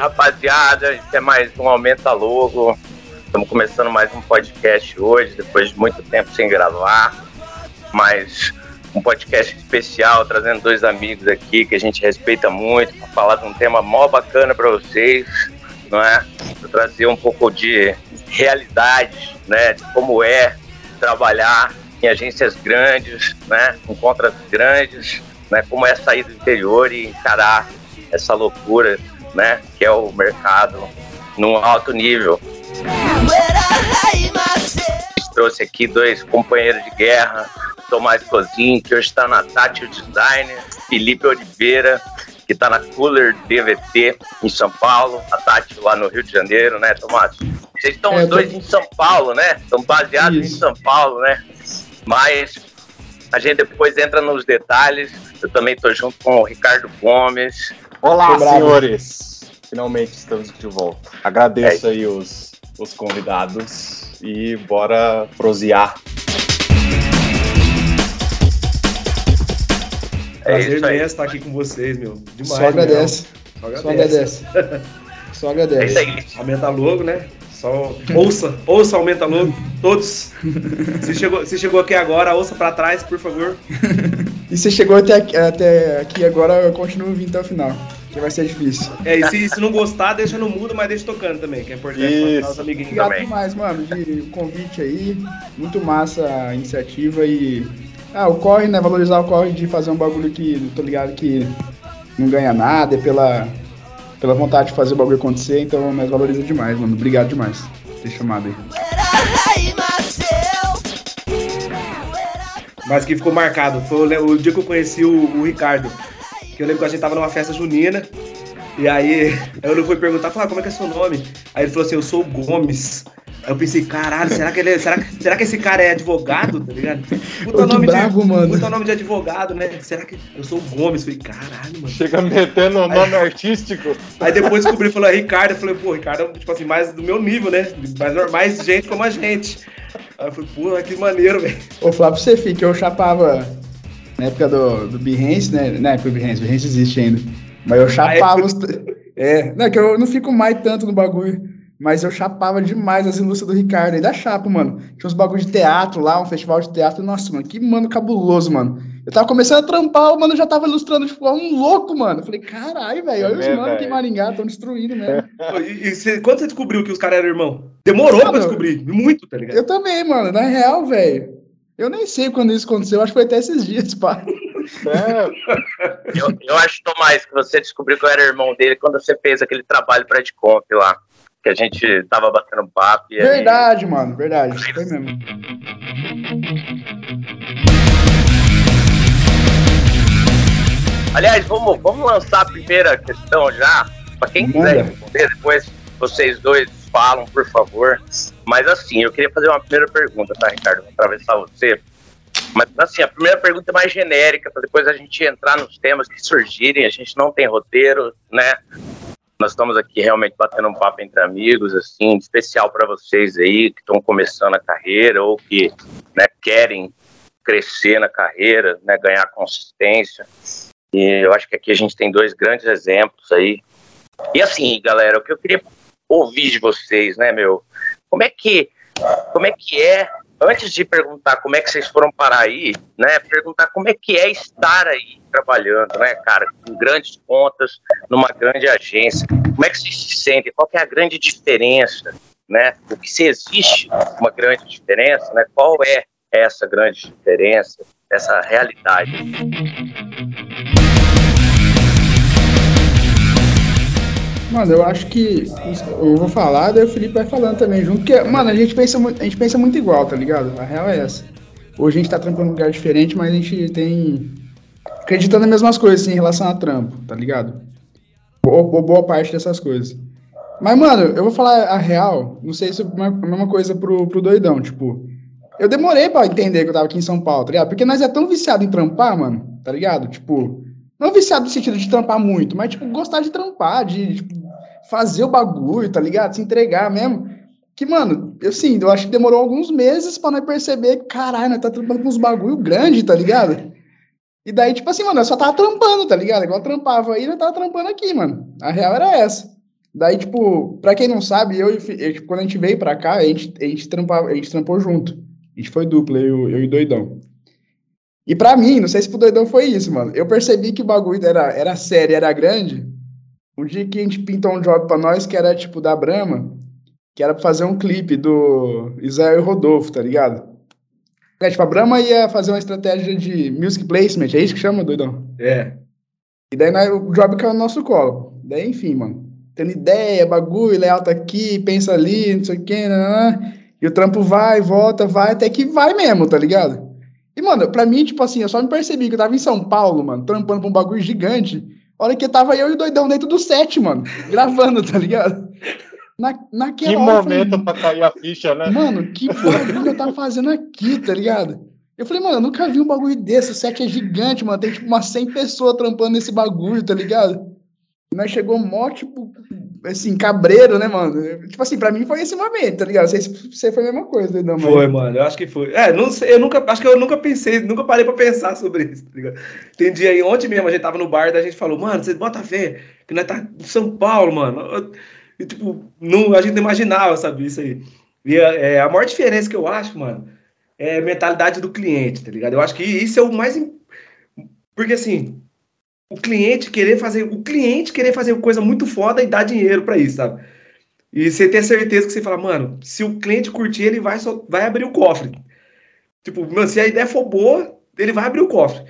rapaziada. Isso é mais um Aumenta Logo. Estamos começando mais um podcast hoje, depois de muito tempo sem gravar. Mas um podcast especial, trazendo dois amigos aqui que a gente respeita muito, para falar de um tema mó bacana para vocês, não é? Pra trazer um pouco de realidade, né? De como é trabalhar em agências grandes, né? Com grandes, né? Como é sair do interior e encarar essa loucura, né? Que é o mercado num alto nível. Trouxe aqui dois companheiros de guerra, Tomás Cozinho, que hoje está na Tátil Design, Felipe Oliveira, que está na Cooler DVT em São Paulo, a Tati lá no Rio de Janeiro, né, Tomás? Vocês estão é, os dois tô... em São Paulo, né? Estão baseados Isso. em São Paulo, né? Mas a gente depois entra nos detalhes. Eu também estou junto com o Ricardo Gomes. Olá, senhores! Finalmente estamos de volta. Agradeço é. aí os, os convidados e bora prosear. É Prazer imenso estar aqui com vocês, meu. Demais. Só agradece. Só agradece. Só agradece. Só agradece. É isso aí. Aumenta logo, né? Só ouça, ouça, aumenta logo, todos. Se chegou, se chegou aqui agora, ouça para trás, por favor. E se chegou até aqui, até aqui agora, eu continuo vindo até o final, que vai ser difícil. É, e se, se não gostar, deixa no mudo, mas deixa tocando também, que é importante para os amiguinhos Obrigado também. demais, mano, de convite aí. Muito massa a iniciativa e. Ah, o corre, né? Valorizar o corre de fazer um bagulho que, tô ligado que não ganha nada, é pela pela vontade de fazer o bagulho acontecer, então nós valoriza demais, mano. Obrigado demais por ter chamado aí. Mas que ficou marcado foi o, dia que eu conheci o, o, Ricardo. Que eu lembro que a gente tava numa festa junina. E aí eu não fui perguntar, falar ah, como é que é seu nome? Aí ele falou assim, eu sou o Gomes. Aí eu pensei, caralho, será que ele é, será, será que esse cara é advogado, tá ligado? Puta nome bravo, de, mano. Puta nome de advogado, né? Será que eu sou o Gomes? Falei, caralho, mano. Chega metendo o nome aí, artístico. Aí depois descobri, falou, é Ricardo. Eu falei, pô, Ricardo é, tipo assim, mais do meu nível, né? Mais, mais gente como a gente. Aí eu falei, pô, que maneiro, velho. Ô, Flávio, você fica, eu chapava na época do, do Behance, né? Na época do Behance, Behance existe ainda. Mas eu chapava os... É, não, é que eu não fico mais tanto no bagulho. Mas eu chapava demais as ilustres do Ricardo aí da chapa, mano. Tinha uns bagulho de teatro lá, um festival de teatro. Nossa, mano, que mano cabuloso, mano. Eu tava começando a trampar, o mano já tava ilustrando, tipo, um louco, mano. Eu falei, caralho, velho, olha é os manos que Maringá, estão destruindo mesmo. e, e cê, quando você descobriu que os caras eram irmão? Demorou mano, pra descobrir, muito, tá ligado? Eu também, mano, na real, velho. Eu nem sei quando isso aconteceu, acho que foi até esses dias, pá. É. eu, eu acho, Tomás, que você descobriu que eu era irmão dele quando você fez aquele trabalho pra Edcomp lá que a gente tava batendo papo. verdade, aí... mano, verdade. Foi mesmo. Aliás, vamos, vamos lançar a primeira questão já, para quem quiser responder, depois vocês dois falam, por favor. Mas assim, eu queria fazer uma primeira pergunta, tá, Ricardo? Vou atravessar você. Mas assim, a primeira pergunta é mais genérica, para depois a gente entrar nos temas que surgirem. A gente não tem roteiro, né? Nós estamos aqui realmente batendo um papo entre amigos, assim, especial para vocês aí que estão começando a carreira ou que né, querem crescer na carreira, né, ganhar consistência. E eu acho que aqui a gente tem dois grandes exemplos aí. E assim, galera, o que eu queria ouvir de vocês, né, meu? Como é que, como é que é antes de perguntar como é que vocês foram parar aí, né, perguntar como é que é estar aí trabalhando, né, cara, com grandes contas, numa grande agência. Como é que vocês se sentem? Qual é a grande diferença, né? O que se existe uma grande diferença, né? Qual é essa grande diferença, essa realidade? Mano, eu acho que eu vou falar, daí o Felipe vai falando também junto, porque, mano, a gente pensa, a gente pensa muito igual, tá ligado? A real é essa. Hoje a gente tá trampando um lugar diferente, mas a gente tem. acreditando nas mesmas coisas assim, em relação a trampo, tá ligado? Boa, boa parte dessas coisas. Mas, mano, eu vou falar a real, não sei se é a mesma coisa pro, pro doidão, tipo. Eu demorei pra entender que eu tava aqui em São Paulo, tá ligado? Porque nós é tão viciado em trampar, mano, tá ligado? Tipo, não viciado no sentido de trampar muito, mas, tipo, gostar de trampar, de tipo, fazer o bagulho, tá ligado? Se entregar mesmo. Que, mano, eu sim, eu acho que demorou alguns meses pra nós perceber que, caralho, nós tá trampando com uns bagulho grande, tá ligado? E daí, tipo assim, mano, eu só tava trampando, tá ligado? Igual eu trampava aí, eu tava trampando aqui, mano. A real era essa. Daí, tipo, pra quem não sabe, eu, eu tipo, quando a gente veio pra cá, a gente, a gente, trampava, a gente trampou junto. A gente foi dupla, eu, eu e Doidão. E pra mim, não sei se pro Doidão foi isso, mano. Eu percebi que o bagulho era, era sério, era grande. Um dia que a gente pintou um job pra nós que era, tipo, da Brahma, que era pra fazer um clipe do Israel e Rodolfo, tá ligado? É, tipo, a Brahma ia fazer uma estratégia de music placement, é isso que chama, Doidão? É. E daí o job caiu no nosso colo. Daí, enfim, mano tendo ideia, bagulho, layout aqui, pensa ali, não sei o né? E o trampo vai, volta, vai, até que vai mesmo, tá ligado? E, mano, pra mim, tipo assim, eu só me percebi que eu tava em São Paulo, mano, trampando pra um bagulho gigante. Hora que tava eu e o doidão dentro do set, mano, gravando, tá ligado? Na, naquela que hora, momento falei, pra cair a ficha, né? Mano, que bagulho eu tava fazendo aqui, tá ligado? Eu falei, mano, eu nunca vi um bagulho desse. O set é gigante, mano. Tem tipo umas 100 pessoas trampando nesse bagulho, tá ligado? nós chegou mó, tipo, assim, cabreiro, né, mano? Tipo assim, pra mim foi esse momento, tá ligado? Não sei se você foi a mesma coisa, não, Foi, mano, eu acho que foi. É, não sei, eu nunca, acho que eu nunca pensei, nunca parei pra pensar sobre isso, tá ligado? Tem dia aí, ontem mesmo, a gente tava no bar, da gente falou, mano, você bota fé, que nós tá em São Paulo, mano. E, tipo, não, a gente não imaginava, sabe, isso aí. E é, a maior diferença que eu acho, mano, é a mentalidade do cliente, tá ligado? Eu acho que isso é o mais. Porque assim, o cliente querer fazer, o cliente querer fazer coisa muito foda e dar dinheiro para isso, sabe? E você ter certeza que você fala, mano, se o cliente curtir, ele vai, só, vai abrir o cofre. Tipo, mano, se a ideia for boa, ele vai abrir o cofre.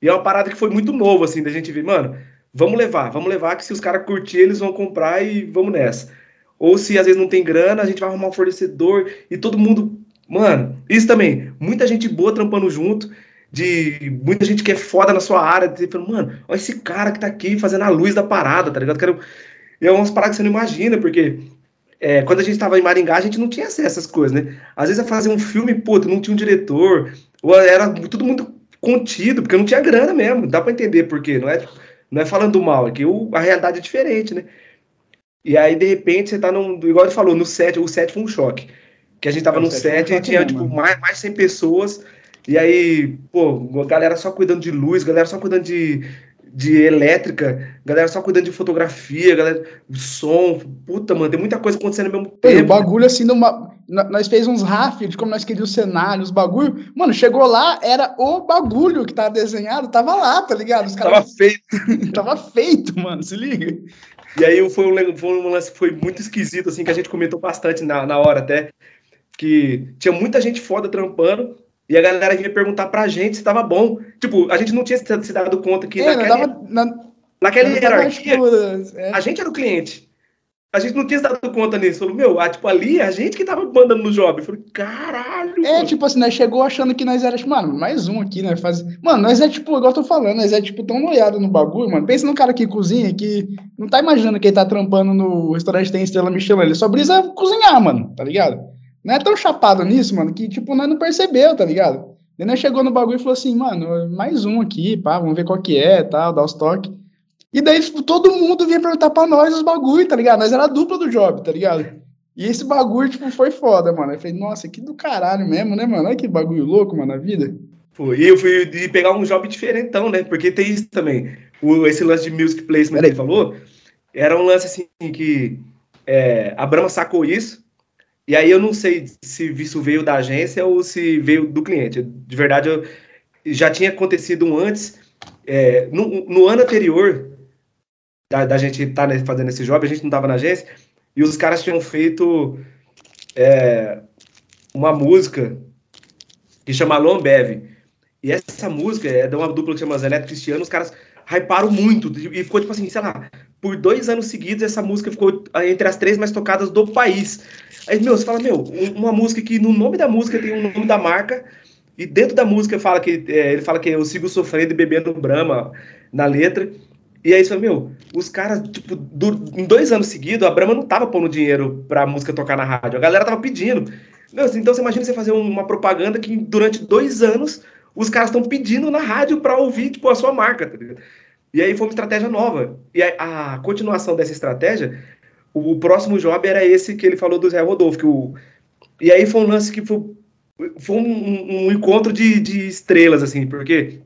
E é uma parada que foi muito novo, assim, da gente ver, mano, vamos levar, vamos levar, que se os caras curtir, eles vão comprar e vamos nessa. Ou se às vezes não tem grana, a gente vai arrumar um fornecedor e todo mundo. Mano, isso também, muita gente boa trampando junto de muita gente que é foda na sua área, tipo, mano, olha esse cara que tá aqui fazendo a luz da parada, tá ligado? Quero... E é umas paradas que você não imagina, porque é, quando a gente tava em Maringá, a gente não tinha acesso a essas coisas, né? Às vezes a fazer um filme, puta, não tinha um diretor, ou era tudo muito contido, porque não tinha grana mesmo, dá pra entender por quê, não é, não é falando mal, é que o, a realidade é diferente, né? E aí, de repente, você tá num, igual ele falou, no set, o set foi um choque, que a gente tava é, no set, e tinha, tipo, mais, mais 100 pessoas, e aí, pô, galera só cuidando de luz, galera só cuidando de, de elétrica, galera só cuidando de fotografia, galera, som, puta, mano, tem muita coisa acontecendo ao mesmo tempo. o bagulho assim, numa, nós fez uns raf de como nós queríamos o cenário, os bagulho, mano, chegou lá, era o bagulho que tava desenhado, tava lá, tá ligado? Os caras... Tava feito. tava feito, mano, se liga. E aí foi um, foi um lance que foi muito esquisito, assim, que a gente comentou bastante na, na hora até, que tinha muita gente foda trampando, e a galera vinha perguntar pra gente se tava bom. Tipo, a gente não tinha se dado conta que é, naquela, dava, na, naquela hierarquia, é. a gente era o cliente. A gente não tinha se dado conta nisso. Falou, meu, ah, tipo, ali a gente que tava mandando no job. Eu falei, caralho. É, mano. tipo assim, nós chegou achando que nós era, tipo, mano, mais um aqui, né? Faz... Mano, nós é, tipo, igual eu tô falando, nós é, tipo, tão noiado no bagulho, mano. Pensa num cara que cozinha, que não tá imaginando que ele tá trampando no restaurante tem estrela Michelin. Ele só brisa cozinhar, mano, tá ligado? Não é tão chapado nisso, mano, que, tipo, nós não percebeu, tá ligado? Daí nós chegou no bagulho e falou assim, mano, mais um aqui, pá, vamos ver qual que é, tal, dar os toques. E daí, tipo, todo mundo vinha perguntar pra nós os bagulho, tá ligado? Nós era a dupla do job, tá ligado? E esse bagulho, tipo, foi foda, mano. Eu falei, nossa, que do caralho mesmo, né, mano? Olha que bagulho louco, mano, na vida. Foi, e eu fui de pegar um job diferentão, né? Porque tem isso também. O, esse lance de music placement que ele falou, era um lance assim que é, a Brahma sacou isso e aí eu não sei se isso veio da agência ou se veio do cliente. De verdade, eu, já tinha acontecido um antes. É, no, no, ano anterior da, da gente estar tá fazendo esse job, a gente não estava na agência, e os caras tinham feito é, uma música que chama Lombev. E essa música é de uma dupla que chama Zé Cristiano, os caras hyparam muito, e ficou tipo assim, sei lá, por dois anos seguidos essa música ficou entre as três mais tocadas do país. Aí, meu, você fala, meu, uma música que no nome da música tem o nome da marca, e dentro da música fala que é, ele fala que eu sigo sofrendo e bebendo Brahma na letra. E aí você fala, meu, os caras, tipo, do, em dois anos seguidos, a Brahma não tava pondo dinheiro pra música tocar na rádio. A galera tava pedindo. Meu, então você imagina você fazer uma propaganda que durante dois anos os caras estão pedindo na rádio pra ouvir, tipo, a sua marca, tá ligado? E aí foi uma estratégia nova. E a, a continuação dessa estratégia o, próximo job era esse que ele falou do Zé Rodolfo. Que o, e aí foi um lance que foi, foi um, um encontro de, de estrelas, assim, porque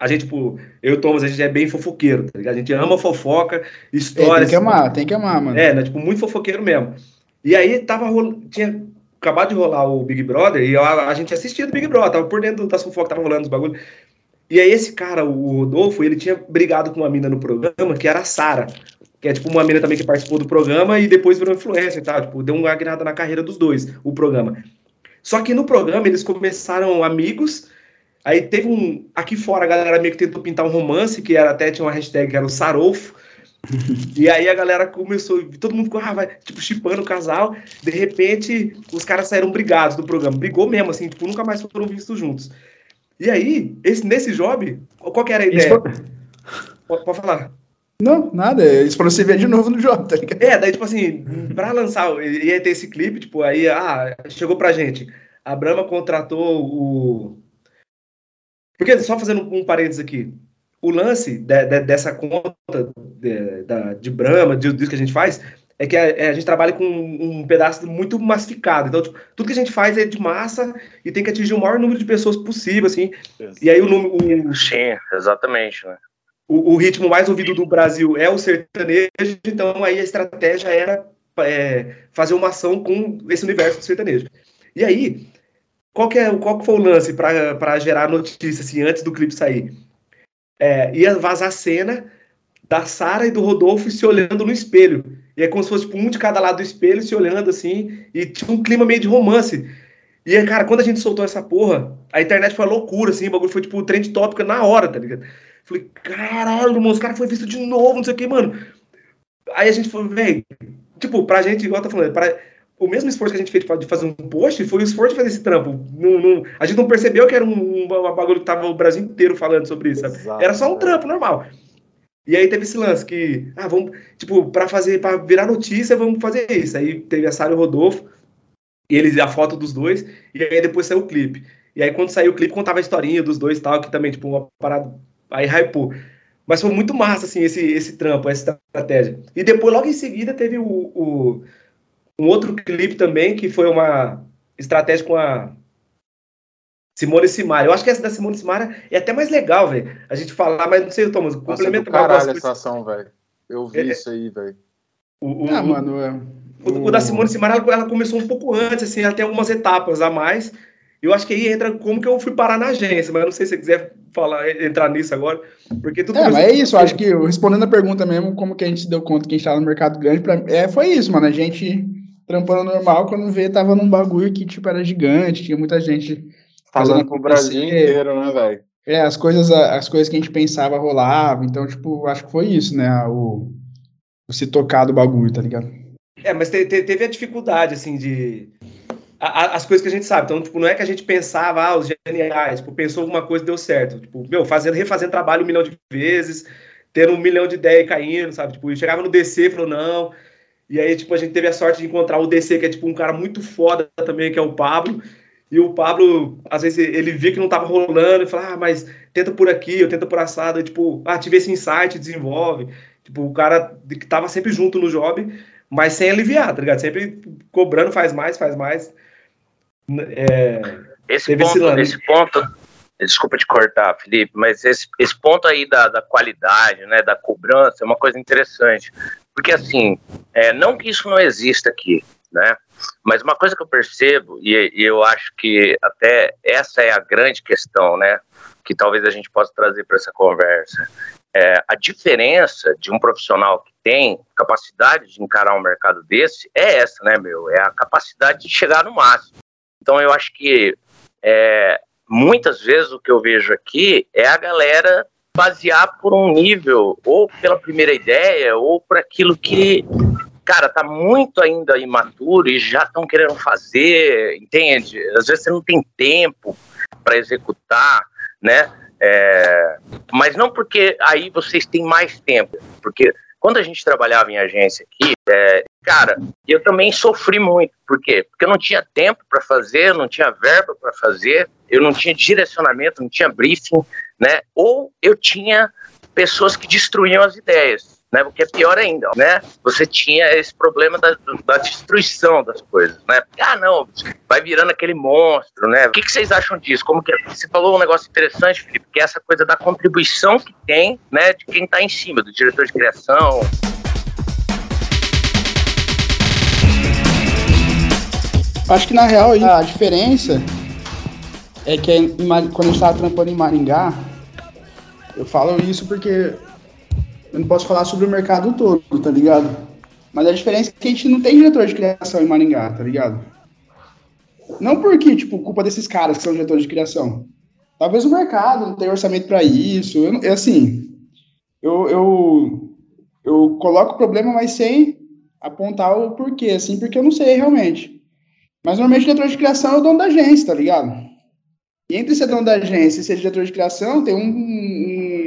a gente, tipo, eu e o Thomas, a gente é bem fofoqueiro, tá ligado? A gente ama fofoca, histórias. É, tem que amar, tem que amar, mano. É, né, tipo, muito fofoqueiro mesmo. E aí tava rolando, tinha acabado de rolar o Big Brother e a, a gente assistia do Big Brother, tava por dentro das fofocas, tava rolando os bagulhos. E aí esse cara, o Rodolfo, ele tinha brigado com uma mina no programa, que era a Sara, que é tipo uma mina também que participou do programa e depois virou influencer e tal, tipo, deu uma guinada na carreira dos dois, o programa. Só que no programa eles começaram amigos Aí teve um. Aqui fora a galera meio que tentou pintar um romance, que era até tinha uma hashtag que era o Sarolfo. e aí a galera começou, todo mundo ficou, ah, vai, tipo, chipando o casal. De repente, os caras saíram brigados do programa. Brigou mesmo, assim, tipo, nunca mais foram vistos juntos. E aí, esse, nesse job, qual que era a ideia? Pode, pode falar. Não, nada. Eles foram se ver de novo no jogo, tá ligado? É, daí, tipo assim, pra lançar, ia ter esse clipe, tipo, aí, ah, chegou pra gente. A Brahma contratou o porque, só fazendo um parênteses aqui, o lance de, de, dessa conta de, da, de Brahma, de, disso que a gente faz, é que a, é, a, gente trabalha com um pedaço muito massificado. Então, tipo, tudo que a gente faz é de massa e tem que atingir o maior número de pessoas possível, assim. E aí o número. O, Sim, exatamente, né? O, o, ritmo mais ouvido do Brasil é o sertanejo, então aí a estratégia era é, fazer uma ação com esse universo do sertanejo. E aí, qual que, é, qual que foi o lance para gerar notícia, assim, antes do clipe sair? É, ia vazar a cena da Sara e do Rodolfo se olhando no espelho. E é como se fosse tipo, um de cada lado do espelho se olhando assim, e tinha um clima meio de romance. E, cara, quando a gente soltou essa porra, a internet foi loucura, assim, o bagulho foi tipo trend tópico na hora, tá ligado? Falei, caralho, mano, os caras foi visto de novo, não sei o que, mano. Aí a gente falou, velho, tipo, pra gente, igual eu tô falando, pra, o mesmo esforço que a gente fez de fazer um post foi o esforço de fazer esse trampo. Não, não, a gente não percebeu que era um, um, bagulho que tava o Brasil inteiro falando sobre isso, sabe? Era só um trampo normal. E aí teve esse lance que, ah, vamos, tipo, para fazer, para virar notícia, vamos fazer isso. Aí teve a Sara e o Rodolfo, e eles, a foto dos dois, e aí depois saiu o clipe. E aí quando saiu o clipe, contava a historinha dos dois e tal, que também, tipo, uma parada, aí hypou. Mas foi muito massa, assim, esse, esse trampo, essa estratégia. E depois, logo em seguida, teve o, o um outro clipe também, que foi uma estratégia com a Simone Simara. Eu acho que essa da Simone Simara é até mais legal, velho. A gente falar, mas não sei, Thomas, complementa Nossa, é caralho essa ação, velho. Eu vi é, isso aí, velho. O, o, ah, mano, é... o, o, da Simone Simara, ela, ela, começou um pouco antes, assim, ela tem algumas etapas a mais. Eu acho que aí entra como que eu fui parar na agência, mas não sei se você quiser falar, entrar nisso agora, porque tudo. É, mas é isso, acho que respondendo a pergunta mesmo, como que a gente se deu conta que a gente estava no mercado grande, pra, é, foi isso, mano. A gente trampando normal, quando vê, tava num bagulho que, tipo, era gigante, tinha muita gente falando pro Brasil inteiro, né, velho? É, as coisas, as coisas que a gente pensava rolavam, então, tipo, acho que foi isso, né, o, o se tocar do bagulho, tá ligado? É, mas te, te, teve a dificuldade, assim, de... A, a, as coisas que a gente sabe, então, tipo, não é que a gente pensava, ah, os geniais, tipo, pensou alguma coisa e deu certo, tipo, meu, fazendo, refazendo trabalho um milhão de vezes, tendo um milhão de ideias caindo, sabe, tipo, chegava no DC e falou, não, e aí, tipo, a gente teve a sorte de encontrar o DC, que é, tipo, um cara muito foda também, que é o Pablo. E o Pablo, às vezes, ele via que não tava rolando e falava, ah, mas tenta por aqui, eu tento por assado. E, tipo, ah, tive esse insight, desenvolve. Tipo, o cara que tava sempre junto no job, mas sem aliviar, tá ligado? Sempre cobrando, faz mais, faz mais. É, esse, ponto, esse, esse ponto, desculpa te cortar, Felipe, mas esse, esse ponto aí da, da qualidade, né, da cobrança, é uma coisa interessante. Porque, assim, é, não que isso não exista aqui, né? Mas uma coisa que eu percebo, e, e eu acho que até essa é a grande questão, né? Que talvez a gente possa trazer para essa conversa. É, a diferença de um profissional que tem capacidade de encarar um mercado desse é essa, né, meu? É a capacidade de chegar no máximo. Então, eu acho que é, muitas vezes o que eu vejo aqui é a galera basear por um nível, ou pela primeira ideia, ou por aquilo que, cara, tá muito ainda imaturo e já estão querendo fazer, entende? Às vezes você não tem tempo para executar, né? É, mas não porque aí vocês têm mais tempo, porque quando a gente trabalhava em agência aqui, é, cara, eu também sofri muito. Por quê? Porque eu não tinha tempo para fazer, não tinha verba para fazer, eu não tinha direcionamento, não tinha briefing, né? Ou eu tinha pessoas que destruíam as ideias. né? Porque é pior ainda, né? Você tinha esse problema da, da destruição das coisas, né? Ah, não, vai virando aquele monstro, né? O que, que vocês acham disso? Como que é? você falou um negócio interessante, Felipe, que é essa coisa da contribuição que tem, né, de quem está em cima, do diretor de criação. Acho que na real a diferença é que quando a gente estava trampando em Maringá, eu falo isso porque eu não posso falar sobre o mercado todo, tá ligado? Mas a diferença é que a gente não tem diretor de criação em Maringá, tá ligado? Não porque, tipo, culpa desses caras que são diretores de criação. Talvez o mercado não tenha orçamento para isso. Eu, assim, eu, eu, eu coloco o problema, mas sem apontar o porquê, assim, porque eu não sei realmente. Mas normalmente o diretor de criação é o dono da agência, tá ligado? E entre ser dono da agência e ser diretor de criação, tem um,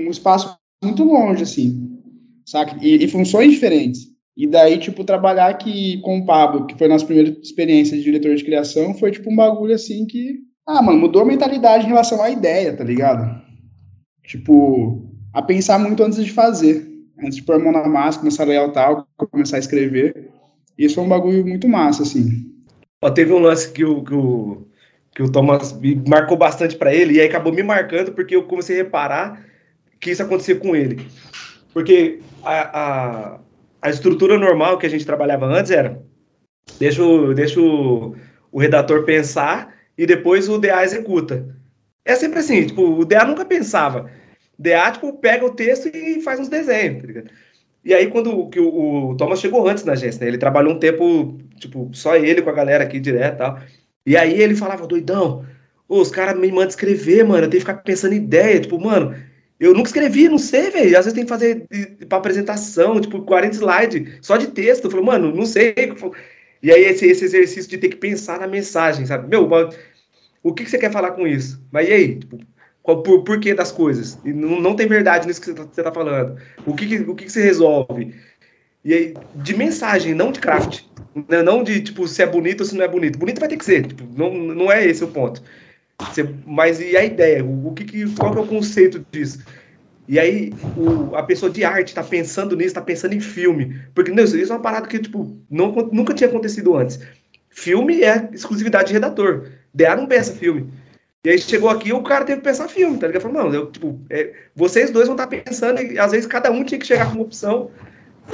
um espaço muito longe, assim saca? E, e, funções diferentes. E daí, tipo, trabalhar aqui com o Pablo, que foi a nossa primeira experiência de diretor de criação, foi, tipo, um bagulho, assim, que... Ah, mano, mudou a mentalidade em relação à ideia, tá ligado? Tipo, a pensar muito antes de fazer. Antes de pôr a mão na massa, começar a ler tal, começar a escrever. Isso foi um bagulho muito massa, assim. Ó, teve um lance que o, que o, que o Thomas marcou bastante para ele, e aí acabou me marcando, porque eu comecei a reparar que isso acontecia com ele. Porque a, a, a estrutura normal que a gente trabalhava antes era deixa, o, deixa o, o redator pensar e depois o DA executa. É sempre assim, tipo, o DA nunca pensava. DA, tipo, pega o texto e faz uns desenhos, tá? E aí, quando que o, o, Thomas chegou antes na agência, né? Ele trabalhou um tempo, tipo, só ele com a galera aqui direto e tal. E aí ele falava, doidão, os caras me mandam escrever, mano, eu tenho que ficar pensando em ideia. Tipo, mano, eu nunca escrevi, não sei, velho. Às vezes tem que fazer para apresentação, tipo, 40 slides, só de texto. Eu falei, mano, não sei. E aí, esse, esse exercício de ter que pensar na mensagem, sabe? Meu, o que, que você quer falar com isso? Mas e aí? Tipo, qual, por, por que das coisas? E não, não tem verdade nisso que você está tá falando. O que, que, o que, que você resolve? E aí, de mensagem, não de craft. Né? Não de, tipo, se é bonito ou se não é bonito. Bonito vai ter que ser. Tipo, não, não é esse o ponto. Você, mas e a ideia? O, o que, que, qual que é o conceito disso? E aí o, a pessoa de arte está pensando nisso, está pensando em filme. Porque não, isso é uma parada que tipo, não, nunca tinha acontecido antes. Filme é exclusividade de redator. DA não pensa filme. E aí chegou aqui o cara teve que pensar filme, tá ligado? Falou, não, eu, tipo, é, vocês dois vão estar tá pensando, e às vezes cada um tinha que chegar com uma opção.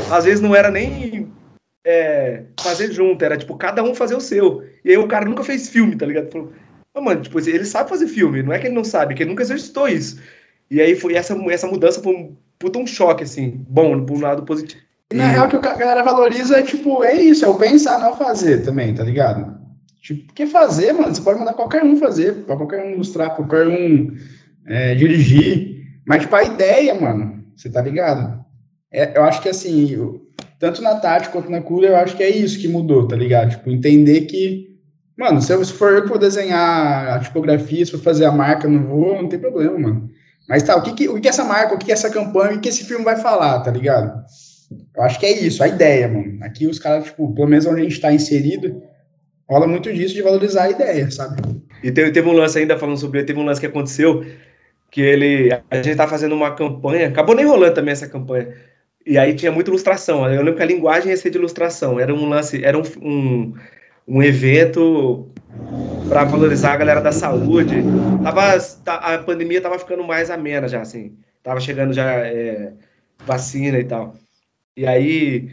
Às vezes não era nem é, fazer junto, era tipo, cada um fazer o seu. E aí o cara nunca fez filme, tá ligado? Falou, Oh, mano, tipo, ele sabe fazer filme, não é que ele não sabe, que ele nunca exercitou isso. E aí foi essa, essa mudança foi um puta um choque, assim, bom, por um lado positivo. Na real, que a galera valoriza é, tipo, é isso, é o pensar, não fazer também, tá ligado? Tipo, porque fazer, mano, você pode mandar qualquer um fazer, pra qualquer um ilustrar, qualquer um é, dirigir. Mas, tipo, a ideia, mano, você tá ligado? É, eu acho que, assim, tanto na tática quanto na cura, eu acho que é isso que mudou, tá ligado? Tipo, entender que Mano, se, eu, for eu que vou desenhar a tipografia, se for fazer a marca, não vou, não tem problema, mano. Mas tá, o que, que, o que essa marca, o que, que essa campanha, o que esse filme vai falar, tá ligado? Eu acho que é isso, a ideia, mano. Aqui os caras, tipo, pelo menos onde a gente tá inserido, rola muito disso de valorizar a ideia, sabe? E teve, teve um lance ainda falando sobre, teve um lance que aconteceu, que ele, a gente tá fazendo uma campanha, acabou nem rolando também essa campanha, e aí tinha muita ilustração, eu lembro que a linguagem ia ser de ilustração, era um lance, era um, um um evento para valorizar a galera da saúde. Tava, tá, a pandemia tava ficando mais amena já, assim. Tava chegando já é, vacina e tal. E aí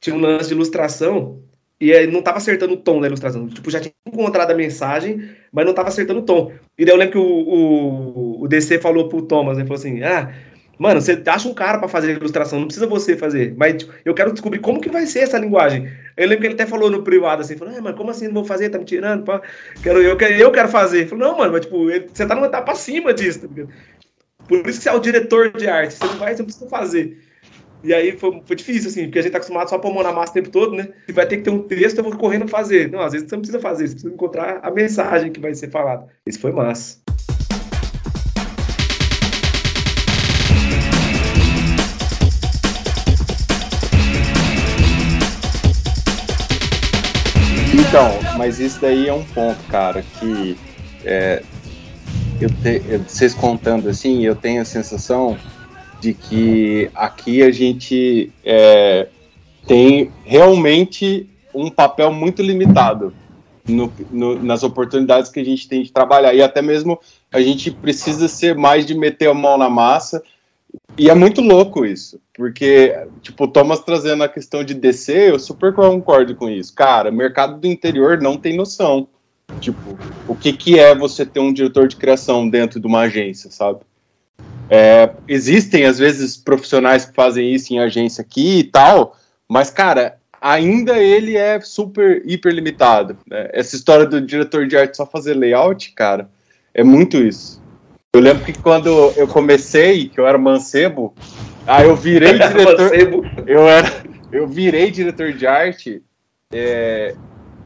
tinha um lance de ilustração e aí não tava acertando o tom da ilustração. Tipo, já tinha encontrado a mensagem, mas não tava acertando o tom. E daí eu lembro que o, o, o DC falou pro Thomas, ele falou assim, ah, Mano, você acha um cara para fazer ilustração, não precisa você fazer. Mas tipo, eu quero descobrir como que vai ser essa linguagem. Eu lembro que ele até falou no privado assim, falou, ah, mas como assim não vou fazer? Tá me tirando? Pá? Quero, eu, quero, eu quero fazer. Ele falou, não, mano, mas tipo, você tá numa etapa acima disso. Tá Por isso que você é o diretor de arte, você não vai, você não precisa fazer. E aí foi, foi difícil, assim, porque a gente tá acostumado só a pôr mão na massa o tempo todo, né? Se vai ter que ter um texto, eu vou correndo fazer. Não, às vezes você não precisa fazer, você precisa encontrar a mensagem que vai ser falada. Isso foi massa. Então, mas isso daí é um ponto, cara, que é, eu te, eu, vocês contando assim, eu tenho a sensação de que aqui a gente é, tem realmente um papel muito limitado no, no, nas oportunidades que a gente tem de trabalhar. E até mesmo a gente precisa ser mais de meter a mão na massa. E é muito louco isso, porque, tipo, o Thomas trazendo a questão de DC, eu super concordo com isso. Cara, mercado do interior não tem noção. Tipo, o que, que é você ter um diretor de criação dentro de uma agência, sabe? É, existem, às vezes, profissionais que fazem isso em agência aqui e tal, mas, cara, ainda ele é super, hiper limitado. Né? Essa história do diretor de arte só fazer layout, cara, é muito isso. Eu lembro que quando eu comecei, que eu era mancebo, aí eu virei diretor. eu, era, eu virei diretor de arte. É,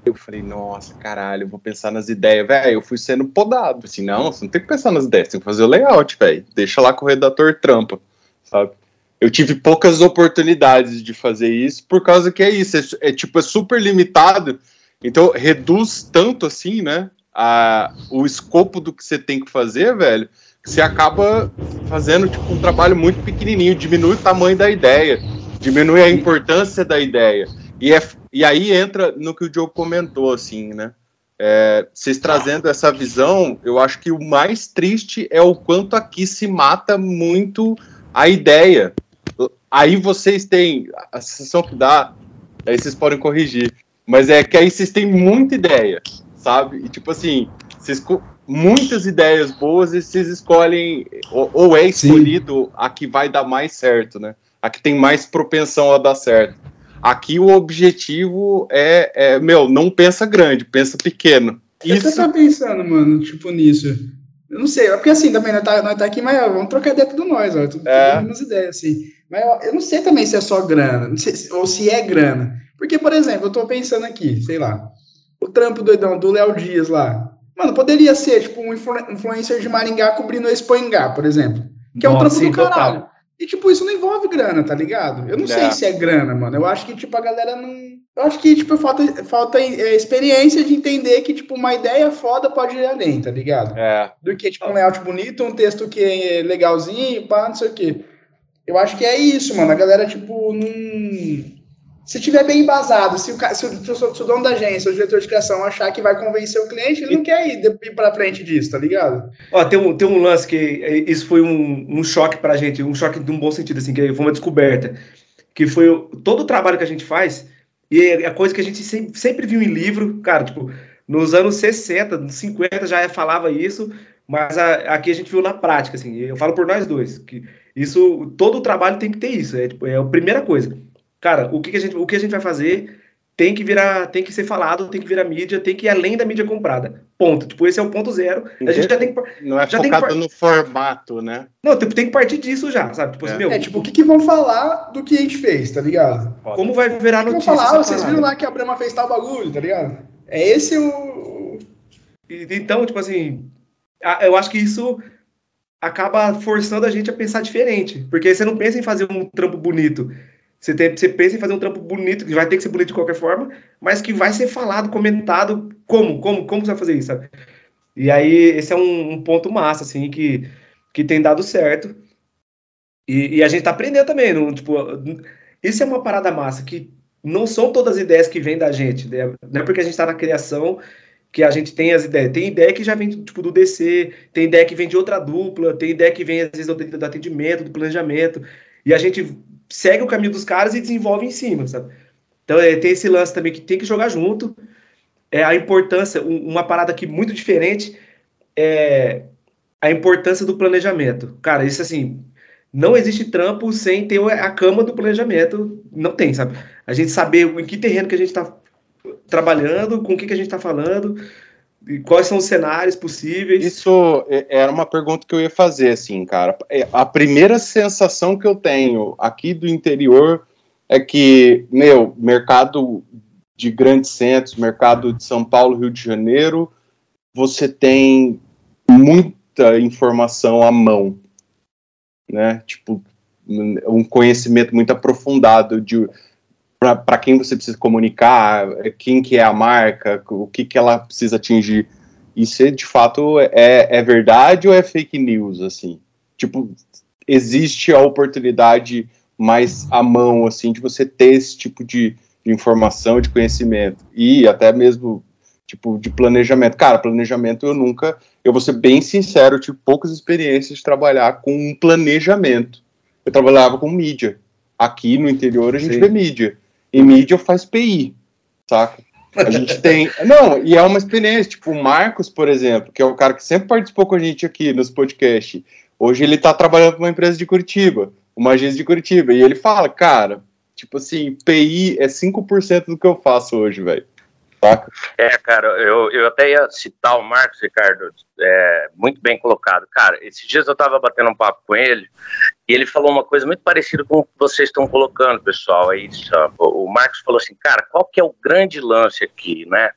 eu falei, nossa, caralho, eu vou pensar nas ideias, velho. Eu fui sendo podado. Assim, não, você não tem que pensar nas ideias, tem que fazer o layout, velho. Deixa lá com o redator trampa, sabe? Eu tive poucas oportunidades de fazer isso, por causa que é isso, é, é tipo, é super limitado. Então, reduz tanto assim, né? A, o escopo do que você tem que fazer, velho, você acaba fazendo tipo, um trabalho muito pequenininho, diminui o tamanho da ideia, diminui a importância da ideia. E, é, e aí entra no que o Diogo comentou, assim, né? É, vocês trazendo essa visão, eu acho que o mais triste é o quanto aqui se mata muito a ideia. Aí vocês têm a sensação que dá, aí vocês podem corrigir, mas é que aí vocês têm muita ideia, sabe? E tipo assim, vocês, muitas ideias boas e vocês escolhem, ou, ou é escolhido Sim. a que vai dar mais certo, né? A que tem mais propensão a dar certo. Aqui o objetivo é, é meu, não pensa grande, pensa pequeno. Isso... Eu tô pensando, mano, tipo, nisso. Eu não sei, é porque assim, também nós tá, nós tá aqui, mas ó, vamos trocar ideia tudo nós, ó. Tudo, é. umas ideias, assim. Mas ó, eu não sei também se é só grana, se, ou se é grana. Porque, por exemplo, eu tô pensando aqui, sei lá, o trampo doidão do Léo Dias lá. Mano, poderia ser, tipo, um influencer de Maringá cobrindo o Expoingá, por exemplo. Que Nossa, é um trampo sim, do caralho. Total. E, tipo, isso não envolve grana, tá ligado? Eu não é. sei se é grana, mano. Eu acho que, tipo, a galera não. Eu acho que, tipo, falta, falta é, experiência de entender que, tipo, uma ideia foda pode ir além, tá ligado? É. Do que, tipo, um layout bonito, um texto que é legalzinho, pá, não sei o quê. Eu acho que é isso, mano. A galera, tipo, não se tiver bem embasado, se o, se o, se o dono da agência, o diretor de criação achar que vai convencer o cliente, ele não quer ir, ir para frente disso, tá ligado? Ó, tem um, tem um lance que é, isso foi um, um choque pra gente, um choque de um bom sentido, assim, que foi uma descoberta, que foi todo o trabalho que a gente faz, e é a coisa que a gente sempre, sempre viu em livro, cara, tipo, nos anos 60, 50 já falava isso, mas a, aqui a gente viu na prática, assim, eu falo por nós dois, que isso, todo o trabalho tem que ter isso, é, tipo, é a primeira coisa cara, o que, que, a gente, o que a gente vai fazer tem que virar, tem que ser falado, tem que virar mídia, tem que ir além da mídia comprada. Ponto. Tipo, esse é o ponto zero. A gente já tem que. Não é já focado no formato, né? Não, tipo, tem que partir disso já, sabe? Tipo, assim, é. Assim, meu, é, tipo, o que, que vão falar do que a gente fez, tá ligado? Como vai virar notícia? Vão falar, vocês viram lá que a Brahma fez tal bagulho, tá ligado? É esse o. Então, tipo assim, eu acho que isso acaba forçando a gente a pensar diferente. Porque você não pensa em fazer um trampo bonito. Você, tem, você pensa em fazer um trampo bonito, que vai ter que ser bonito de qualquer forma, mas que vai ser falado, comentado. Como? Como, como você vai fazer isso, sabe? E aí, esse é um, um ponto massa, assim, que, que tem dado certo. E, e a gente tá aprendendo também. Não, tipo, isso é uma parada massa, que não são todas as ideias que vêm da gente. Né? Não é porque a gente tá na criação que a gente tem as ideias. Tem ideia que já vem tipo do DC, tem ideia que vem de outra dupla, tem ideia que vem às vezes do, do atendimento, do planejamento. E a gente segue o caminho dos caras e desenvolve em cima, sabe? Então é, tem esse lance também que tem que jogar junto. É a importância, um, uma parada aqui muito diferente é a importância do planejamento. Cara, isso assim, não existe trampo sem ter a cama do planejamento. Não tem, sabe? A gente saber em que terreno que a gente está trabalhando, com o que, que a gente está falando, e quais são os cenários possíveis? Isso é, era uma pergunta que eu ia fazer, assim, cara. É, a primeira sensação que eu tenho aqui do interior é que, meu, mercado de grandes centros, mercado de São Paulo, Rio de Janeiro, você tem muita informação à mão, né? Tipo, um conhecimento muito aprofundado de para quem você precisa comunicar, quem que é a marca, o que, que ela precisa atingir. Isso, de fato, é, é verdade ou é fake news, assim? Tipo, existe a oportunidade mais à mão, assim, de você ter esse tipo de, de informação, de conhecimento e até mesmo tipo de planejamento. Cara, planejamento eu nunca, eu vou ser bem sincero, eu tive poucas experiências de trabalhar com um planejamento. Eu trabalhava com mídia. Aqui no interior a gente Sim. vê mídia. E mídia faz PI, saca? A gente tem. Não, e é uma experiência. Tipo, o Marcos, por exemplo, que é o cara que sempre participou com a gente aqui nos podcasts. Hoje ele tá trabalhando para uma empresa de Curitiba, uma agência de Curitiba. E ele fala, cara, tipo assim, PI é 5% do que eu faço hoje, velho. Saca? É, cara, eu, eu até ia citar o Marcos, Ricardo, é, muito bem colocado. Cara, esses dias eu tava batendo um papo com ele e ele falou uma coisa muito parecida com o que vocês estão colocando, pessoal. Aí, o Marcos falou assim, cara, qual que é o grande lance aqui, né?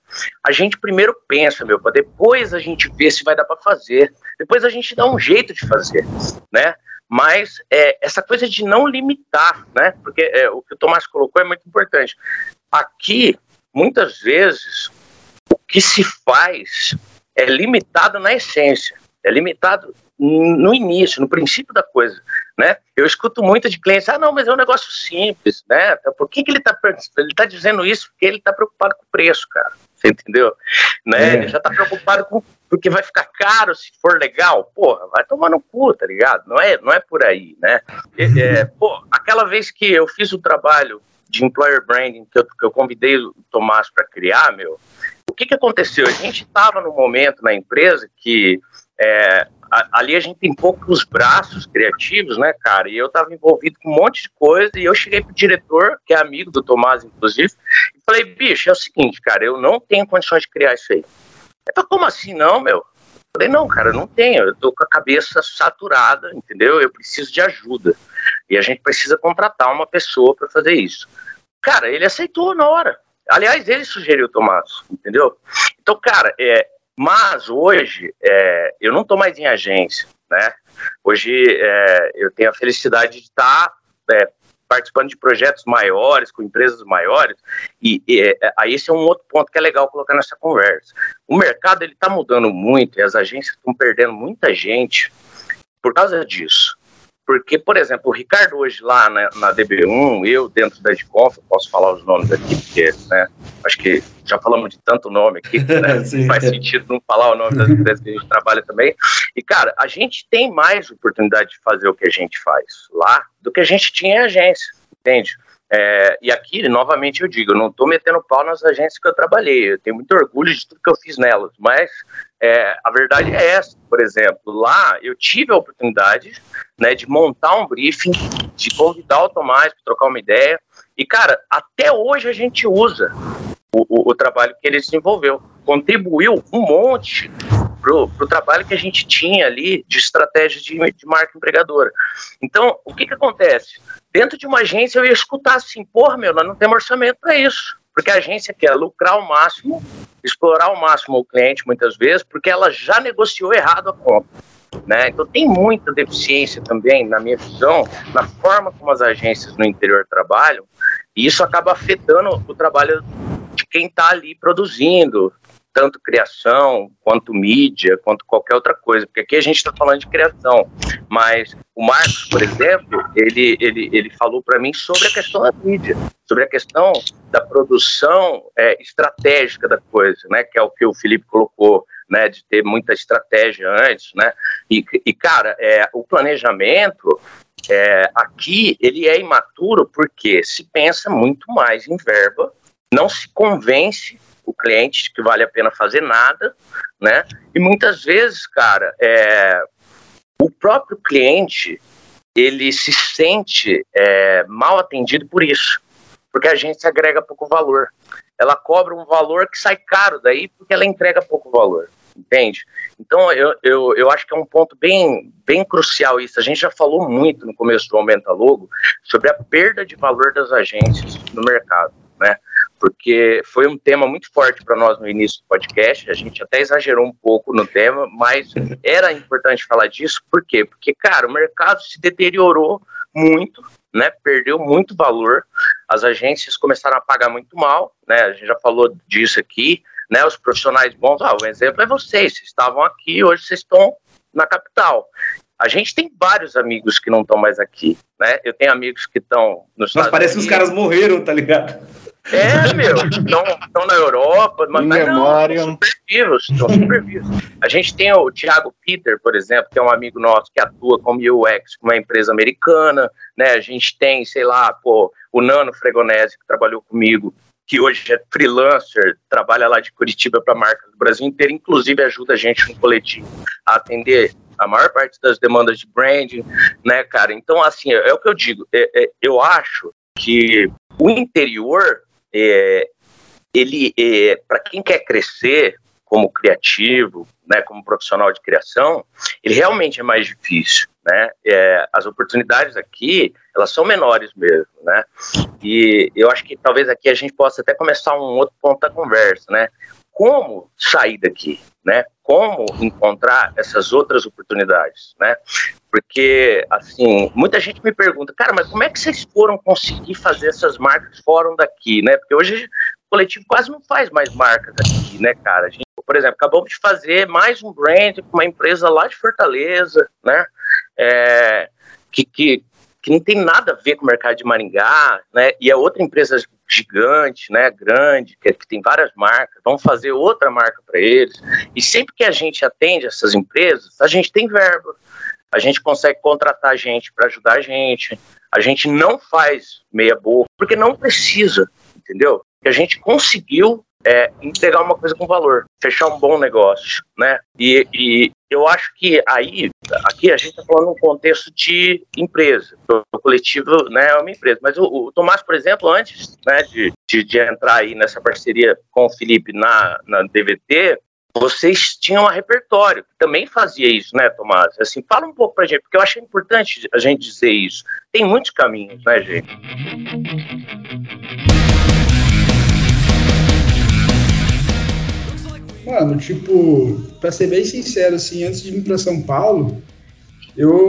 A gente primeiro pensa, meu, para depois a gente ver se vai dar para fazer. Depois a gente dá um jeito de fazer, né? Mas é, essa coisa de não limitar, né? Porque é, o que o Tomás colocou é muito importante. Aqui, muitas vezes o que se faz é limitado na essência, é limitado no início, no princípio da coisa, né? Eu escuto muito de clientes, ah, não, mas é um negócio simples, né? Por que, que ele está ele tá dizendo isso? Porque ele está preocupado com o preço, cara. Você entendeu? Né? É. Ele já está preocupado com porque vai ficar caro se for legal. Porra, vai tomar no cu, tá ligado? Não é, não é por aí, né? É, pô, aquela vez que eu fiz o trabalho de employer branding que eu, que eu convidei o Tomás para criar, meu, o que, que aconteceu? A gente estava no momento na empresa que é, a, ali a gente tem poucos braços criativos, né, cara? E eu estava envolvido com um monte de coisa e eu cheguei pro diretor, que é amigo do Tomás, inclusive, e falei, bicho, é o seguinte, cara, eu não tenho condições de criar isso aí. Ele falou, como assim não, meu? Falei, não, cara, não tenho. Eu tô com a cabeça saturada, entendeu? Eu preciso de ajuda. E a gente precisa contratar uma pessoa para fazer isso. Cara, ele aceitou na hora. Aliás, ele sugeriu o Tomás, entendeu? Então, cara, é, mas hoje é, eu não estou mais em agência, né? Hoje é, eu tenho a felicidade de estar tá, é, participando de projetos maiores, com empresas maiores, e, e é, aí esse é um outro ponto que é legal colocar nessa conversa. O mercado ele está mudando muito e as agências estão perdendo muita gente por causa disso. Porque, por exemplo, o Ricardo hoje lá na, na DB1, eu dentro da Edconf, posso falar os nomes aqui, porque né, acho que já falamos de tanto nome aqui, né, faz sentido não falar o nome das empresas que a gente trabalha também. E, cara, a gente tem mais oportunidade de fazer o que a gente faz lá do que a gente tinha em agência, entende? É, e aqui, novamente, eu digo, eu não estou metendo pau nas agências que eu trabalhei, eu tenho muito orgulho de tudo que eu fiz nelas, mas é, a verdade é essa, por exemplo, lá eu tive a oportunidade né, de montar um briefing, de convidar o Tomás para trocar uma ideia, e cara, até hoje a gente usa o, o, o trabalho que ele desenvolveu, contribuiu um monte pro, pro trabalho que a gente tinha ali de estratégia de, de marca empregadora. Então, o que que acontece? Dentro de uma agência eu ia escutar assim, porra, meu, nós não temos orçamento para isso. Porque a agência quer lucrar ao máximo, explorar ao máximo o cliente muitas vezes, porque ela já negociou errado a compra. Né? Então tem muita deficiência também, na minha visão, na forma como as agências no interior trabalham, e isso acaba afetando o trabalho de quem está ali produzindo, tanto criação, quanto mídia, quanto qualquer outra coisa, porque aqui a gente está falando de criação, mas o Marcos, por exemplo, ele, ele, ele falou para mim sobre a questão da mídia, sobre a questão da produção é, estratégica da coisa, né, que é o que o Felipe colocou, né, de ter muita estratégia antes, né, e, e cara, é, o planejamento é, aqui ele é imaturo porque se pensa muito mais em verba, não se convence o cliente que vale a pena fazer nada, né? E muitas vezes, cara, é, o próprio cliente ele se sente é, mal atendido por isso, porque a agência agrega pouco valor. Ela cobra um valor que sai caro daí porque ela entrega pouco valor, entende? Então eu, eu, eu acho que é um ponto bem, bem crucial isso. A gente já falou muito no começo do Aumenta Logo sobre a perda de valor das agências no mercado, né? Porque foi um tema muito forte para nós no início do podcast. A gente até exagerou um pouco no tema, mas era importante falar disso, por quê? Porque, cara, o mercado se deteriorou muito, né? Perdeu muito valor. As agências começaram a pagar muito mal, né? A gente já falou disso aqui, né? Os profissionais bons, ah, o exemplo é vocês, vocês estavam aqui, hoje vocês estão na capital. a gente tem vários amigos que não estão mais aqui, né? Eu tenho amigos que estão nos Mas parece que os caras morreram, tá ligado? É, meu, estão na Europa, mas, mas memória. não, super vivos, estão super vivos. A gente tem o Thiago Peter, por exemplo, que é um amigo nosso que atua como UX, uma empresa americana, né? A gente tem, sei lá, pô, o Nano Fregonese, que trabalhou comigo, que hoje é freelancer, trabalha lá de Curitiba para marcas do Brasil inteiro, inclusive ajuda a gente no coletivo a atender a maior parte das demandas de branding, né, cara? Então, assim, é, é o que eu digo, é, é, eu acho que o interior é, ele é, para quem quer crescer como criativo, né, como profissional de criação, ele realmente é mais difícil, né? É, as oportunidades aqui elas são menores mesmo, né? E eu acho que talvez aqui a gente possa até começar um outro ponto da conversa, né? Como sair daqui, né? Como encontrar essas outras oportunidades, né? Porque, assim, muita gente me pergunta, cara, mas como é que vocês foram conseguir fazer essas marcas fora daqui, né? Porque hoje o coletivo quase não faz mais marcas aqui, né, cara? A gente, por exemplo, acabamos de fazer mais um brand com uma empresa lá de Fortaleza, né? É, que, que, que não tem nada a ver com o mercado de Maringá, né? E é outra empresa gigante, né? Grande, que, que tem várias marcas. Vamos fazer outra marca para eles. E sempre que a gente atende essas empresas, a gente tem verba a gente consegue contratar gente para ajudar a gente, a gente não faz meia boca, porque não precisa, entendeu? Que a gente conseguiu é, entregar uma coisa com valor, fechar um bom negócio, né? E, e eu acho que aí, aqui a gente está falando num contexto de empresa, o coletivo né, é uma empresa, mas o, o Tomás, por exemplo, antes né, de, de, de, entrar aí nessa parceria com o Felipe na, na DVT, vocês tinham um repertório, que também fazia isso, né, Tomás? Assim, fala um pouco pra gente, porque eu achei importante a gente dizer isso. Tem muitos caminhos, né, gente? Mano, tipo, pra ser bem sincero, assim, antes de vir pra São Paulo, eu.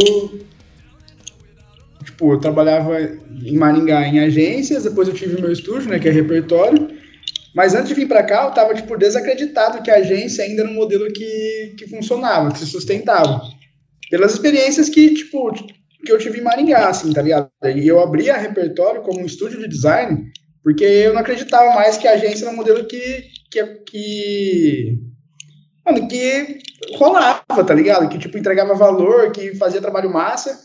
Tipo, eu trabalhava em Maringá em agências, depois eu tive meu estúdio, né, que é repertório. Mas antes de vir para cá, eu estava tipo, desacreditado que a agência ainda era um modelo que, que funcionava, que se sustentava. Pelas experiências que, tipo, que eu tive em Maringá, assim, tá ligado? E eu abri a repertório como um estúdio de design, porque eu não acreditava mais que a agência era um modelo que. Que, que mano, que rolava, tá ligado? Que, tipo, entregava valor, que fazia trabalho massa.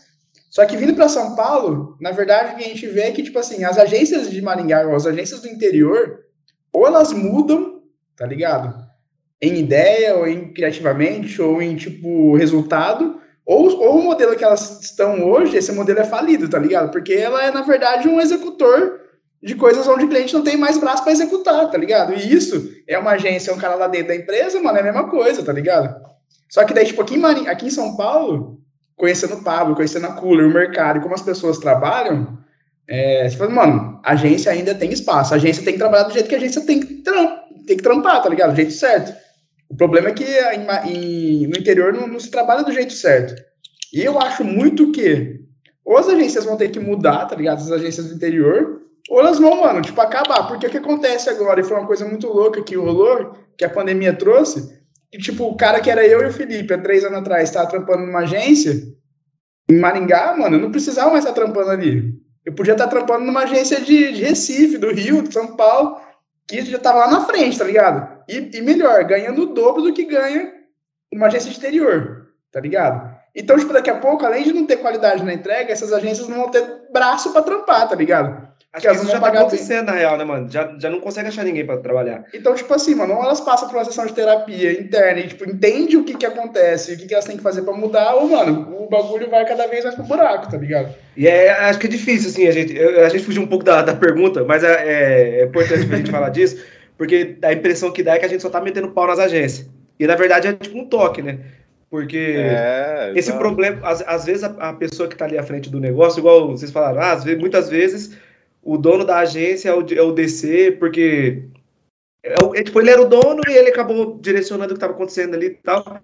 Só que vindo para São Paulo, na verdade, o que a gente vê é que, tipo assim, as agências de Maringá, as agências do interior, ou elas mudam, tá ligado? Em ideia, ou em criativamente, ou em, tipo, resultado, ou, ou o modelo que elas estão hoje, esse modelo é falido, tá ligado? Porque ela é, na verdade, um executor de coisas onde o cliente não tem mais braço para executar, tá ligado? E isso é uma agência, é um cara lá dentro da empresa, mano, é a mesma coisa, tá ligado? Só que daí, tipo, aqui em, aqui em São Paulo, conhecendo o Pablo, conhecendo a Cooler, o mercado e como as pessoas trabalham, é, você fala, mano, a agência ainda tem espaço. A agência tem que trabalhar do jeito que a agência tem que, tem que trampar, tá ligado? Do jeito certo. O problema é que em, em, no interior não, não, se trabalha do jeito certo. E eu acho muito que ou as agências vão ter que mudar, tá ligado? As agências do interior, ou elas vão, mano, tipo, acabar. Porque o que acontece agora, e foi uma coisa muito louca que rolou, que a pandemia trouxe, que, tipo, o cara que era eu e o Felipe, há três anos atrás, estava trampando numa agência, em Maringá, mano, eu não precisava mais estar trampando ali. Eu podia estar trampando numa agência de, de Recife, do Rio, de São Paulo, que já estava lá na frente, tá ligado? E, e, melhor, ganhando o dobro do que ganha uma agência exterior, tá ligado? Então, tipo, daqui a pouco, além de não ter qualidade na entrega, essas agências não vão ter braço para trampar, tá ligado? Acho que, isso já tá acontecendo, na real, né, mano? Já, já não consegue achar ninguém para trabalhar. Então, tipo assim, mano, ou elas passam por uma sessão de terapia interna e, tipo, entende o que que acontece, o que que elas têm que fazer para mudar, ou, mano, o bagulho vai cada vez mais pro buraco, tá ligado? E é, acho que é difícil, assim, a gente, a gente fugiu um pouco da, da pergunta, mas é, é, é importante pra gente falar disso, porque a impressão que dá é que a gente só tá metendo pau nas agências. E, na verdade, é tipo um toque, né? Porque é, esse problema, às, às vezes a, a, pessoa que está ali à frente do negócio, igual vocês falaram, ah, às vezes, muitas vezes o dono da agência é o, é o DC, porque é, é, tipo, ele era o dono e ele acabou direcionando o que estava acontecendo ali e tal.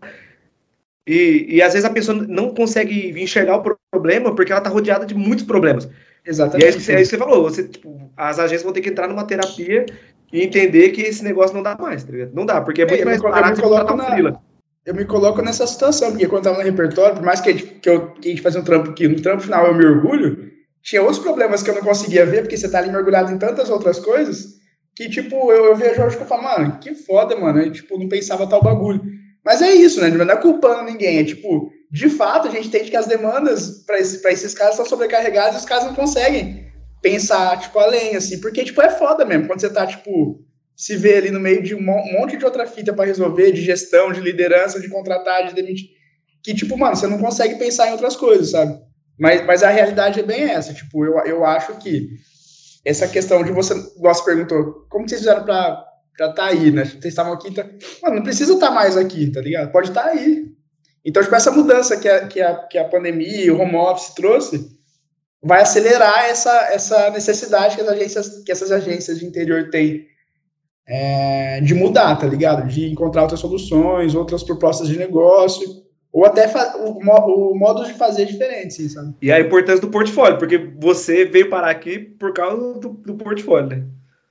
E, e às vezes a pessoa não consegue enxergar o problema porque ela está rodeada de muitos problemas. Exatamente. E é isso, é isso que você falou. Você, tipo, as agências vão ter que entrar numa terapia e entender que esse negócio não dá mais, tá Não dá, porque é muito mais barato contratar um freela. eu me coloco nessa situação, porque quando eu tava no repertório, por mais que a gente, que eu, que a gente fazia um trampo aqui, no trampo final eu me orgulho, tinha outros problemas que eu não conseguia ver, porque você tá ali mergulhado em tantas outras coisas, que, tipo, eu, eu vejo hoje que eu falo, mano, que foda, mano, eu, tipo, não pensava tal bagulho. Mas é isso, né, não é culpando ninguém, é tipo, de fato, a gente entende que as demandas para esse, esses caras estão sobrecarregadas e os caras não conseguem pensar, tipo, além, assim, porque, tipo, é foda mesmo, quando você tá, tipo, se vê ali no meio de um monte de outra fita para resolver, de gestão, de liderança, de contratar, de demitir, que, tipo, mano, você não consegue pensar em outras coisas, sabe? Mas, mas a realidade é bem essa, tipo, eu, eu acho que essa questão de você, você perguntou, como vocês fizeram para estar tá aí, né? Vocês estavam aqui, tá... mano, não precisa estar tá mais aqui, tá ligado? Pode estar tá aí. Então, tipo, essa mudança que a, que a, que a pandemia, o home office trouxe, vai acelerar essa, essa necessidade que, as agências, que essas agências de interior têm é, de mudar, tá ligado? De encontrar outras soluções, outras propostas de negócio, ou até o, modo de fazer diferente, sim, sabe? E a importância do portfólio, porque você veio parar aqui por causa do, do portfólio, né?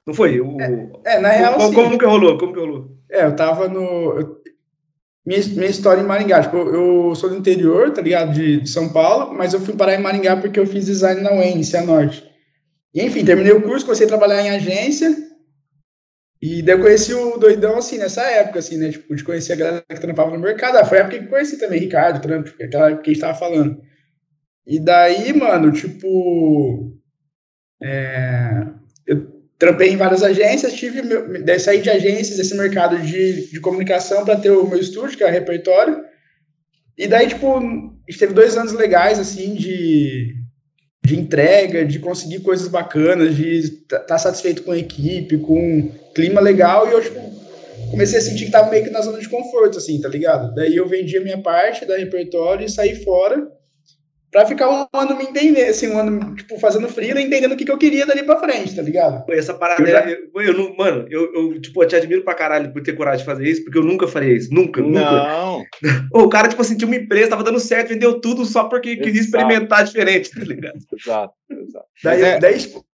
Não foi? O, é, é, na real, como, como, que rolou? Como que rolou? É, eu tava no... Eu, minha, minha história em Maringá. Tipo, eu sou do interior, tá ligado? De, de, São Paulo, mas eu fui parar em Maringá porque eu fiz design na UEM, Cianorte. E, enfim, terminei o curso, comecei a trabalhar em agência. E daí eu conheci o doidão, assim, nessa época, assim, né? Tipo, de conhecer a galera que trampava no mercado. Ah, foi a época que conheci também Ricardo, Trump, aquela época que a gente tava falando. E daí, mano, tipo. É, eu trampei em várias agências, tive daí saí de agências, esse mercado de, de comunicação para ter o meu estúdio, que é o repertório. E daí, tipo, a gente teve dois anos legais, assim, de, de entrega, de conseguir coisas bacanas, de estar tá satisfeito com a equipe, com clima legal, e eu, tipo, comecei a sentir que tava meio que na zona de conforto, assim, tá ligado? Daí eu vendi a minha parte da repertório e saí fora Pra ficar um ano me entender, assim, um ano, tipo, fazendo freela, entendendo o que, que eu queria dali pra frente, tá ligado? Essa parada, eu, já... eu, eu não, mano, eu, eu, tipo, eu te admiro pra caralho por ter coragem de fazer isso, porque eu nunca faria isso, nunca, não. nunca. o cara, tipo assim, tinha uma empresa, tava dando certo, vendeu tudo só porque exato. queria experimentar diferente, tá ligado? Exato, exato. Daí, é... daí tipo,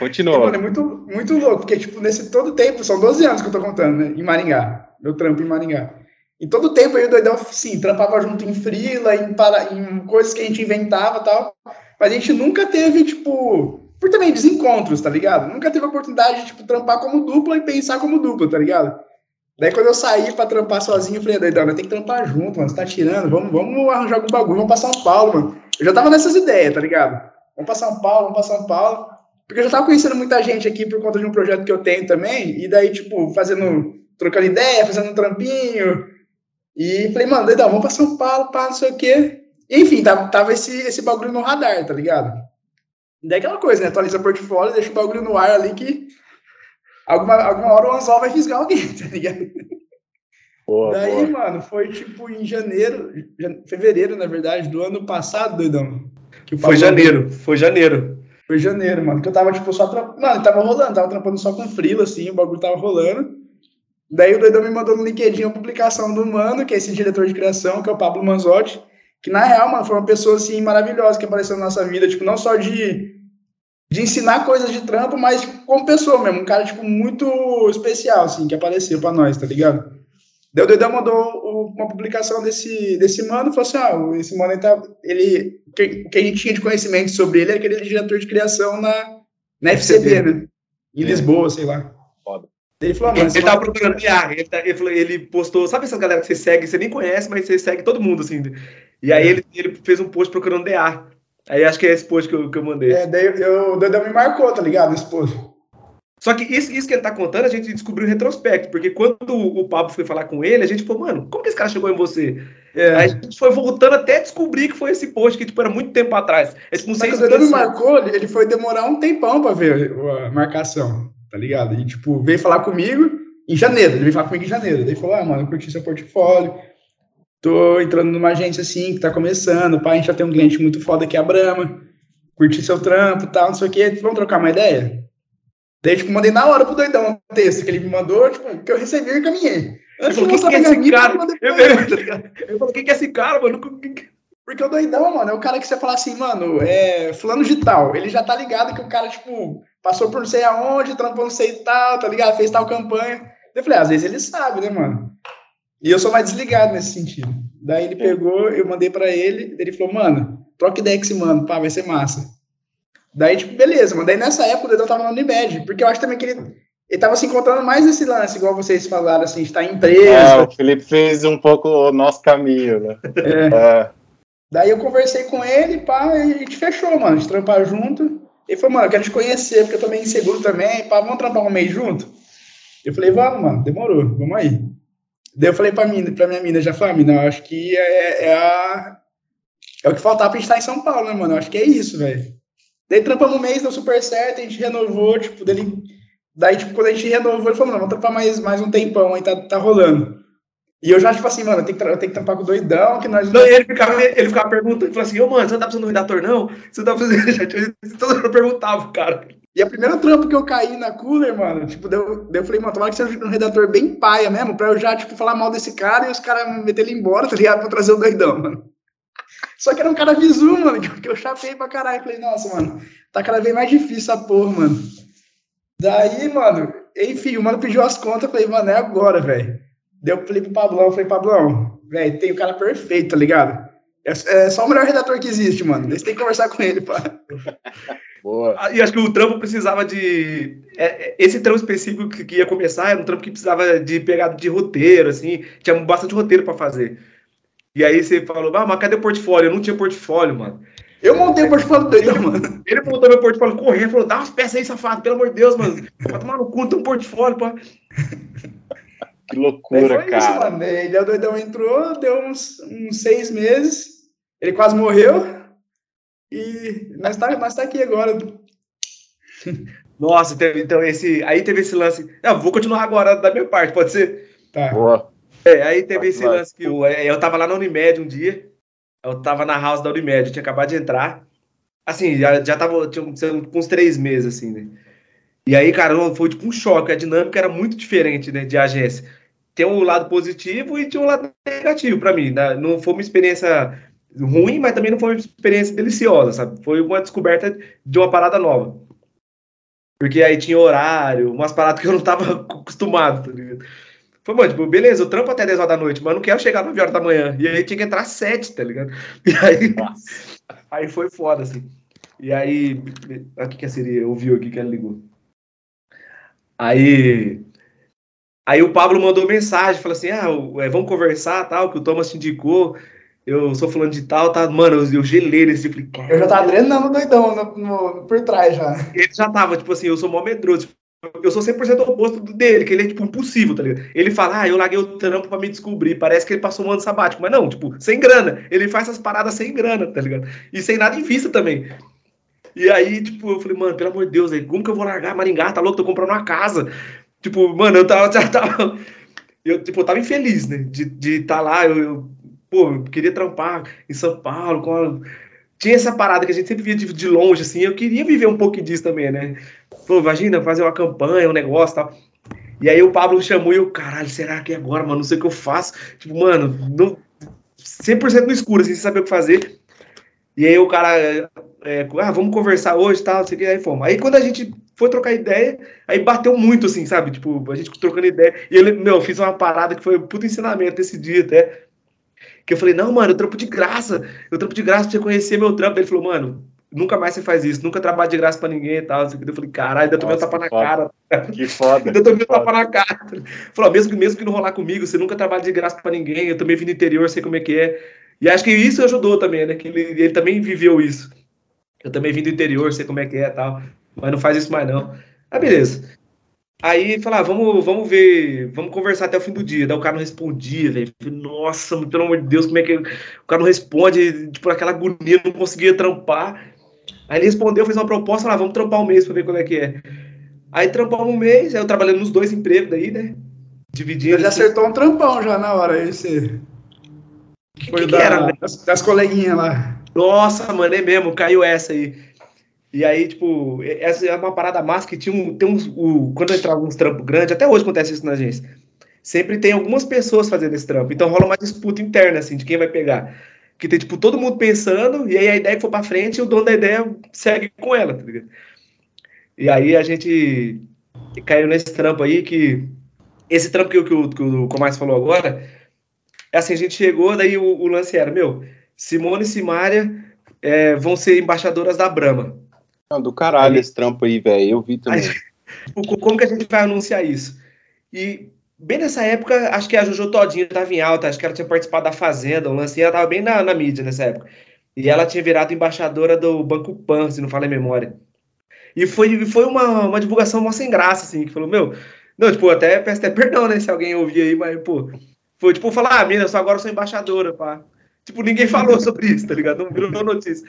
Continua. Mano, é muito, muito louco, porque, tipo, nesse todo tempo, são 12 anos que eu tô contando, né, em Maringá, meu trampo em Maringá. E todo tempo aí o doidão, sim, trampava junto em frila, em, para, em coisas que a gente inventava tal. Mas a gente nunca teve, tipo, por também desencontros, tá ligado? Nunca teve a oportunidade de, tipo, trampar como dupla e pensar como dupla, tá ligado? Daí quando eu saí pra trampar sozinho, eu falei, doidão, tem que trampar junto, mano. Você tá tirando, vamos, vamos arranjar algum bagulho, vamos pra São Paulo, mano. Eu já tava nessas ideias, tá ligado? Vamos pra São Paulo, vamos pra São Paulo. Porque eu já tava conhecendo muita gente aqui por conta de um projeto que eu tenho também. E daí, tipo, fazendo, trocando ideia, fazendo um trampinho e falei, mano, doidão, vamos pra São Paulo, pá, não sei o quê. Enfim, tava, tava esse, esse bagulho no radar, tá ligado? Daí aquela coisa, né? Atualiza o portfólio, deixa o bagulho no ar ali que alguma, alguma hora o anzol vai fisgar alguém, tá ligado? Boa, Daí, boa. mano, foi tipo em janeiro, fevereiro, na verdade, do ano passado, doidão. Que foi janeiro, foi janeiro. Foi janeiro, mano, que eu tava, tipo, só trampando. Mano, tava rolando, tava trampando só com frila, assim, o bagulho tava rolando. Daí o Doidão me mandou no LinkedIn a publicação do Mano, que é esse diretor de criação, que é o Pablo Manzotti, que na real, mano, foi uma pessoa, assim, maravilhosa que apareceu na nossa vida, tipo, não só de, de ensinar coisas de trampo, mas tipo, como pessoa mesmo, um cara, tipo, muito especial, assim, que apareceu pra nós, tá ligado? Daí o Doidão mandou uma publicação desse, desse mano, falou assim, ah, esse mano aí tá, ele, o que, que a gente tinha de conhecimento sobre ele é aquele diretor de criação na, na FCB, né? Em Lisboa, sei lá. Ele falou, ah, ele tava procurando PR, ele, tá, ele, falou, ele postou, sabe essas galera que você segue, você nem conhece, mas você segue todo mundo, assim. E aí é. ele, ele fez um post procurando DA. Aí acho que é esse post que eu, que eu mandei. É, daí eu, o Dedão me marcou, tá ligado? Esse post. Só que isso, isso que ele tá contando, a gente descobriu em retrospecto, porque quando o, Pablo foi falar com ele, a gente falou, mano, como que esse cara chegou em você? É. Aí a gente foi voltando até descobrir que foi esse post, que tipo, era muito tempo atrás. É, tipo, não sei se o Dedão me marcou, ele foi demorar um tempão pra ver a marcação tá ligado? E, tipo, veio falar comigo em janeiro, ele veio falar comigo em janeiro. Daí falou, ah, mano, eu curti seu portfólio, tô entrando numa agência assim, que tá começando, pá, a gente já tem um cliente muito foda que é a Brahma, curti seu trampo e tal, não sei o quê, vamos trocar uma ideia? Daí, tipo, mandei na hora pro doidão o texto que ele me mandou, tipo, que eu recebi e encaminhei. Antes de mostrar pra minha cara, eu, eu, eu falei, quem que é esse cara, mano? Porque o doidão, mano, é o cara que você fala assim, mano, é fulano de tal. Ele já tá ligado que o cara, tipo, passou por não sei aonde, trampou não sei tal, tá ligado? Fez tal campanha. Eu falei, às vezes ele sabe, né, mano? E eu sou mais desligado nesse sentido. Daí ele pegou, eu mandei para ele, ele falou, mano, troca ideia com esse mano, pá, vai ser massa. Daí, tipo, beleza, mas daí nessa época o Dedão tava na Unimed, porque eu acho também que ele, ele tava se encontrando mais nesse lance, igual vocês falaram, assim, de estar em empresa. É, o Felipe fez um pouco o nosso caminho, né? É. é. Daí eu conversei com ele, pá, e a gente fechou, mano, de trampar junto. Ele falou, mano, eu quero te conhecer, porque eu tô meio inseguro também, pá, vamos trampar um mês junto? Eu falei, vamos, mano, demorou, vamos aí. Daí eu falei pra, mim, pra minha mina, já falei, ah, mina, eu acho que é, é, a, é o que faltava pra gente estar em São Paulo, né, mano? Eu acho que é isso, velho. Daí trampamos um mês, deu super certo, a gente renovou, tipo, dele. Daí, tipo, quando a gente renovou, ele falou, mano, vamos trampar mais, mais um tempão aí, tá, tá rolando. E eu já, tipo assim, mano, eu tenho que, eu tenho que trampar com doidão, que nós. Não, ele, ficava, ele ficava perguntando, falou assim, ô, mano, você não tá precisando um redator, não? Você não tá precisando. Todo mundo perguntava, cara. E a primeira trampa que eu caí na cooler, mano, tipo, deu, eu falei, mano, tomara que seja um redator bem paia mesmo, pra eu já, tipo, falar mal desse cara e os caras meter ele embora, tá ligado? Pra trazer o doidão, mano. Só que era um cara visu, mano, que eu chapei pra caralho. Falei, nossa, mano, tá cada vez mais difícil essa porra, mano. Daí, mano, enfim, o mano pediu as contas, falei, mano, é agora, velho. Deu, falei pro Pablão, falei, Pablão, velho, tem o cara perfeito, tá ligado? É, é, só o melhor redator que existe, mano. Você tem que conversar com ele, pá. Boa. Ah, e acho que o trampo precisava de. É, é, esse trampo específico que, ia começar era um trampo que precisava de pegada de roteiro, assim. Tinha bastante roteiro para fazer. E aí você falou, ah, mas cadê o portfólio? Eu não tinha portfólio, mano. Eu montei o portfólio dele, mano. Ele montou meu portfólio correndo, falou, dá umas peças aí, safado, pelo amor de Deus, mano. Vai tomar no cu, tem um portfólio, pá. Que loucura, cara. Isso, mano. Daí o doidão entrou, deu uns, uns seis meses, ele quase morreu. E nós tá, nós tá aqui agora. Nossa, teve, então esse. Aí teve esse lance. Eu vou continuar agora da minha parte, pode ser? Tá. Boa. É, aí teve vai, esse lance que eu, é, eu tava lá na Unimed um dia. Eu tava na house da Unimed, eu tinha acabado de entrar. Assim, já, já tava tinha, com uns três meses, assim, né? E aí, cara, foi tipo um choque. A dinâmica era muito diferente, né, de agência. Tem um lado positivo e tinha um lado negativo para mim. Né? Não foi uma experiência ruim, mas também não foi uma experiência deliciosa, sabe? Foi uma descoberta de uma parada nova. Porque aí tinha horário, umas paradas que eu não tava acostumado, tá ligado? Foi, mano, tipo, beleza, eu trampo até 10 horas da noite, mas não quero chegar 9 horas da manhã. E aí tinha que entrar às 7, tá ligado? E aí, aí foi foda, assim. E aí, o que que seria? Ouviu aqui que ela ligou. Aí, aí o Pablo mandou mensagem, falou assim, ah, é, vamos conversar, tal, que o Thomas te indicou eu sou falando de tal, tá? Mano, eu, eu gelei nesse falei, Eu já tava treinando doidão no, no, por trás já. Ele já tava, tipo assim, eu sou mó medroso. Tipo, eu sou 100% oposto dele, que ele é, tipo, impossível, tá ligado? Ele fala, ah, eu larguei o trampo pra me descobrir. Parece que ele passou um ano sabático. Mas não, tipo, sem grana. Ele faz essas paradas sem grana, tá ligado? E sem nada em vista também. E aí, tipo, eu falei, mano, pelo amor de Deus, aí, como que eu vou largar Maringá? Tá louco? Tô comprando uma casa. Tipo, mano, eu tava, tava. Eu, tipo, eu tava infeliz, né? De estar tá lá, eu, eu pô, eu queria trampar em São Paulo, com tinha essa parada que a gente sempre via de, de, longe, assim, eu queria viver um pouco disso também, né? Pô, imagina, fazer uma campanha, um negócio e tal. E aí o Pablo chamou e eu, caralho, será que é agora, mano? Não sei o que eu faço. Tipo, mano, no, 100% no escuro, assim, sem saber o que fazer. E aí o cara, é, ah, vamos conversar hoje e tal, não sei o que, aí fomos. Aí quando a gente foi trocar ideia, aí bateu muito, assim, sabe? Tipo, a gente trocando ideia. E ele, meu, eu fiz uma parada que foi um puto ensinamento esse dia até. Que eu falei, não, mano, eu trampo de graça. Eu trampo de graça pra você conhecer meu trampo. Ele falou, mano, nunca mais você faz isso, nunca trabalha de graça pra ninguém e tal. Eu falei, caralho, ainda tomei um tapa na cara. Que foda. ainda tomei um tapa na cara. Falou, mesmo, mesmo que não rolar comigo, você nunca trabalha de graça pra ninguém. Eu também vim do interior, sei como é que é. E acho que isso ajudou também, né? Que ele, ele também viveu isso. Eu também vim do interior, sei como é que é e tal. Mas não faz isso mais, não. Ah, beleza. Aí falar, ah, vamos, vamos ver, vamos conversar até o fim do dia. Daí o cara não respondia, velho. Nossa, pelo amor de Deus, como é que. O cara não responde, tipo, aquela agonia, não conseguia trampar. Aí ele respondeu, fez uma proposta, lá, ah, vamos trampar um mês pra ver como é que é. Aí trampamos um mês, aí eu trabalhando nos dois empregos daí, né? Dividindo. Ele acertou um trampão já na hora, esse. Que, Foi que da, que era, das, das coleguinhas lá. Nossa, mano, é mesmo, caiu essa aí. E aí, tipo, essa é uma parada massa que tinha um, tem uns, o, quando entrava uns trampos grandes, até hoje acontece isso na agência, sempre tem algumas pessoas fazendo esse trampo, então rola uma disputa interna, assim, de quem vai pegar. Que tem, tipo, todo mundo pensando, e aí a ideia que for pra frente, o dono da ideia segue com ela, tá ligado? E aí a gente caiu nesse trampo aí, que esse trampo que, que, o, que o Comércio falou agora, É assim, a gente chegou, daí o, o lance era, meu, Simone e Simária é, vão ser embaixadoras da Brahma. Não, do caralho aí, esse trampo aí, velho. Eu vi também. Como que a gente vai anunciar isso? E bem nessa época, acho que a Jojo Todinho estava em alta, acho que ela tinha participado da Fazenda, o lance ela estava bem na, na mídia nessa época. E ela tinha virado embaixadora do Banco Pan, se não fala em memória. E foi, foi uma, uma divulgação mó sem graça, assim, que falou, meu. Não, tipo, até peço até perdão, né, se alguém ouvir aí, mas, pô. Foi tipo falar, ah, mina, só agora eu sou embaixadora, pá. Tipo, ninguém falou sobre isso, tá ligado? Não virou notícia.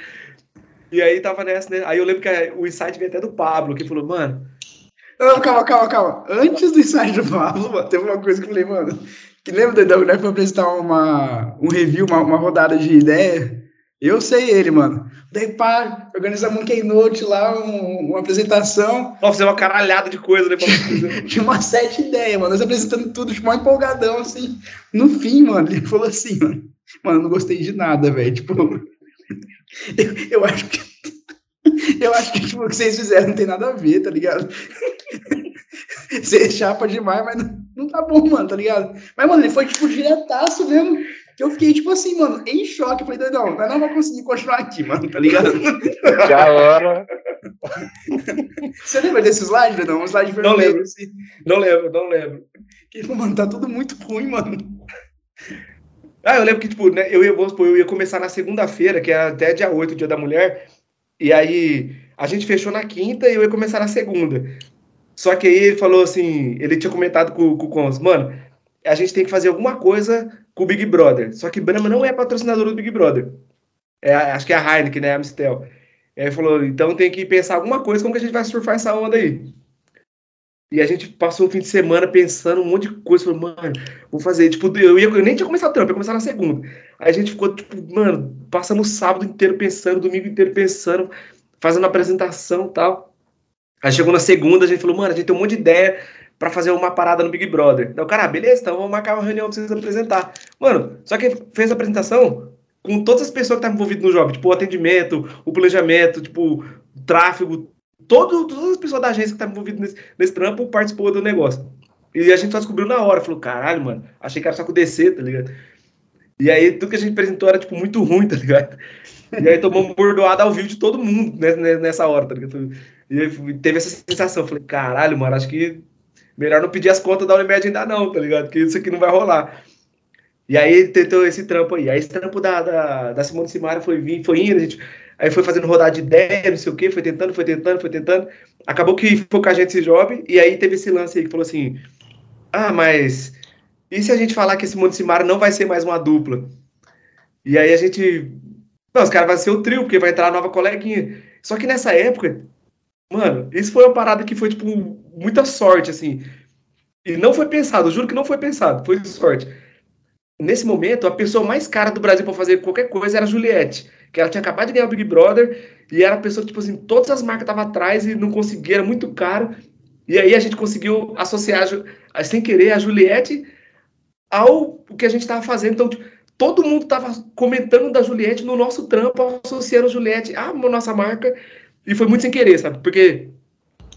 E aí tava nessa, né? Aí eu lembro que o insight veio até do Pablo, que falou, mano. Não, calma, calma, calma. Antes do insight do Pablo, mano, teve uma coisa que eu falei, mano. Que lembra da que foi apresentar uma, um review, uma, uma rodada de ideia? Eu sei ele, mano. Daí, pá, organizamos um keynote lá, um, uma apresentação. Nossa, é uma caralhada de coisa, né? Tinha uma sete ideias, mano. Nós apresentando tudo, tipo, uma empolgadão, assim. No fim, mano, ele falou assim, mano. Mano, não gostei de nada, velho. Tipo, eu, eu acho que. Eu acho que tipo, o que vocês fizeram não tem nada a ver, tá ligado? Você é chapa demais, mas não, não tá bom, mano, tá ligado? Mas, mano, ele foi, tipo, diretaço mesmo. Eu fiquei, tipo assim, mano, em choque. Eu falei, doidão, nós não vamos conseguir continuar aqui, mano, tá ligado? Já hora. Você lembra desse slide, doidão? Um slide vermelho. Não lembro, assim. Não lembro, não lembro. Que, mano, tá tudo muito ruim, mano. Ah, eu lembro que, tipo, né, eu ia, vamos supor, eu ia começar na segunda-feira, que era até dia 8, dia da mulher, e aí a gente fechou na quinta e eu ia começar na segunda. Só que aí ele falou assim, ele tinha comentado com, com o Cons, mano, a gente tem que fazer alguma coisa com o Big Brother. Só que Brahma não é patrocinador do Big Brother. É, acho que é a Heineken, né? A Mistel. Aí ele falou, então tem que pensar alguma coisa, como que a gente vai surfar essa onda aí? E a gente passou o fim de semana pensando um monte de coisa. Falou, mano, vou fazer. Tipo, eu, ia, eu nem tinha começado a trampa, ia começar na segunda. Aí a gente ficou, tipo, mano, passando o sábado inteiro pensando, domingo inteiro pensando, fazendo apresentação e tal. Aí chegou na segunda, a gente falou, mano, a gente tem um monte de ideia para fazer uma parada no Big Brother. Então, cara, beleza, então vamos marcar uma reunião pra vocês apresentar. Mano, só que fez a apresentação com todas as pessoas que estavam envolvidas no job, tipo, o atendimento, o planejamento, tipo, o tráfego, todo, todas as pessoas da agência que estavam envolvidas nesse, nesse trampo participou do negócio. E a gente só descobriu na hora, falou, caralho, mano, achei que era só com DC, tá ligado? E aí tudo que a gente apresentou era, tipo, muito ruim, tá ligado? E aí um bordoada ao vivo de todo mundo nessa hora, tá ligado? E aí teve essa sensação, falei, caralho, mano, acho que melhor não pedir as contas da Unimed ainda não, tá ligado? Porque isso aqui não vai rolar. E aí tentou esse trampo aí. Aí esse trampo da, da, da Simone Simara foi, foi indo, a gente, aí foi fazendo rodada de ideia, não sei o quê, foi tentando, foi tentando, foi tentando. Acabou que foi com a gente esse job, e aí teve esse lance aí que falou assim: Ah, mas e se a gente falar que esse Simone Simara não vai ser mais uma dupla? E aí a gente. Não, os caras vão ser o trio, porque vai entrar a nova coleguinha. Só que nessa época, mano, isso foi uma parada que foi, tipo, muita sorte, assim. E não foi pensado, juro que não foi pensado, foi sorte. Nesse momento, a pessoa mais cara do Brasil para fazer qualquer coisa era a Juliette, que ela tinha acabado de ganhar o Big Brother e era a pessoa que, tipo assim, todas as marcas estavam atrás e não conseguia, era muito caro. E aí a gente conseguiu associar, sem querer, a Juliette ao que a gente estava fazendo. Então, tipo, todo mundo estava comentando da Juliette no nosso trampo, associando a Juliette à nossa marca. E foi muito sem querer, sabe? Porque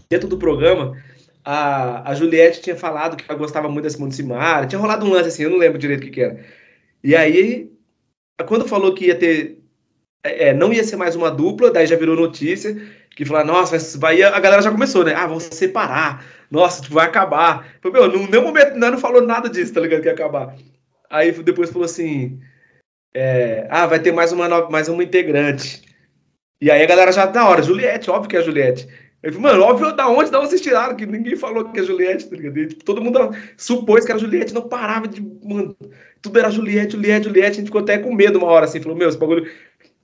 dentro do programa, a, a Juliette tinha falado que ela gostava muito da Simone Simara, tinha rolado um lance assim, eu não lembro direito o que, que era. E aí, quando falou que ia ter. É, é não ia ser mais uma dupla, daí já virou notícia, que falou, nossa, vai, a galera já começou, né? Ah, vão se separar, nossa, tipo, vai acabar. Falei, meu, no nenhum momento não, não falou nada disso, tá ligado? Que ia acabar. Aí depois falou assim: é, ah, vai ter mais uma, mais uma integrante. E aí a galera já, da hora, Juliette, óbvio que é a Juliette. Eu falei, mano, óbvio da onde, da onde vocês tiraram, que ninguém falou que é Juliette, tá ligado? Tipo, todo mundo supôs que era Juliette, não parava de. Mano, tudo era Juliette, Juliette, Juliette. A gente ficou até com medo uma hora, assim, falou, meu, esse bagulho.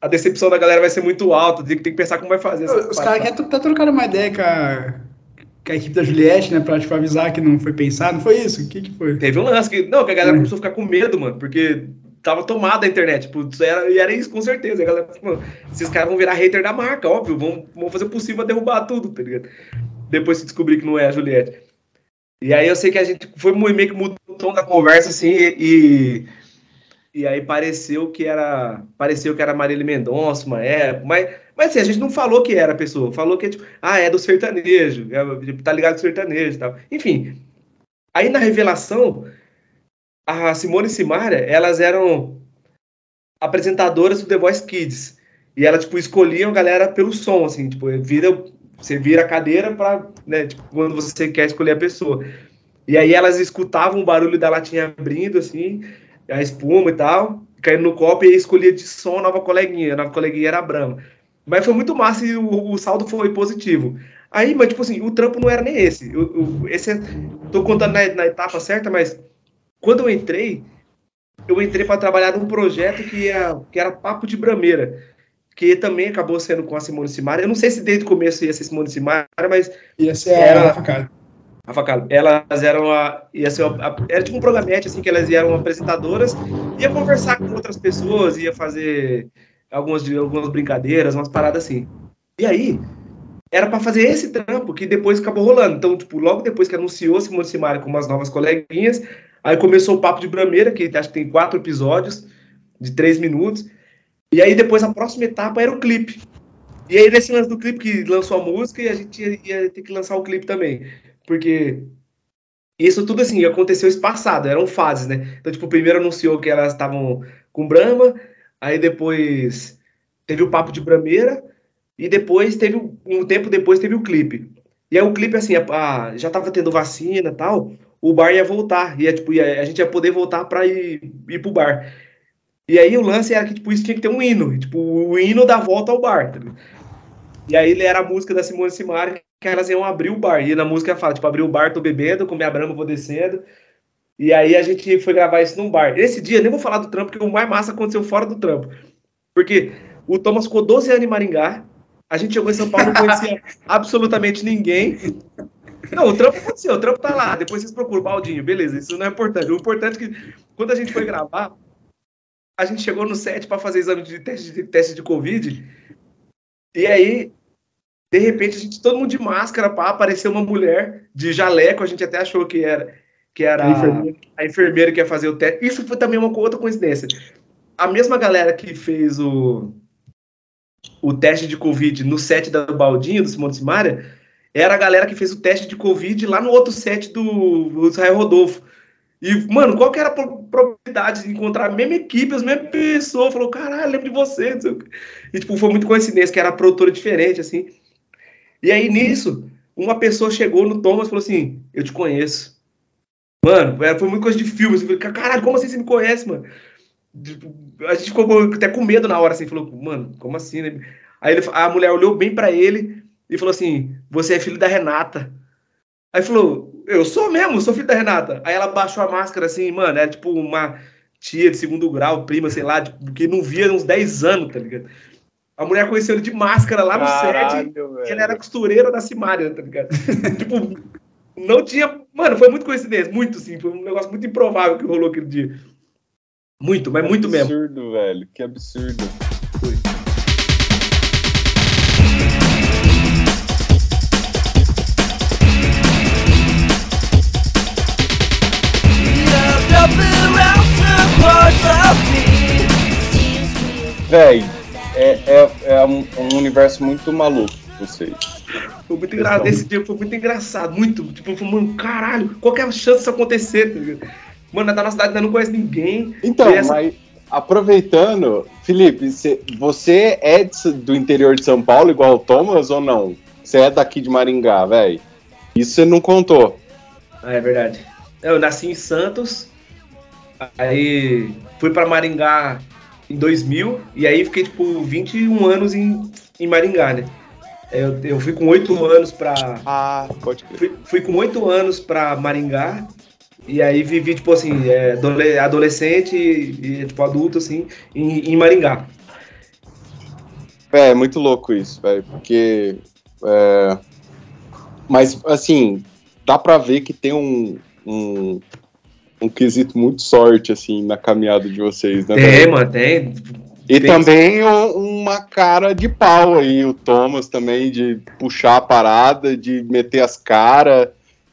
A decepção da galera vai ser muito alta, tem, que pensar como vai fazer. Os caras querem tá trocando uma ideia com a, com a, equipe da Juliette, né, pra tipo, avisar que não foi pensado, não foi isso? O que que foi? Teve um lance que. Não, que a galera hum. começou a ficar com medo, mano, porque tava tomada a internet. Tipo, era, e era isso, com certeza. A galera, tipo, esses caras vão virar hater da marca, óbvio. Vão, vão fazer o possível pra derrubar tudo, tá ligado? Depois se descobrir que não é a Juliette. E aí eu sei que a gente foi meio que mudou o tom da conversa, assim, e, e aí pareceu que era pareceu que era Marília Mendonça uma época, mas, mas assim, a gente não falou que era a pessoa, falou que tipo, ah, é do sertanejo, é, tá ligado do sertanejo e tal. Enfim, aí na revelação, a Simone e Simaria, elas eram apresentadoras do The Voice Kids. E elas, tipo, escolhiam a galera pelo som, assim, tipo, vira, você vira a cadeira para, né, tipo, quando você quer escolher a pessoa. E aí elas escutavam o barulho da latinha abrindo, assim, a espuma e tal, caindo no copo, e escolhia de som a nova coleguinha. A nova coleguinha era a Brahma. Mas foi muito massa e o, o, saldo foi positivo. Aí, mas, tipo assim, o trampo não era nem esse. Eu, eu esse é, tô contando na, na etapa certa, mas quando eu entrei, eu entrei para trabalhar num projeto que, ia, que era Papo de Brameira, que também acabou sendo com a Simone Simaria. Eu não sei se desde o começo ia ser Simone Simaria, mas. Ia ser era, a facada. A facada. Elas eram a. Ia ser a, era tipo um programete, assim, que elas eram apresentadoras, ia conversar com outras pessoas, ia fazer algumas, algumas brincadeiras, umas paradas assim. E aí, era para fazer esse trampo que depois acabou rolando. Então, tipo, logo depois que anunciou Simone Simaria com umas novas coleguinhas, Aí começou o Papo de Brameira, que acho que tem quatro episódios, de três minutos. E aí depois a próxima etapa era o clipe. E aí nesse lance do clipe que lançou a música, e a gente ia, ia ter que lançar o clipe também. Porque isso tudo assim aconteceu espaçado, eram fases, né? Então, tipo, primeiro anunciou que elas estavam com Brahma, aí depois teve o Papo de Brameira, e depois teve, um tempo depois teve o clipe. E aí o clipe, assim, a, a, já tava tendo vacina tal, o bar ia voltar, ia, tipo, ia, a gente ia poder voltar para ir, ir pro bar. E aí o lance era que, tipo, isso tinha que ter um hino, tipo, o hino da volta ao bar, tá E aí ele era a música da Simone Simari, que elas iam abrir o bar, e na música fala, tipo, abrir o bar, tô bebendo, com minha brama, vou descendo. E aí a gente foi gravar isso num bar. Esse dia, nem vou falar do trampo, porque o mais massa aconteceu fora do trampo. Porque o Thomas ficou 12 anos em Maringá, a gente chegou em São Paulo, não conhecia absolutamente ninguém. Não, o trampo aconteceu, o trampo tá lá. Depois vocês procuram, Baldinho, beleza, isso não é importante. O importante é que quando a gente foi gravar, a gente chegou no set para fazer exame de teste, de teste de Covid. E aí, de repente, a gente, todo mundo de máscara, pá, apareceu uma mulher de jaleco, a gente até achou que era, que era a, enfermeira. a enfermeira que ia fazer o teste. Isso foi também uma outra coincidência. A mesma galera que fez o, o teste de Covid no set da Baldinho, do Simone Simaria, era a galera que fez o teste de Covid lá no outro set do, do Israel Rodolfo. E, mano, qual que era a probabilidade de encontrar a mesma equipe, as mesmas pessoas? Falou, caralho, lembro de você. E, tipo, foi muito coincidência, que era produtora diferente, assim. E aí, nisso, uma pessoa chegou no Thomas e falou assim, eu te conheço. Mano, foi muito coisa de filme. Eu falei, caralho, como assim você me conhece, mano? A gente ficou até com medo na hora, assim. Falou, mano, como assim, né? Aí ele, a mulher olhou bem para ele e falou assim: Você é filho da Renata. Aí falou: Eu sou mesmo, sou filho da Renata. Aí ela baixou a máscara assim, mano, era tipo uma tia de segundo grau, prima, sei lá, tipo, que não via uns 10 anos, tá ligado? A mulher conheceu ele de máscara lá no Caralho, set. Velho. E ele era costureira da Simária, tá ligado? tipo, não tinha. Mano, foi muito coincidência, muito sim. Foi um negócio muito improvável que rolou aquele dia. Muito, mas que muito absurdo, mesmo. Absurdo, velho. Que absurdo. Foi. Véi, é, é, é um, um, universo muito maluco vocês. Foi muito engraçado. Esse dia foi muito engraçado. Muito. Tipo, mano, caralho, qual que é a chance disso acontecer? Tá mano, da nossa cidade ainda não conhece ninguém. Então, essa... mas aproveitando, Felipe, você é do interior de São Paulo, igual o Thomas, ou não? Você é daqui de Maringá, velho? Isso você não contou. Ah, é verdade. Eu nasci em Santos, aí fui para Maringá em 2000, e aí fiquei, tipo, 21 anos em, em Maringá, né? Eu, eu fui com 8 anos pra. Ah, pode crer. Fui, fui com 8 anos pra Maringá, e aí vivi, tipo assim, é, adolescente e, tipo, adulto, assim, em, em Maringá. É, é muito louco isso, velho, porque. É... Mas, assim, dá pra ver que tem um, um, um quesito muito sorte, assim, na caminhada de vocês, né? Tem, mano, tem. E tem também uma cara de pau aí, o Thomas também, de puxar a parada, de meter as caras,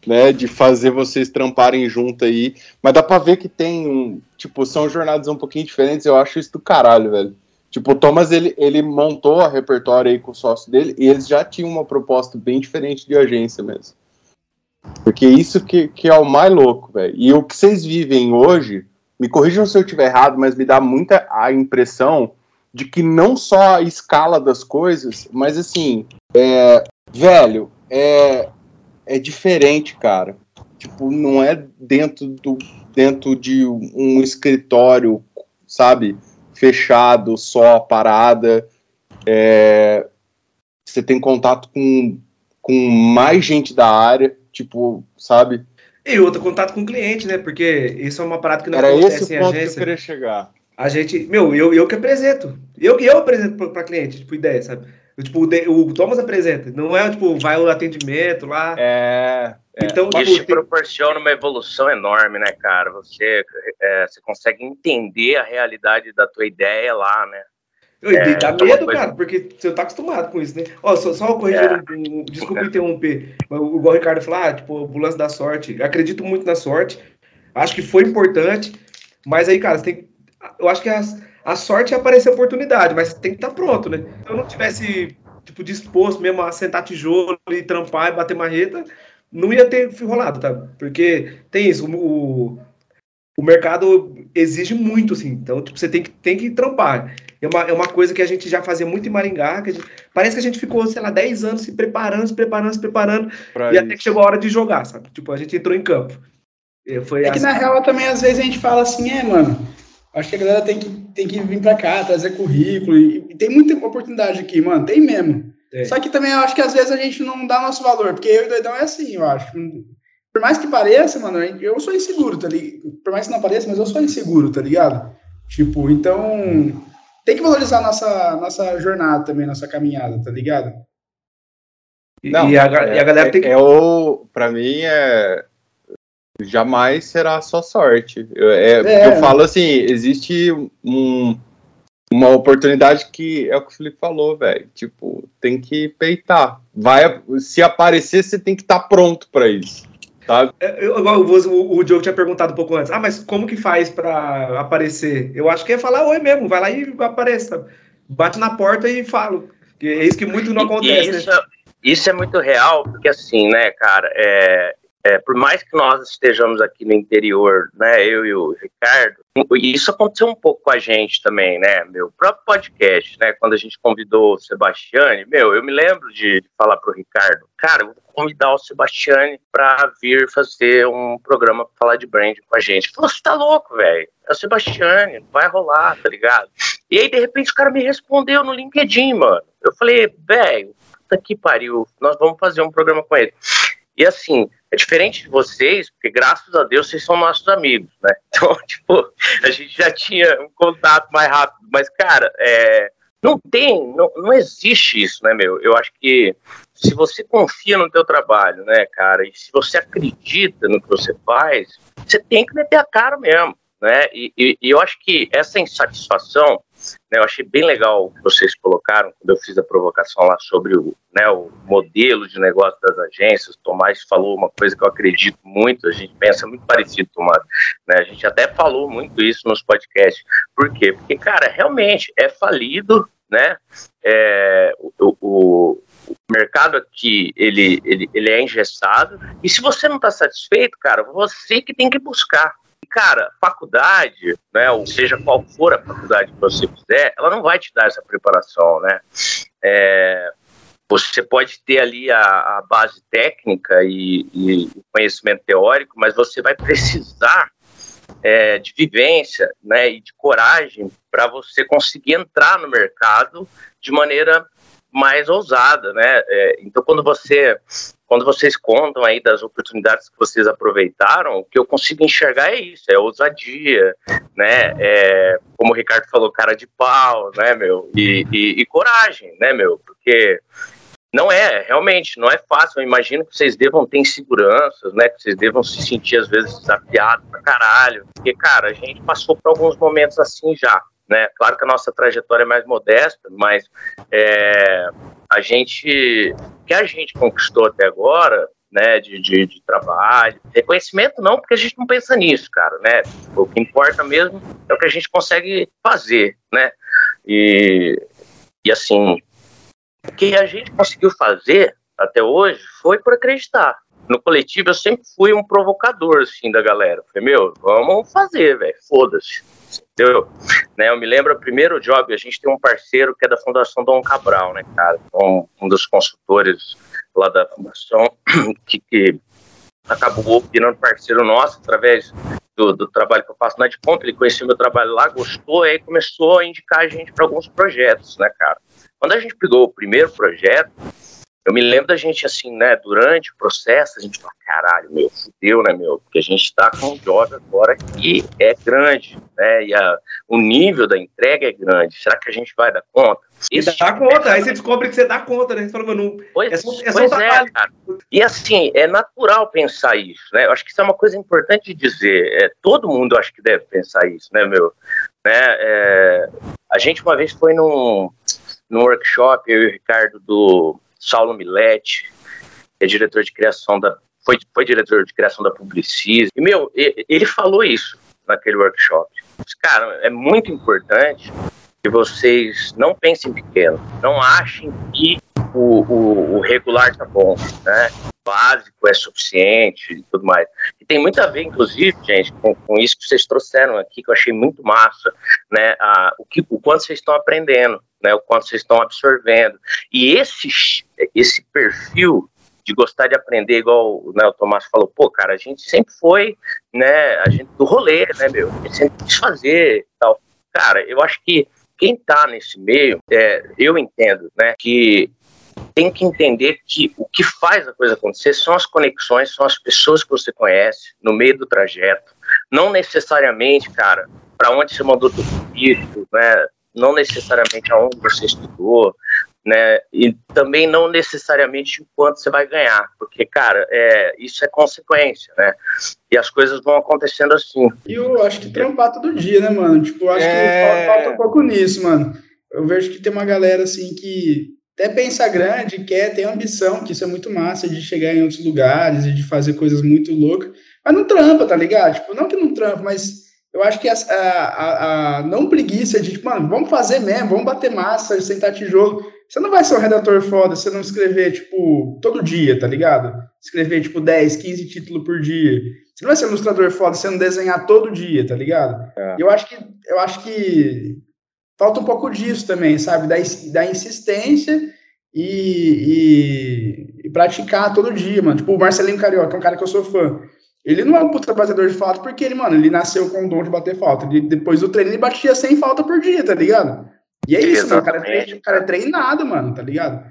né? De fazer vocês tramparem junto aí. Mas dá pra ver que tem um. Tipo, são jornadas um pouquinho diferentes, eu acho isso do caralho, velho. Tipo, o Thomas, ele, ele montou a repertório aí com o sócio dele e eles já tinham uma proposta bem diferente de agência mesmo. Porque isso que, que é o mais louco, velho. E o que vocês vivem hoje, me corrijam se eu estiver errado, mas me dá muita a impressão de que não só a escala das coisas, mas assim, é, velho, é, é diferente, cara. Tipo, não é dentro, do, dentro de um escritório, sabe? Fechado, só parada. É, você tem contato com, com mais gente da área, tipo, sabe? E outro contato com o cliente, né? Porque isso é uma parada que não Era acontece esse em ponto agência. que eu queria chegar. A gente, meu, eu, eu que apresento. Eu que eu apresento para cliente, tipo, ideia, sabe? Tipo, o, o Thomas apresenta. Não é, tipo, vai o atendimento lá. É. é. Então, tipo, Isso te tem... proporciona uma evolução enorme, né, cara? Você, é, você consegue entender a realidade da tua ideia lá, né? É, dá então medo, cara, porque você tá acostumado com isso, né? Ó, só, só corrigir, é. um, um, desculpa interromper, mas igual o Ricardo falou, ah, tipo, o lance da sorte. Eu acredito muito na sorte, acho que foi importante, mas aí, cara, você tem eu acho que as, a sorte é aparecer a oportunidade, mas tem que estar tá pronto, né? Se eu não tivesse, tipo, disposto mesmo a sentar tijolo e trampar e bater marreta, não ia ter rolado, tá? Porque tem isso, o, o mercado exige muito, assim. Então, tipo, você tem que, tem que trampar. É uma, é uma coisa que a gente já fazia muito em Maringá. Que gente, parece que a gente ficou, sei lá, 10 anos se preparando, se preparando, se preparando. Pra e isso. até que chegou a hora de jogar, sabe? Tipo, a gente entrou em campo. Foi é assim. que na real também, às vezes, a gente fala assim, é, mano, acho que a galera tem que, tem que vir para cá, trazer currículo. E, e, tem muita oportunidade aqui, mano. Tem mesmo. É. Só que também eu acho que às vezes a gente não dá nosso valor, porque eu e o doidão é assim, eu acho. Por mais que pareça, mano, eu sou inseguro, tá ligado? Por mais que não pareça, mas eu sou inseguro, tá ligado? Tipo, então tem que valorizar nossa nossa jornada também, nossa caminhada, tá ligado? Não, e, a, é, e a galera é, tem que. É o, pra mim é jamais será só sorte. Eu, é, é. eu falo assim, existe um, uma oportunidade que é o que o Felipe falou, velho. Tipo, tem que peitar. Vai, se aparecer, você tem que estar tá pronto para isso. Sabe? É, eu, o, o Diogo tinha perguntado um pouco antes. Ah, mas como que faz para aparecer? Eu acho que é falar oi mesmo. Vai lá e apareça. Bate na porta e fala. É isso que muito não acontece. Isso, né? isso é muito real, porque assim, né, cara, é, é, por mais que nós estejamos aqui no interior, né, eu e o Ricardo, isso aconteceu um pouco com a gente também, né, meu próprio podcast, né, quando a gente convidou o Sebastiane, meu, eu me lembro de falar pro Ricardo, cara, eu vou convidar o Sebastiane para vir fazer um programa para falar de brand com a gente. Falou, você tá louco, velho, é o Sebastiane, vai rolar, tá ligado? E aí, de repente, o cara me respondeu no LinkedIn, mano. Eu falei, velho, puta que pariu, nós vamos fazer um programa com ele. E assim, é diferente de vocês, porque graças a Deus vocês são nossos amigos, né? Então, tipo, a gente já tinha um contato mais rápido. Mas, cara, é, não tem, não, não existe isso, né, meu? Eu acho que se você confia no teu trabalho, né, cara, e se você acredita no que você faz, você tem que meter a cara mesmo, né? E, e, e eu acho que essa insatisfação né, eu achei bem legal o que vocês colocaram quando eu fiz a provocação lá sobre o, né, o modelo de negócio das agências. O Tomás falou uma coisa que eu acredito muito, a gente pensa muito parecido, Tomás. Né, a gente até falou muito isso nos podcasts. Por quê? Porque, cara, realmente é falido, né? É, o, o, o mercado aqui ele, ele, ele é engessado e se você não está satisfeito, cara, você que tem que buscar cara, faculdade, né, ou seja qual for a faculdade que você fizer, ela não vai te dar essa preparação, né? É, você pode ter ali a, a base técnica e, e, conhecimento teórico, mas você vai precisar é, de vivência né, e de coragem para você conseguir entrar no mercado de maneira mais ousada, né? É, então, quando você quando vocês contam aí das oportunidades que vocês aproveitaram, o que eu consigo enxergar é isso, é ousadia, né? É, como o Ricardo falou, cara de pau, né, meu? E, e, e coragem, né, meu? Porque não é, realmente, não é fácil. Eu imagino que vocês devam ter inseguranças, né? Que vocês devam se sentir, às vezes, desafiados pra caralho. Porque, cara, a gente passou por alguns momentos assim já, né? Claro que a nossa trajetória é mais modesta, mas é, a gente, que a gente conquistou até agora, né, de, de, de, trabalho, reconhecimento não, porque a gente não pensa nisso, cara, né? O que importa mesmo é o que a gente consegue fazer, né? E, e assim, o que a gente conseguiu fazer até hoje foi por acreditar, no coletivo eu sempre fui um provocador, assim, da galera. Falei, meu, vamos fazer, velho, foda-se. Entendeu? Né, eu me lembro, o primeiro job, a gente tem um parceiro que é da Fundação Dom Cabral, né, cara? Um, um dos consultores lá da Fundação, que, que acabou virando parceiro nosso através do, do, trabalho que eu faço na Edcomp, ele conheceu meu trabalho lá, gostou, e aí começou a indicar a gente para alguns projetos, né, cara? Quando a gente pegou o primeiro projeto, eu me lembro da gente, assim, né, durante o processo, a gente fala, caralho, meu, fudeu, né, meu, porque a gente tá com um job agora que é grande, né, e a, o nível da entrega é grande, será que a gente vai dar conta? Isso dá conta, aí você descobre que você dá conta, né, você fala, não, pois, é só, é, só pois é, cara. E assim, é natural pensar isso, né, eu acho que isso é uma coisa importante de dizer, é, todo mundo acho que deve pensar isso, né, meu, né, é, a gente uma vez foi num, num workshop, eu e o Ricardo do Saulo Milete, é diretor de criação da. Foi, foi diretor de criação da Publicis. E, meu, ele falou isso naquele workshop. Cara, é muito importante que vocês não pensem pequeno, não achem que o, o, o regular tá bom, né? O básico é suficiente e tudo mais. E tem muito a ver, inclusive, gente, com, com isso que vocês trouxeram aqui, que eu achei muito massa, né? A, o, que, o quanto vocês estão aprendendo né, o quanto vocês estão absorvendo. E esse, esse perfil de gostar de aprender, igual né, o Tomás falou, pô, cara, a gente sempre foi, né, a gente do rolê, né, meu, a gente sempre quis fazer tal. Cara, eu acho que quem tá nesse meio, é, eu entendo, né, que tem que entender que o que faz a coisa acontecer são as conexões, são as pessoas que você conhece no meio do trajeto, não necessariamente, cara, para onde você mandou teu filho, né, não necessariamente aonde você estudou, né? E também não necessariamente o quanto você vai ganhar, porque, cara, é, isso é consequência, né? E as coisas vão acontecendo assim. E eu acho que trampar todo dia, né, mano? Tipo, eu acho é... que falta um pouco nisso, mano. Eu vejo que tem uma galera, assim, que até pensa grande, quer, tem ambição, que isso é muito massa, de chegar em outros lugares e de fazer coisas muito loucas, mas não trampa, tá ligado? Tipo, não que não trampa, mas eu acho que a, a, a, não preguiça de, tipo, mano, vamos fazer mesmo, vamos bater massa, sentar tijolo. Você não vai ser um redator foda se não escrever, tipo, todo dia, tá ligado? Escrever, tipo, 10, 15 títulos por dia. Você não vai ser um ilustrador foda se não desenhar todo dia, tá ligado? É. Eu acho que eu acho que falta um pouco disso também, sabe? Da, da insistência e, e, e praticar todo dia, mano. Tipo, o Marcelinho Carioca, é um cara que eu sou fã. Ele não é um puta batedor de falta porque ele, mano, ele nasceu com o dom de bater falta. Ele, depois do treino ele batia 100 falta por dia, tá ligado? E é isso, mano. O cara, é treinado, o cara é treinado, mano, tá ligado?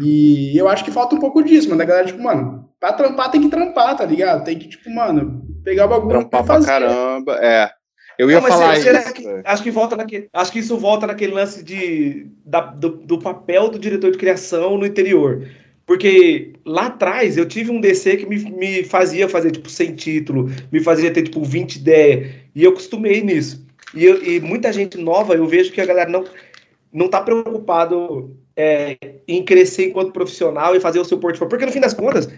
E eu acho que falta um pouco disso, mano. A galera, tipo, mano, pra trampar tem que trampar, tá ligado? Tem que, tipo, mano, pegar o bagulho trampar pra fazer. caramba, é. Eu ia não, falar isso. Que, acho que volta naquele, acho que isso volta naquele lance de, da, do, do papel do diretor de criação no interior. Porque lá atrás eu tive um DC que me, me fazia fazer, tipo, sem título, me fazia ter, tipo, 20 ideias. E eu costumei nisso. E, eu, e muita gente nova, eu vejo que a galera não, não tá preocupado é, em crescer enquanto profissional e fazer o seu portfólio. Porque no fim das contas,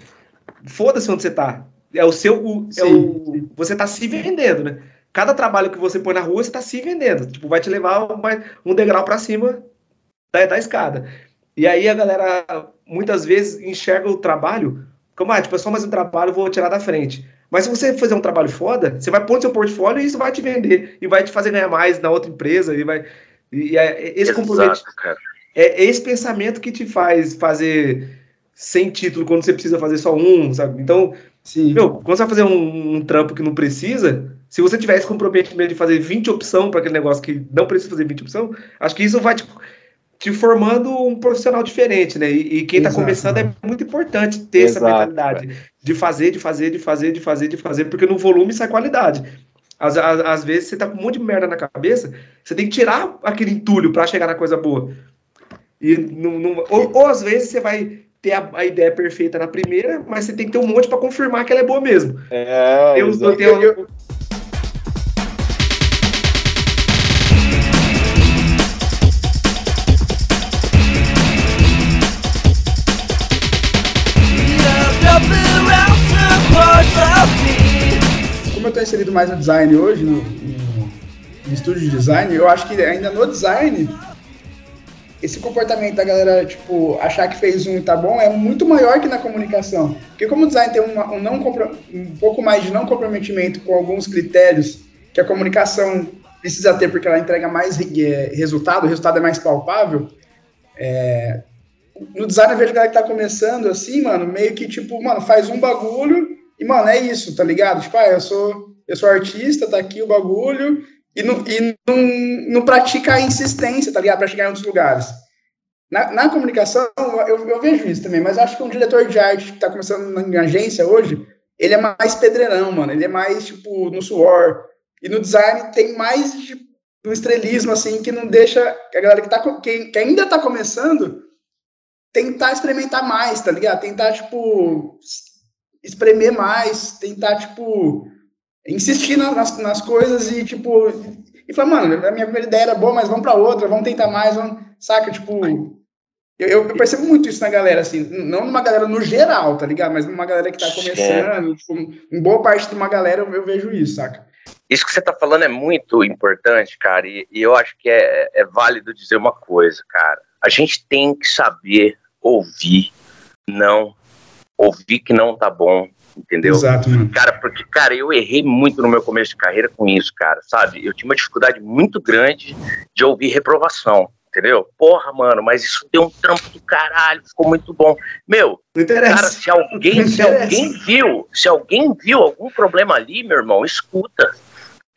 foda-se onde você tá. É o seu. O, é o, você tá se vendendo, né? Cada trabalho que você põe na rua, você tá se vendendo. Tipo, vai te levar um, um degrau para cima da, da escada. E aí a galera muitas vezes enxerga o trabalho como, ah, tipo, é só mais um trabalho, vou tirar da frente. Mas se você fazer um trabalho foda, você vai pôr no seu portfólio e isso vai te vender. E vai te fazer ganhar mais na outra empresa. E vai. E é esse comprometimento. É esse pensamento que te faz fazer sem título quando você precisa fazer só um, sabe? Então, Sim. Meu, quando você vai fazer um, um, trampo que não precisa, se você tiver esse comprometimento de fazer 20 opções para aquele negócio que não precisa fazer 20 opções, acho que isso vai te, te formando um profissional diferente, né? E, e quem está começando é muito importante ter Exato, essa mentalidade de fazer, de fazer, de fazer, de fazer, de fazer, porque no volume sai qualidade. Às, às, às, vezes você tá com um monte de merda na cabeça, você tem que tirar aquele entulho para chegar na coisa boa. E não, não ou, ou, às vezes você vai ter a, a, ideia perfeita na primeira, mas você tem que ter um monte para confirmar que ela é boa mesmo. É, eu, eu, eu, eu estou inserido mais no design hoje, no, no, no, estúdio de design, eu acho que ainda no design esse comportamento da galera, tipo, achar que fez um e tá bom é muito maior que na comunicação. Porque como o design tem uma, um, não, um pouco mais de não comprometimento com alguns critérios que a comunicação precisa ter porque ela entrega mais é, resultado, o resultado é mais palpável, é, no design eu vejo a galera que tá começando assim, mano, meio que tipo, mano, faz um bagulho e, mano, é isso, tá ligado? Tipo, ah, eu sou, eu sou artista, tá aqui o bagulho, e não, e não, não pratica a insistência, tá ligado? Pra chegar em outros lugares. Na, na comunicação, eu, eu, vejo isso também, mas acho que um diretor de arte que tá começando na agência hoje, ele é mais pedreirão, mano. Ele é mais, tipo, no suor. E no design tem mais tipo, um estrelismo, assim, que não deixa a galera que, tá, que, que ainda tá começando tentar experimentar mais, tá ligado? Tentar, tipo, espremer mais, tentar, tipo, insistir nas, nas coisas e, tipo, e falar, mano, a minha primeira ideia era boa, mas vamos pra outra, vamos tentar mais, vamos, saca? Tipo, eu, eu, percebo muito isso na galera, assim, não numa galera no geral, tá ligado? Mas numa galera que tá começando, é. tipo, em boa parte de uma galera eu, eu, vejo isso, saca? Isso que você tá falando é muito importante, cara, e, e eu acho que é, é válido dizer uma coisa, cara. A gente tem que saber ouvir, não ouvir que não tá bom, entendeu? Exato, mano. Cara, porque, cara, eu errei muito no meu começo de carreira com isso, cara, sabe? Eu tinha uma dificuldade muito grande de ouvir reprovação, entendeu? Porra, mano, mas isso deu um trampo do caralho, ficou muito bom. Meu, cara, se alguém, se alguém viu, se alguém viu algum problema ali, meu irmão, escuta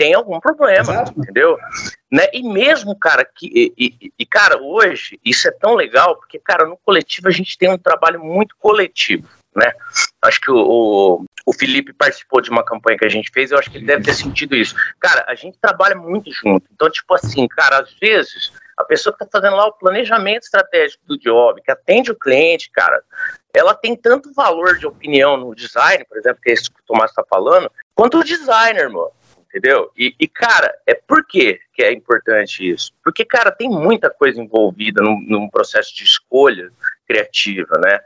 tem algum problema, Exato. entendeu? Né? E mesmo, cara, que. E, e, e, cara, hoje, isso é tão legal, porque, cara, no coletivo a gente tem um trabalho muito coletivo, né? Acho que o, o, o Felipe participou de uma campanha que a gente fez, eu acho que ele deve ter sentido isso. Cara, a gente trabalha muito junto. Então, tipo assim, cara, às vezes a pessoa que está fazendo lá o planejamento estratégico do job, que atende o cliente, cara, ela tem tanto valor de opinião no design, por exemplo, que é isso que o Tomás está falando, quanto o designer, mano entendeu? E, e, cara, é por que é importante isso? Porque, cara, tem muita coisa envolvida num, num processo de escolha criativa, né?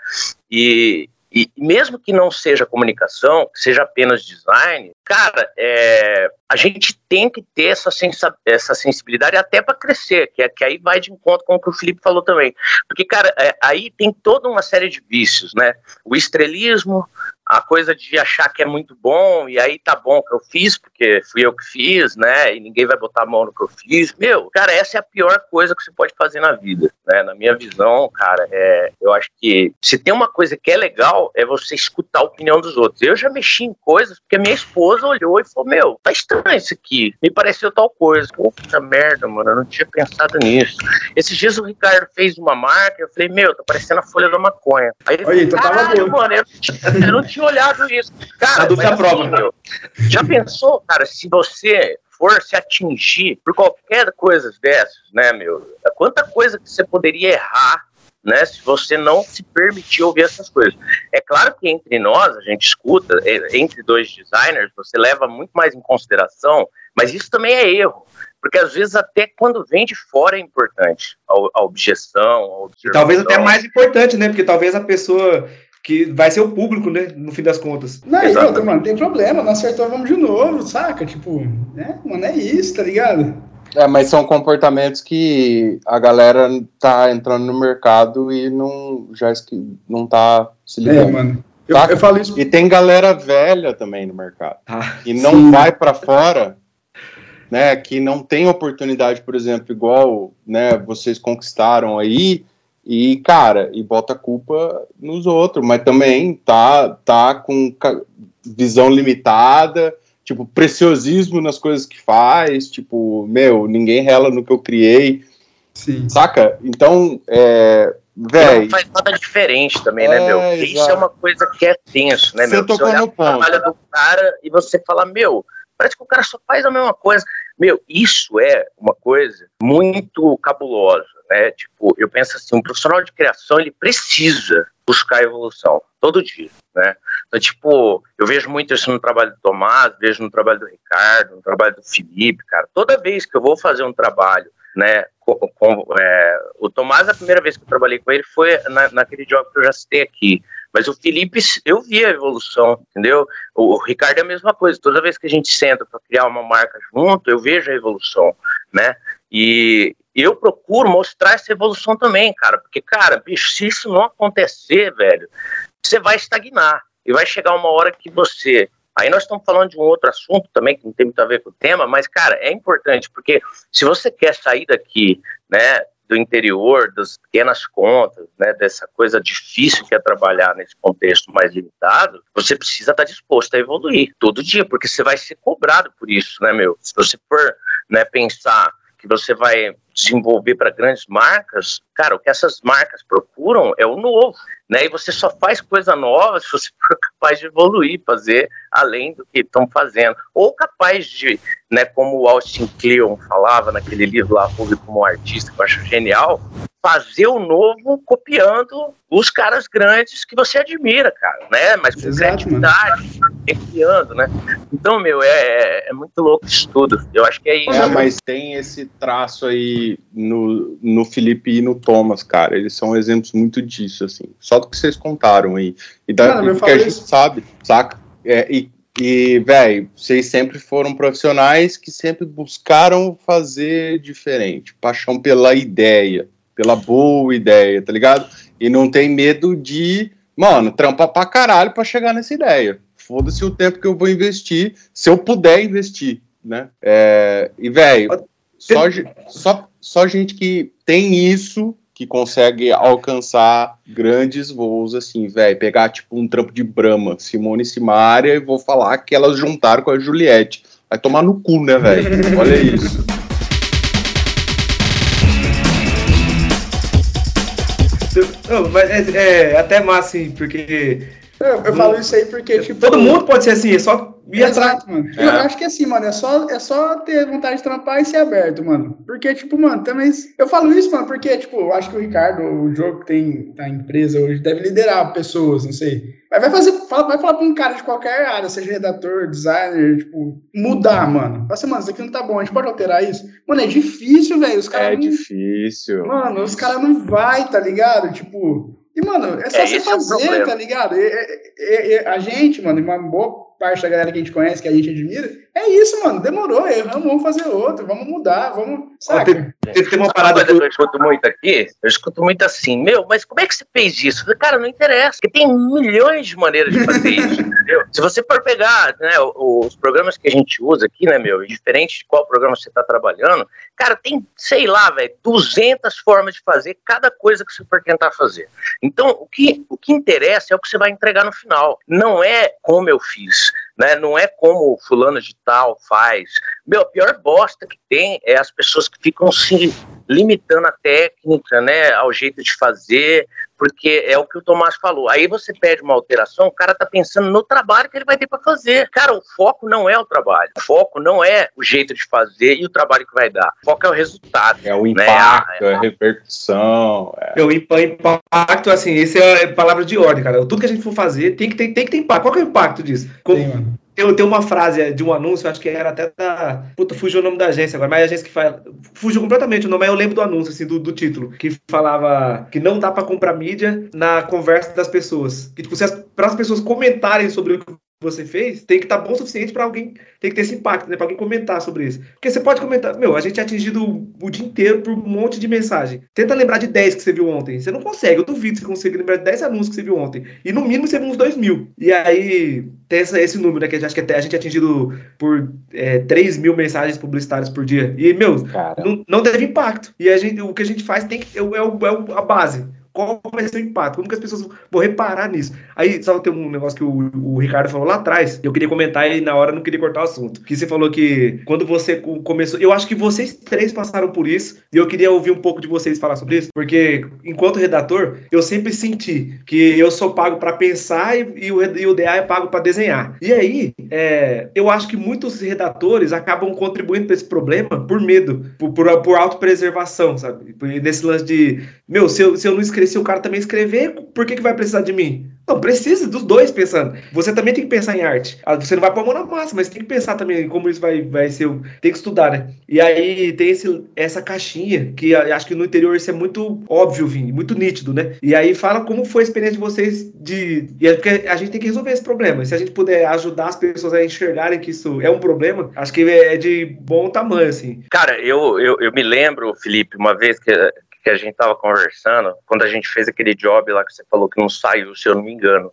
E, e mesmo que não seja comunicação, que seja apenas design, cara, é, a gente tem que ter essa, essa sensibilidade até para crescer, que, é, que aí vai de encontro com o que o Felipe falou também. Porque, cara, é, aí tem toda uma série de vícios, né? O estrelismo, a coisa de achar que é muito bom e aí tá bom que eu fiz porque fui eu que fiz, né? E ninguém vai botar a mão no que eu fiz. Meu, cara, essa é a pior coisa que você pode fazer na vida, né? Na minha visão, cara, é, eu acho que se tem uma coisa que é legal é você escutar a opinião dos outros. Eu já mexi em coisas porque minha esposa olhou e falou: Meu, tá estranho isso aqui, me pareceu tal coisa. Puta merda, mano, eu não tinha pensado nisso. Esses dias o Ricardo fez uma marca, eu falei: Meu, tá parecendo a folha da maconha. Aí ele falou: Caralho, mano, eu, eu não tinha olhado isso. Cara, dúvida prova. Assim, meu, já pensou, cara, se você for se atingir por qualquer coisa dessas, né, meu? Quanta coisa que você poderia errar, né, se você não se permitir ouvir essas coisas. É claro que entre nós, a gente escuta, entre dois designers, você leva muito mais em consideração, mas isso também é erro. Porque às vezes até quando vem de fora é importante a, a objeção. A talvez até mais importante, né? Porque talvez a pessoa que vai ser o público, né? No fim das contas. Não, e outra, mano, tem problema, não acertou, vamos de novo, saca? Tipo, né? Mano, é isso, tá ligado? É, mas são comportamentos que a galera tá entrando no mercado e não já não tá se ligando. É, mano. Eu, eu, falo isso. E tem galera velha também no mercado. Ah, e não sim. vai para fora, né? Que não tem oportunidade, por exemplo, igual, né? Vocês conquistaram aí e, cara, e bota a culpa nos outros, mas também tá, tá com visão limitada, tipo, preciosismo nas coisas que faz, tipo, meu, ninguém rela no que eu criei. Sim. Saca? Então, é, Véi. Não faz nada diferente também, né, é, né, meu? Exato. Isso é uma coisa que é tenso, né, você meu? Você olhar o trabalho do cara e você fala, meu, parece que o cara só faz a mesma coisa. Meu, isso é uma coisa muito cabulosa né? Tipo, eu penso assim, um profissional de criação, ele precisa buscar evolução todo dia, né? Então, tipo, eu vejo muito isso no trabalho do Tomás, vejo no trabalho do Ricardo, no trabalho do Felipe, cara. Toda vez que eu vou fazer um trabalho, né, com, com é, o Tomás, a primeira vez que eu trabalhei com ele foi na, naquele job que eu já citei aqui. Mas o Felipe, eu vi a evolução, entendeu? O, Ricardo é a mesma coisa. Toda vez que a gente senta para criar uma marca junto, eu vejo a evolução, né? E, eu procuro mostrar essa evolução também, cara, porque, cara, bicho, se isso não acontecer, velho, você vai estagnar. E vai chegar uma hora que você. Aí nós estamos falando de um outro assunto também, que não tem muito a ver com o tema, mas, cara, é importante, porque se você quer sair daqui, né, do interior, das pequenas contas, né, dessa coisa difícil que é trabalhar nesse contexto mais limitado, você precisa estar disposto a evoluir todo dia, porque você vai ser cobrado por isso, né, meu? Se você for né, pensar que você vai desenvolver para grandes marcas, cara, o que essas marcas procuram é o novo, né? E você só faz coisa nova se você for capaz de evoluir, fazer além do que estão fazendo, ou capaz de, né, como o Austin Kleon falava naquele livro lá, Ruby como artista, que eu acho genial, fazer o novo copiando os caras grandes que você admira, cara, né? Mas com Exato, criatividade, criando, né? Então, meu, é, é muito louco isso tudo. Eu acho que é isso. É, mas tem esse traço aí no, no Felipe e no Thomas, cara. Eles são exemplos muito disso, assim. Só do que vocês contaram aí. E da, Mano, que a gente isso. sabe, saca? É, e e, velho, vocês sempre foram profissionais que sempre buscaram fazer diferente. Paixão pela ideia pela boa ideia, tá ligado? E não tem medo de, mano, trampar pra caralho pra chegar nessa ideia. Foda-se o tempo que eu vou investir, se eu puder investir, né? É, e, velho, só, só, só gente que tem isso que consegue alcançar grandes voos, assim, velho. Pegar, tipo, um trampo de Brahma, Simone e Simaria, e vou falar que elas juntaram com a Juliette. Vai tomar no cu, né, velho? Olha isso. Não, mas é, é até massa, assim, porque. Eu, eu falo isso aí porque, tipo. Todo mundo pode ser assim, é só Exato, mano. É. Eu acho que assim, mano, é só, é só ter vontade de trampar e ser aberto, mano. Porque, tipo, mano, também. Eu falo isso, mano, porque, tipo, eu acho que o Ricardo, o jogo que tem a empresa hoje, deve liderar pessoas, não sei. Mas vai fazer, vai falar pra um cara de qualquer área, seja redator, designer, tipo, mudar, mano. Fala assim, mano, isso aqui não tá bom, a gente pode alterar isso. Mano, é difícil, velho. Os caras. É não... difícil. Mano, os caras não vai, tá ligado? Tipo. E, mano, é só é, você fazer, é tá ligado? a gente, mano, uma boa parte da galera que a gente conhece, que a gente admira, é isso, mano. Demorou, erramos, vamos fazer outro, vamos mudar, vamos. Saca? Tem, tem uma parada que eu escuto muito aqui, eu escuto muito assim, meu, mas como é que você fez isso? Cara, não interessa, porque tem milhões de maneiras de fazer isso, entendeu? Se você for pegar né, os programas que a gente usa aqui, né, meu, diferente de qual programa você está trabalhando, cara, tem, sei lá, velho, 200 formas de fazer cada coisa que você for tentar fazer. Então, o que, o que interessa é o que você vai entregar no final. Não é como eu fiz, né? Não é como fulano de tal faz. Meu, a pior bosta que tem é as pessoas que ficam se limitando a técnica, né, ao jeito de fazer, porque é o que o Tomás falou. Aí você pede uma alteração, o cara tá pensando no trabalho que ele vai ter para fazer. Cara, o foco não é o trabalho. O foco não é o jeito de fazer e o trabalho que vai dar. O foco é o resultado. É o né? impacto, né? é a repercussão. É. O impacto, assim, esse é a palavra de ordem, cara. Tudo que a gente for fazer tem que ter, tem que ter impacto. Qual que é o impacto disso? Como... Tem, tenho uma frase de um anúncio, acho que era até da. Puta, fugiu o nome da agência agora, mas a agência que fala. Fugiu completamente o nome, mas eu lembro do anúncio, assim, do, do título, que falava que não dá para comprar mídia na conversa das pessoas. Que, tipo, para as pessoas comentarem sobre o que você fez, tem que estar tá bom o suficiente para alguém, tem que ter esse impacto, né? Para alguém comentar sobre isso. Porque você pode comentar, meu, a gente é atingido o, dia inteiro por um monte de mensagem. Tenta lembrar de 10 que você viu ontem. Você não consegue, eu duvido que você consiga lembrar de 10 anúncios que você viu ontem. E no mínimo você viu uns 2 mil. E aí tem essa, esse número, né? Que a gente, acho que a gente é atingido por é, 3 mil mensagens publicitárias por dia. E, meu, não, não teve impacto. E a gente, o que a gente faz tem que, é, é, é a base qual vai ser o impacto? Como que as pessoas vão reparar nisso? Aí, só tem um negócio que o, o Ricardo falou lá atrás, eu queria comentar e na hora não queria cortar o assunto. Que você falou que quando você começou. Eu acho que vocês três passaram por isso, e eu queria ouvir um pouco de vocês falar sobre isso, porque enquanto redator, eu sempre senti que eu sou pago para pensar e, e, o, e o DA é pago para desenhar. E aí, é, eu acho que muitos redatores acabam contribuindo para esse problema por medo, por, por, por autopreservação, sabe? Nesse lance de, meu, se eu, se eu não escrever se o cara também escrever, por que, que vai precisar de mim? Não, precisa dos dois pensando. Você também tem que pensar em arte. Ah, você não vai pôr a mão na massa, mas tem que pensar também como isso vai, vai ser. Tem que estudar, né? E aí tem esse, essa caixinha, que acho que no interior isso é muito óbvio, Vini, muito nítido, né? E aí fala como foi a experiência de vocês de. E é porque a gente tem que resolver esse problema. Se a gente puder ajudar as pessoas a enxergarem que isso é um problema, acho que é de bom tamanho, assim. Cara, eu, eu, eu me lembro, Felipe, uma vez que que a gente tava conversando, quando a gente fez aquele job lá que você falou que não saiu, se eu não me engano.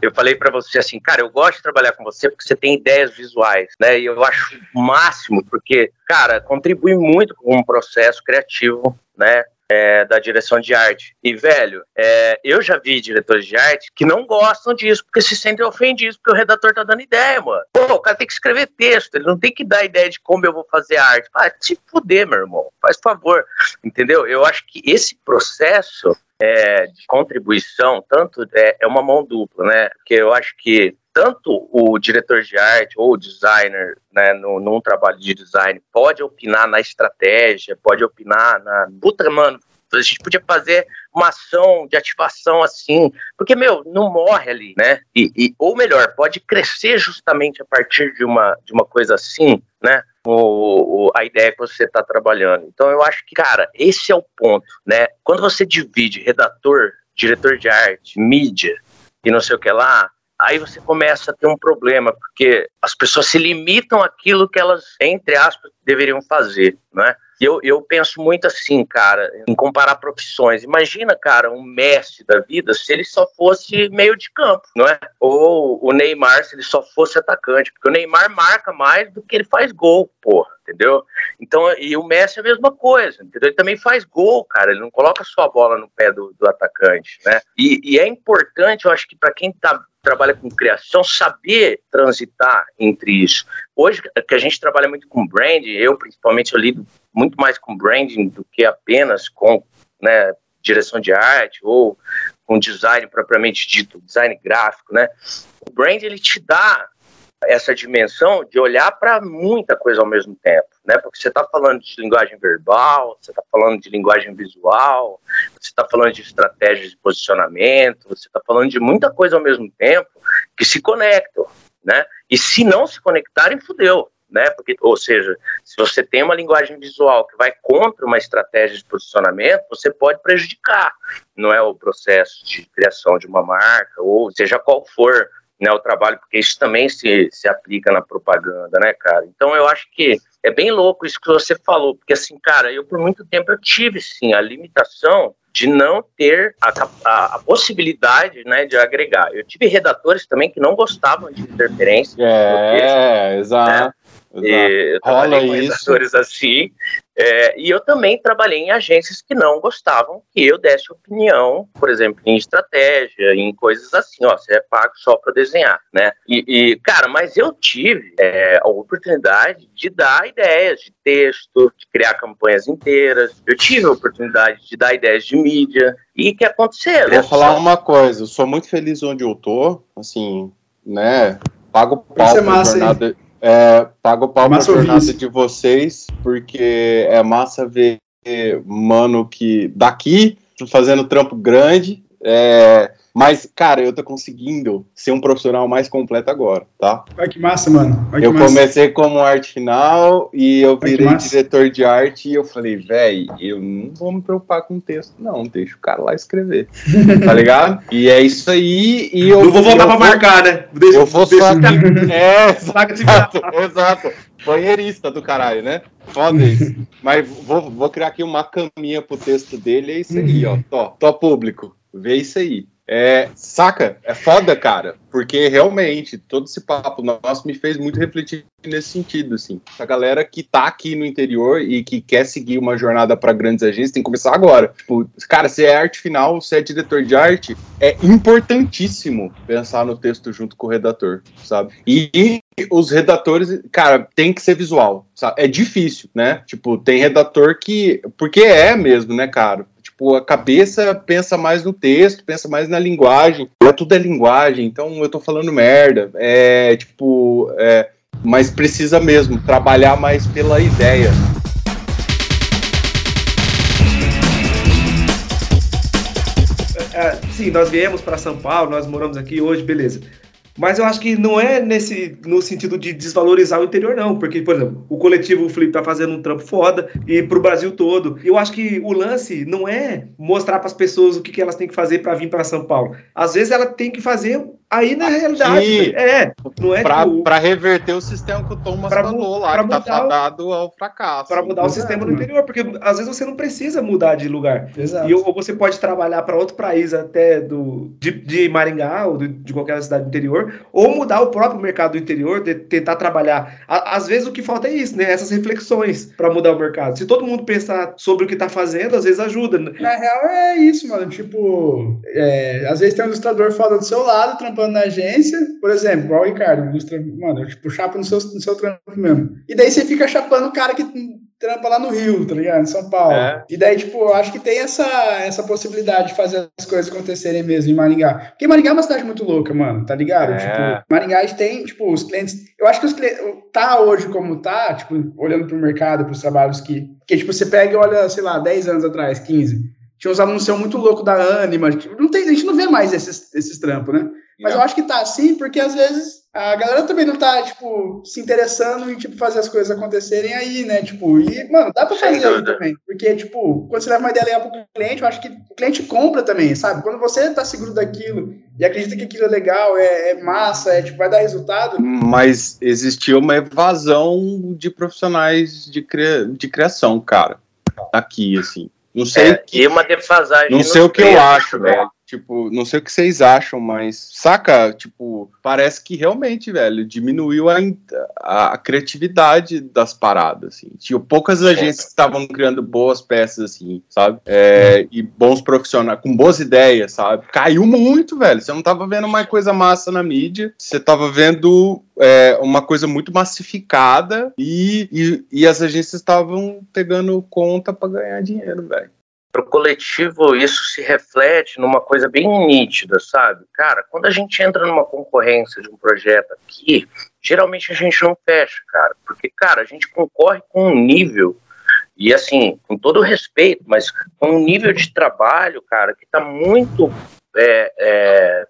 Eu falei para você assim, cara, eu gosto de trabalhar com você porque você tem ideias visuais, né? E eu acho o máximo, porque, cara, contribui muito com um processo criativo, né? É, da direção de arte. E, velho, é, eu já vi diretores de arte que não gostam disso, porque se sentem ofendidos, porque o redator tá dando ideia, mano. Pô, o cara tem que escrever texto, ele não tem que dar ideia de como eu vou fazer a arte. Ah, te fuder, meu irmão, faz favor. Entendeu? Eu acho que esse processo é, de contribuição, tanto é, é uma mão dupla, né? Porque eu acho que tanto o diretor de arte ou o designer, né, no, num trabalho de design, pode opinar na estratégia, pode opinar na. Puta, mano, a gente podia fazer uma ação de ativação assim, porque, meu, não morre ali, né? E, e, ou melhor, pode crescer justamente a partir de uma, de uma coisa assim, né? O, o, a ideia que você está trabalhando. Então, eu acho que, cara, esse é o ponto, né? Quando você divide redator, diretor de arte, mídia e não sei o que lá, aí você começa a ter um problema, porque as pessoas se limitam àquilo que elas, entre aspas, deveriam fazer, né? eu, eu penso muito assim, cara, em comparar profissões. Imagina, cara, um Messi da vida se ele só fosse meio de campo, não é? Ou o Neymar se ele só fosse atacante, porque o Neymar marca mais do que ele faz gol, porra, entendeu? Então, e o Messi é a mesma coisa, entendeu? Ele também faz gol, cara, ele não coloca só a bola no pé do, do atacante, né? E, e é importante, eu acho que para quem tá trabalha com criação, saber transitar entre isso. Hoje, que a gente trabalha muito com branding, eu principalmente eu lido muito mais com branding do que apenas com né, direção de arte ou com design propriamente dito, design gráfico, né? O brand ele te dá essa dimensão de olhar para muita coisa ao mesmo tempo, né? Porque você está falando de linguagem verbal, você está falando de linguagem visual, você está falando de estratégias de posicionamento, você está falando de muita coisa ao mesmo tempo que se conectam, né? E se não se conectarem, fudeu, né? Porque, ou seja, se você tem uma linguagem visual que vai contra uma estratégia de posicionamento, você pode prejudicar, não é o processo de criação de uma marca ou seja qual for né, o trabalho, porque isso também se, se aplica na propaganda, né, cara? Então eu acho que é bem louco isso que você falou, porque assim, cara, eu por muito tempo eu tive sim a limitação de não ter a, a, a, possibilidade né, de agregar. Eu tive redatores também que não gostavam de interferência. É, texto, exato. Né? E eu trabalhei com redatores assim, é, e eu também trabalhei em agências que não gostavam que eu desse opinião, por exemplo, em estratégia, em coisas assim, ó, você é pago só para desenhar, né? E, e, cara, mas eu tive é, a oportunidade de dar ideias de texto, de criar campanhas inteiras, eu tive a oportunidade de dar ideias de mídia, e que aconteceram. Vou falar uma coisa, eu sou muito feliz onde eu tô, assim, né, pago pau é massa, jornada... Hein? É, pago o pau pra jornada de vocês, porque é massa ver mano que daqui fazendo trampo grande. É, mas, cara, eu tô conseguindo ser um profissional mais completo agora, tá? Vai que massa, mano. Que eu massa. comecei como arte final e eu virei diretor de arte e eu falei, velho, eu não vou me preocupar com texto, não. Deixa o cara lá escrever. tá ligado? E é isso aí. E eu, não vou voltar pra vou, marcar, né? Deixa, eu vou deixa, só. é, exato, exato. Banheirista do caralho, né? Foda isso. Mas vou, vou criar aqui uma caminha pro texto dele, é isso aí, ó. Tó, tó público. Vê isso aí. É, saca? É foda, cara, porque realmente todo esse papo nosso me fez muito refletir nesse sentido, assim. A galera que tá aqui no interior e que quer seguir uma jornada para grandes agências tem que começar agora. Tipo, cara, se é arte final, se é diretor de arte, é importantíssimo pensar no texto junto com o redator, sabe? E os redatores, cara, tem que ser visual, sabe? É difícil, né? Tipo, tem redator que. Porque é mesmo, né, cara? Tipo, a cabeça pensa mais no texto, pensa mais na linguagem. É tudo é linguagem, então eu tô falando merda. É, tipo, é, mas precisa mesmo trabalhar mais pela ideia. é, sim, nós viemos para São Paulo, nós moramos aqui hoje, beleza. Mas eu acho que não é nesse no sentido de desvalorizar o interior, não. Porque, por exemplo, o coletivo Flip tá fazendo um trampo foda e pro Brasil todo. Eu acho que o lance não é mostrar para as pessoas o que, que elas têm que fazer para vir para São Paulo. Às vezes ela tem que fazer Aí, na realidade, é. Não é pra, tipo, pra reverter o sistema que o Thomas pra, falou lá, que tá fadado ao fracasso. Para mudar o sistema no interior, porque às vezes você não precisa mudar de lugar. Exato. E, ou você pode trabalhar para outro país, até do, de, de Maringá ou de, de, qualquer cidade do interior, ou mudar o próprio mercado do interior, de, tentar trabalhar. À, às vezes o que falta é isso, né? Essas reflexões para mudar o mercado. Se todo mundo pensar sobre o que tá fazendo, às vezes ajuda. Na real é isso, mano. Tipo, é, às vezes tem um ilustrador foda do seu lado, trampando trampando na agência, por exemplo, igual o Ricardo, mano, tipo, chapa no seu, no seu trampo mesmo. E daí você fica chapando o cara que trampa lá no Rio, tá ligado? Em São Paulo. É. E daí, tipo, eu acho que tem essa, essa possibilidade de fazer as coisas acontecerem mesmo em Maringá. Porque Maringá é uma cidade muito louca, mano, tá ligado? É. Tipo, Maringá tem, tipo, os clientes. Eu acho que os clientes. Tá hoje como tá, tipo, olhando pro mercado, pros trabalhos que. Que, tipo, você pega e olha, sei lá, 10 anos atrás, 15. Tinha uns anúncios muito loucos da Anima. Não tem, a gente não vê mais esses, esses trampos, né? Mas eu acho que tá assim, porque às vezes a galera também não tá, tipo, se interessando em, tipo, fazer as coisas acontecerem aí, né? Tipo, e, mano, dá pra fazer aí também. Porque, tipo, quando você leva uma ideia legal pro cliente, eu acho que o cliente compra também, sabe? Quando você tá seguro daquilo e acredita que aquilo é legal, é, é massa, é, tipo, vai dar resultado. Mas existiu uma evasão de profissionais de, cria... de criação, cara. Aqui, assim. Não sei. É, que... E uma defasagem. Não sei o que eu acho, velho. Tipo, não sei o que vocês acham, mas saca? Tipo, parece que realmente, velho, diminuiu a, a, criatividade das paradas, assim. Tinha poucas agências que estavam criando boas peças, assim, sabe? É, e bons profissionais, com boas ideias, sabe? Caiu muito, velho. Você não tava vendo mais coisa massa na mídia, você tava vendo é, uma coisa muito massificada e, e, e as agências estavam pegando conta para ganhar dinheiro, velho para o coletivo isso se reflete numa coisa bem nítida, sabe? Cara, quando a gente entra numa concorrência de um projeto aqui, geralmente a gente não fecha, cara, porque, cara, a gente concorre com um nível, e assim, com todo respeito, mas com um nível de trabalho, cara, que está muito, é, é,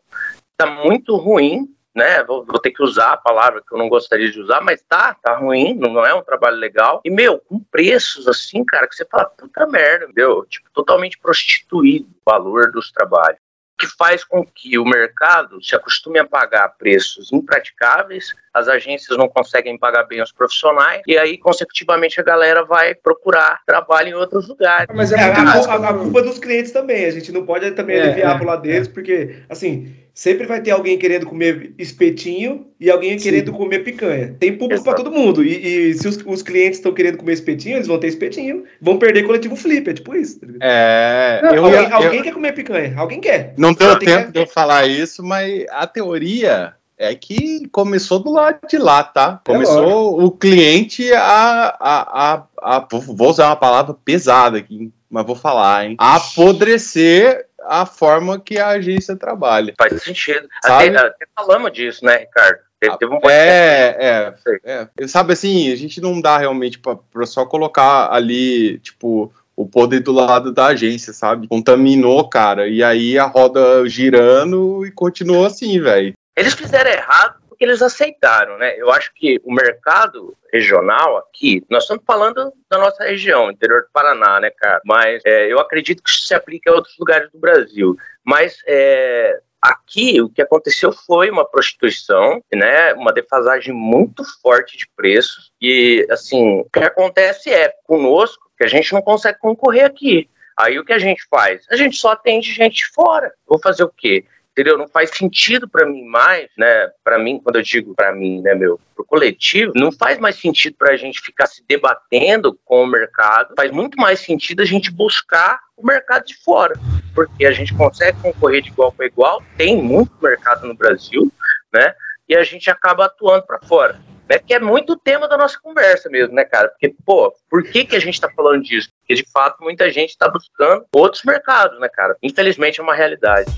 tá muito ruim, né? Vou, vou, ter que usar a palavra que eu não gostaria de usar, mas tá, tá ruim, não é um trabalho legal. E, meu, com preços assim, cara, que você fala, puta merda, entendeu? Tipo, totalmente prostituído o valor dos trabalhos. Que faz com que o mercado se acostume a pagar preços impraticáveis, as agências não conseguem pagar bem os profissionais, e aí, consecutivamente, a galera vai procurar trabalho em outros lugares. Mas é, é a, a, a, culpa dos clientes também, a gente não pode também é, aliviar é, pro lado deles, porque, assim, sempre vai ter alguém querendo comer espetinho e alguém Sim. querendo comer picanha. Tem público para todo mundo. E, e se os, os clientes estão querendo comer espetinho, eles vão ter espetinho. Vão perder coletivo flip, é tipo isso. Tá é. Não, eu, alguém, eu, alguém quer comer picanha. Alguém quer. Não tenho tempo quer... de eu falar isso, mas a teoria é que começou do lado de lá, tá? É começou é o cliente a, a, a, a, Vou usar uma palavra pesada aqui, mas vou falar, hein? A apodrecer a forma que a agência trabalha. Faz sentido. Até, até, falamos disso, né, Ricardo? Teve, um é, é, é, Sabe assim, a gente não dá realmente para só colocar ali, tipo, o poder do lado da agência, sabe? Contaminou, cara, e aí a roda girando e continuou assim, velho. Eles fizeram errado porque eles aceitaram, né? Eu acho que o mercado regional aqui, nós estamos falando da nossa região, interior do Paraná, né, cara? Mas é, eu acredito que isso se aplica a outros lugares do Brasil. Mas é, Aqui, o que aconteceu foi uma prostituição, né, uma defasagem muito forte de preços. E, assim, o que acontece é, conosco, que a gente não consegue concorrer aqui. Aí o que a gente faz? A gente só atende gente fora. Vou fazer o quê? Entendeu? Não faz sentido para mim mais, né? Para mim, quando eu digo para mim, né, meu, pro coletivo, não faz mais sentido para a gente ficar se debatendo com o mercado. Faz muito mais sentido a gente buscar o mercado de fora, porque a gente consegue concorrer de igual para igual. Tem muito mercado no Brasil, né? E a gente acaba atuando para fora. É que é muito o tema da nossa conversa mesmo, né, cara? Porque, pô, por que, que a gente está falando disso? Porque, de fato, muita gente está buscando outros mercados, né, cara? Infelizmente é uma realidade.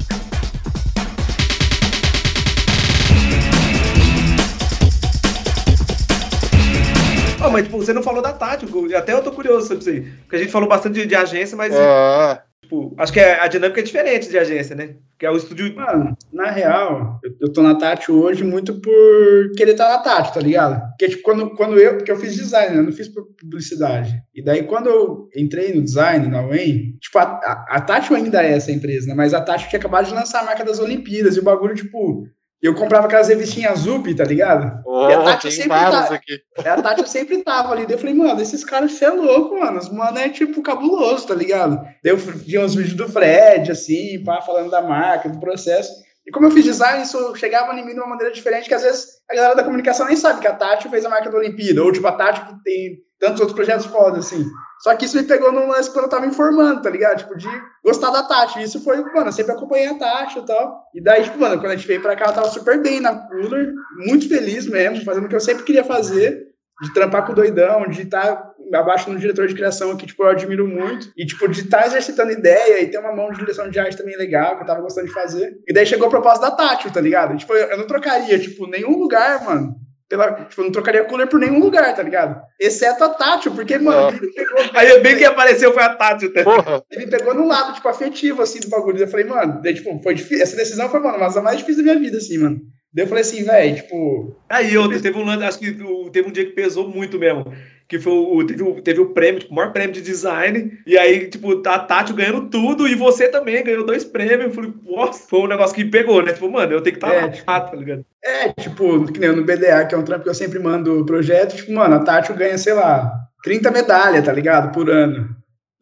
Oh, mas tipo, você não falou da tática. Até eu tô curioso sobre isso aí. Porque a gente falou bastante de, de agência, mas. Ah. tipo, acho que é, a dinâmica é diferente de agência, né? Que é o estúdio. Mano, na real, eu, eu tô na Tati hoje muito por querer estar tá na Tati, tá ligado? Porque, tipo, quando, quando eu. Porque eu fiz design, né? Eu não fiz publicidade. E daí, quando eu entrei no design, na UEM, tipo, a, a, a Tati ainda é essa empresa, né? Mas a Tati tinha acabado de lançar a marca das Olimpíadas e o bagulho, tipo eu comprava aquelas revistinhas Zup, tá ligado? Oh, e a Tati sempre tava. Aqui. A Tati sempre tava ali. Daí eu falei, mano, esses caras, você é louco, mano. Os mano é tipo cabuloso, tá ligado? Daí eu vi uns vídeos do Fred, assim, pá, falando da marca, do processo. E como eu fiz design, isso chegava em mim de uma maneira diferente, que às vezes a galera da comunicação nem sabe que a Tati fez a marca da Olimpíada, ou tipo, a Tati que tem tantos outros projetos foda, assim. Só que isso me pegou num lance quando eu tava informando, tá ligado? Tipo, de gostar da Tati. E isso foi, mano, eu sempre acompanhei a Tati e tal. E daí, tipo, mano, quando a gente veio pra cá, ela tava super bem na Cooler, muito feliz mesmo, fazendo o que eu sempre queria fazer, de trampar com o doidão, de estar tá abaixo no diretor de criação que, tipo, eu admiro muito. E, tipo, de estar tá exercitando ideia e ter uma mão de direção de arte também legal, que eu tava gostando de fazer. E daí chegou a proposta da Tati, tá ligado? Tipo, eu não trocaria, tipo, nenhum lugar, mano pela, tipo, eu não trocaria cooler por nenhum lugar, tá ligado? Exceto a Tátil, porque, mano, ele pegou. Aí bem que apareceu foi a Tátil, tá? Ele pegou no lado, tipo, afetivo, assim, do bagulho. Eu falei, mano, daí, tipo, foi difícil. Essa decisão foi, mano, mas a mais difícil da minha vida, assim, mano. Daí eu falei assim, velho, tipo. Aí ontem teve um lance, acho que teve um dia que pesou muito mesmo que foi o, teve, o, teve o prêmio, tipo, o maior prêmio de design, e aí, tipo, a Tati ganhando tudo, e você também ganhou dois prêmios, eu falei, nossa, foi um negócio que pegou, né, tipo, mano, eu tenho que estar tá é, lá, tipo, tá ligado? É, tipo, que nem no BDA, que é um trampo que eu sempre mando o projeto, tipo, mano, a Tati ganha, sei lá, 30 medalhas, tá ligado, por ano.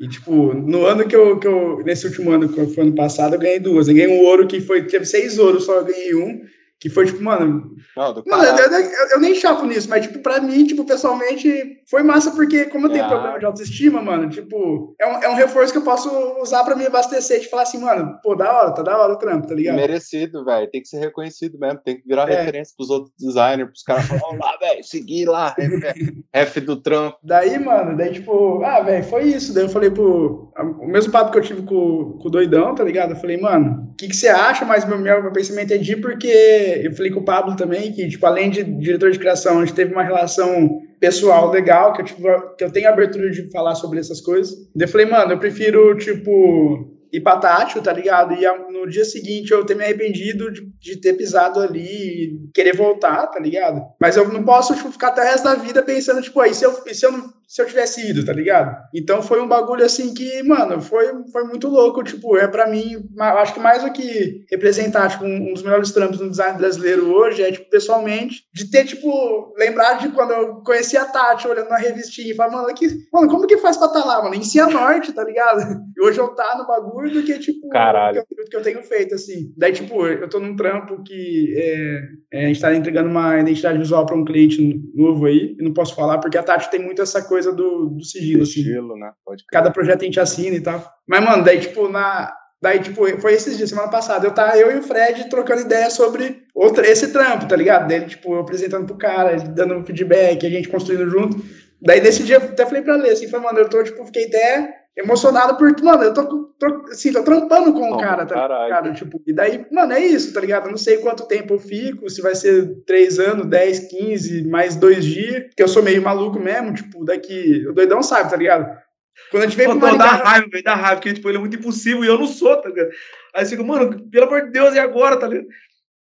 E, tipo, no ano que eu, que eu nesse último ano, que foi ano passado, eu ganhei duas. Eu ganhei um ouro que foi, teve seis ouros, só eu ganhei um. Que foi, tipo, mano. Não, do não, eu, eu, eu, nem chapo nisso, mas, tipo, pra mim, tipo, pessoalmente, foi massa, porque como eu tenho é. problema de autoestima, mano, tipo, é um, é um reforço que eu posso usar pra me abastecer, de falar assim, mano, pô, da hora, tá da hora o trampo, tá ligado? Merecido, velho. Tem que ser reconhecido mesmo, tem que virar é. referência pros outros designers, pros caras falar, vamos lá, velho, seguir lá, F do trampo. Daí, mano, daí, tipo, ah, velho, foi isso. Daí eu falei, pô, o mesmo papo que eu tive com, com o doidão, tá ligado? Eu falei, mano, o que, que você acha? Mas meu, meu pensamento é de porque eu falei com o Pablo também que, tipo, além de diretor de criação, a gente teve uma relação pessoal legal, que eu, tive, que eu tenho abertura de falar sobre essas coisas. Daí eu falei, mano, eu prefiro, tipo, tátil, tá ligado? E no dia seguinte eu ter me arrependido de, de, ter pisado ali e querer voltar, tá ligado? Mas eu não posso tipo, ficar até o resto da vida pensando, tipo, aí, se eu, se eu se eu tivesse ido, tá ligado? Então foi um bagulho assim que, mano, foi, foi muito louco. Tipo, é para mim, acho que mais do que representar, tipo, um, dos melhores trampos no design brasileiro hoje é, tipo, pessoalmente, de ter, tipo, lembrar de quando eu conheci a Tati olhando na revistinha e falar, mano, que, mano, como que faz pra estar tá lá, mano? Em Cianorte, tá ligado? E hoje eu tá no bagulho do que, tipo, Caralho. Que, eu, que eu tenho feito, assim. Daí, tipo, eu tô num trampo que é, é, a gente tá entregando uma identidade visual para um cliente novo aí, e não posso falar porque a Tati tem muito essa coisa do, do sigilo, assim. Sigilo, né? Pode Cada projeto a gente assina e tal. Mas, mano, daí, tipo, na. Daí, tipo, foi esses dias, semana passada, eu tava eu e o Fred trocando ideia sobre outra, esse trampo, tá ligado? Dele, tipo, eu apresentando pro cara, dando feedback, a gente construindo junto. Daí, nesse dia, até falei pra ler, assim, foi, mano, eu tô, tipo, fiquei até emocionado porque, mano, eu tô, tô, assim, tô trampando com o cara, tá ligado? Tipo, e daí, mano, é isso, tá ligado? Eu não sei quanto tempo eu fico, se vai ser três anos, dez, quinze, mais dois dias, que eu sou meio maluco mesmo, tipo, daqui, o doidão sabe, tá ligado? Quando a gente vem Pô, pro Dá raiva, velho, dá raiva, porque, tipo, ele é muito impossível e eu não sou, tá ligado? Aí você fica, mano, pelo amor de Deus, e agora, tá ligado?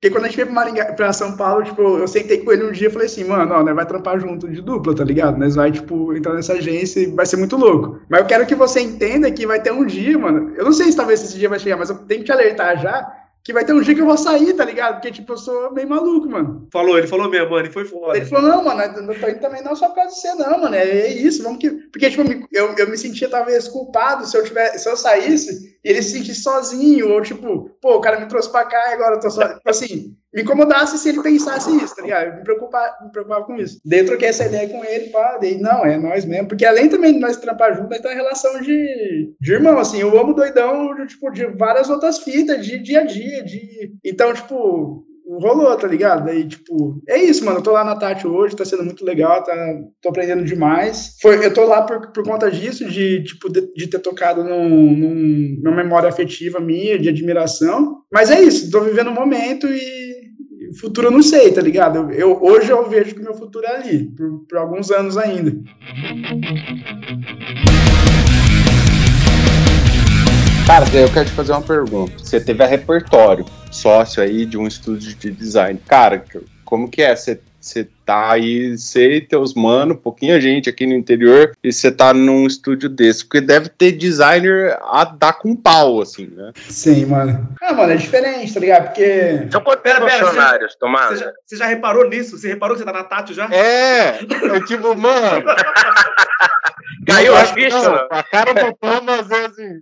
Porque quando a gente veio pra, Maringá, pra São Paulo, tipo, eu sentei com ele um dia e falei assim, mano, ó, né, vai trampar junto de dupla, tá ligado? Nós vai, tipo, entrar nessa agência e vai ser muito louco. Mas eu quero que você entenda que vai ter um dia, mano. Eu não sei se talvez esse dia vai chegar, mas eu tenho que te alertar já que vai ter um dia que eu vou sair, tá ligado? Porque, tipo, eu sou meio maluco, mano. Falou, ele falou mesmo, mano, e foi foda. Ele falou, não, mano, eu não tô indo também não só por causa de você, não, mano, é, isso, vamos que... Porque, tipo, eu, eu me sentia, talvez, culpado se eu tivesse, se eu saísse e ele se sentisse sozinho, ou, tipo, pô, o cara me trouxe pra cá e agora eu tô só... Tipo assim, incomodasse se ele pensasse isso, tá ligado? Eu me preocupava, me preocupava com isso. Daí eu troquei essa ideia com ele, pá, daí, não, é nós mesmo. Porque além também de nós trampar junto, nós temos relação de, de irmão, assim, eu amo doidão, de, tipo, de várias outras fitas, de dia a dia, de... Então, tipo, rolou, tá ligado? Daí, tipo, é isso, mano. Eu tô lá na Tati hoje, tá sendo muito legal, tá, tô aprendendo demais. Foi, eu tô lá por, por conta disso, de, tipo, de, de ter tocado num, num, numa memória afetiva minha, de admiração. Mas é isso, tô vivendo o um momento e futuro eu não sei, tá ligado? Eu, eu, hoje eu vejo que meu futuro é ali, por, por alguns anos ainda. Cara, eu quero te fazer uma pergunta. Você teve a repertório, sócio aí de um estúdio de design. Cara, como que é? Você você tá aí, você e teus mano, pouquinha gente aqui no interior, e você tá num estúdio desse. Porque deve ter designer a dar com pau, assim, né? Sim, mano. Ah, mano, é diferente, tá ligado? Porque. São quantos pera, funcionários, você, Tomás? Você já, você já, reparou nisso? Você reparou que você tá na Tati já? É! Eu tipo, mano. Caiu a ficha? A cara do Thomas é assim.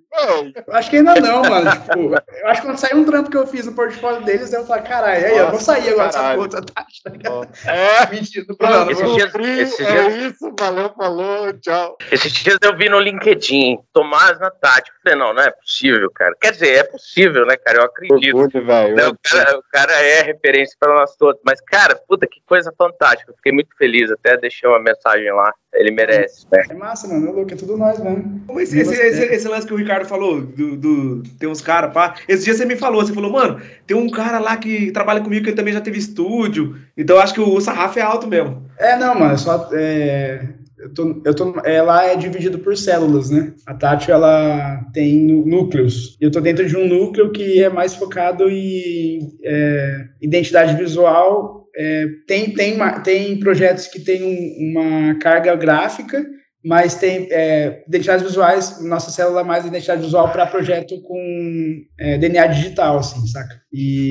Eu acho que ainda não, mano. Tipo, eu acho que quando sair um trampo que eu fiz no portfólio deles, eu falo, caralho, aí eu vou sair agora dessa puta, tá? É. Mentira, não, não, esses dias, esses é dias... isso, valeu, falou, tchau. Esses dias eu vi no LinkedIn, Tomás na Tati. Eu falei, não, não é possível, cara. Quer dizer, é possível, né, cara? Eu acredito. Orgulho, né? o, cara, o cara é referência para nós todos. Mas, cara, puta, que coisa fantástica. Eu fiquei muito feliz. Até deixei uma mensagem lá. Ele merece, né? É massa, mano. É louco, é tudo nós mesmo. Esse, esse, esse, esse, lance que o Ricardo falou, do, do tem uns caras, pá. Esse dia você me falou, você falou, mano, tem um cara lá que trabalha comigo que também já teve estúdio. Então acho que o, o sarrafo é alto mesmo. É, não, mano. Só, é, eu tô, eu tô, ela é dividido por células, né? A Tati, ela tem núcleos. Eu tô dentro de um núcleo que é mais focado em é, identidade visual é, tem, tem, tem projetos que têm um, uma carga gráfica, mas tem é, identidades visuais, nossa célula é mais identidade visual para projeto com é, DNA digital, assim, saca? E,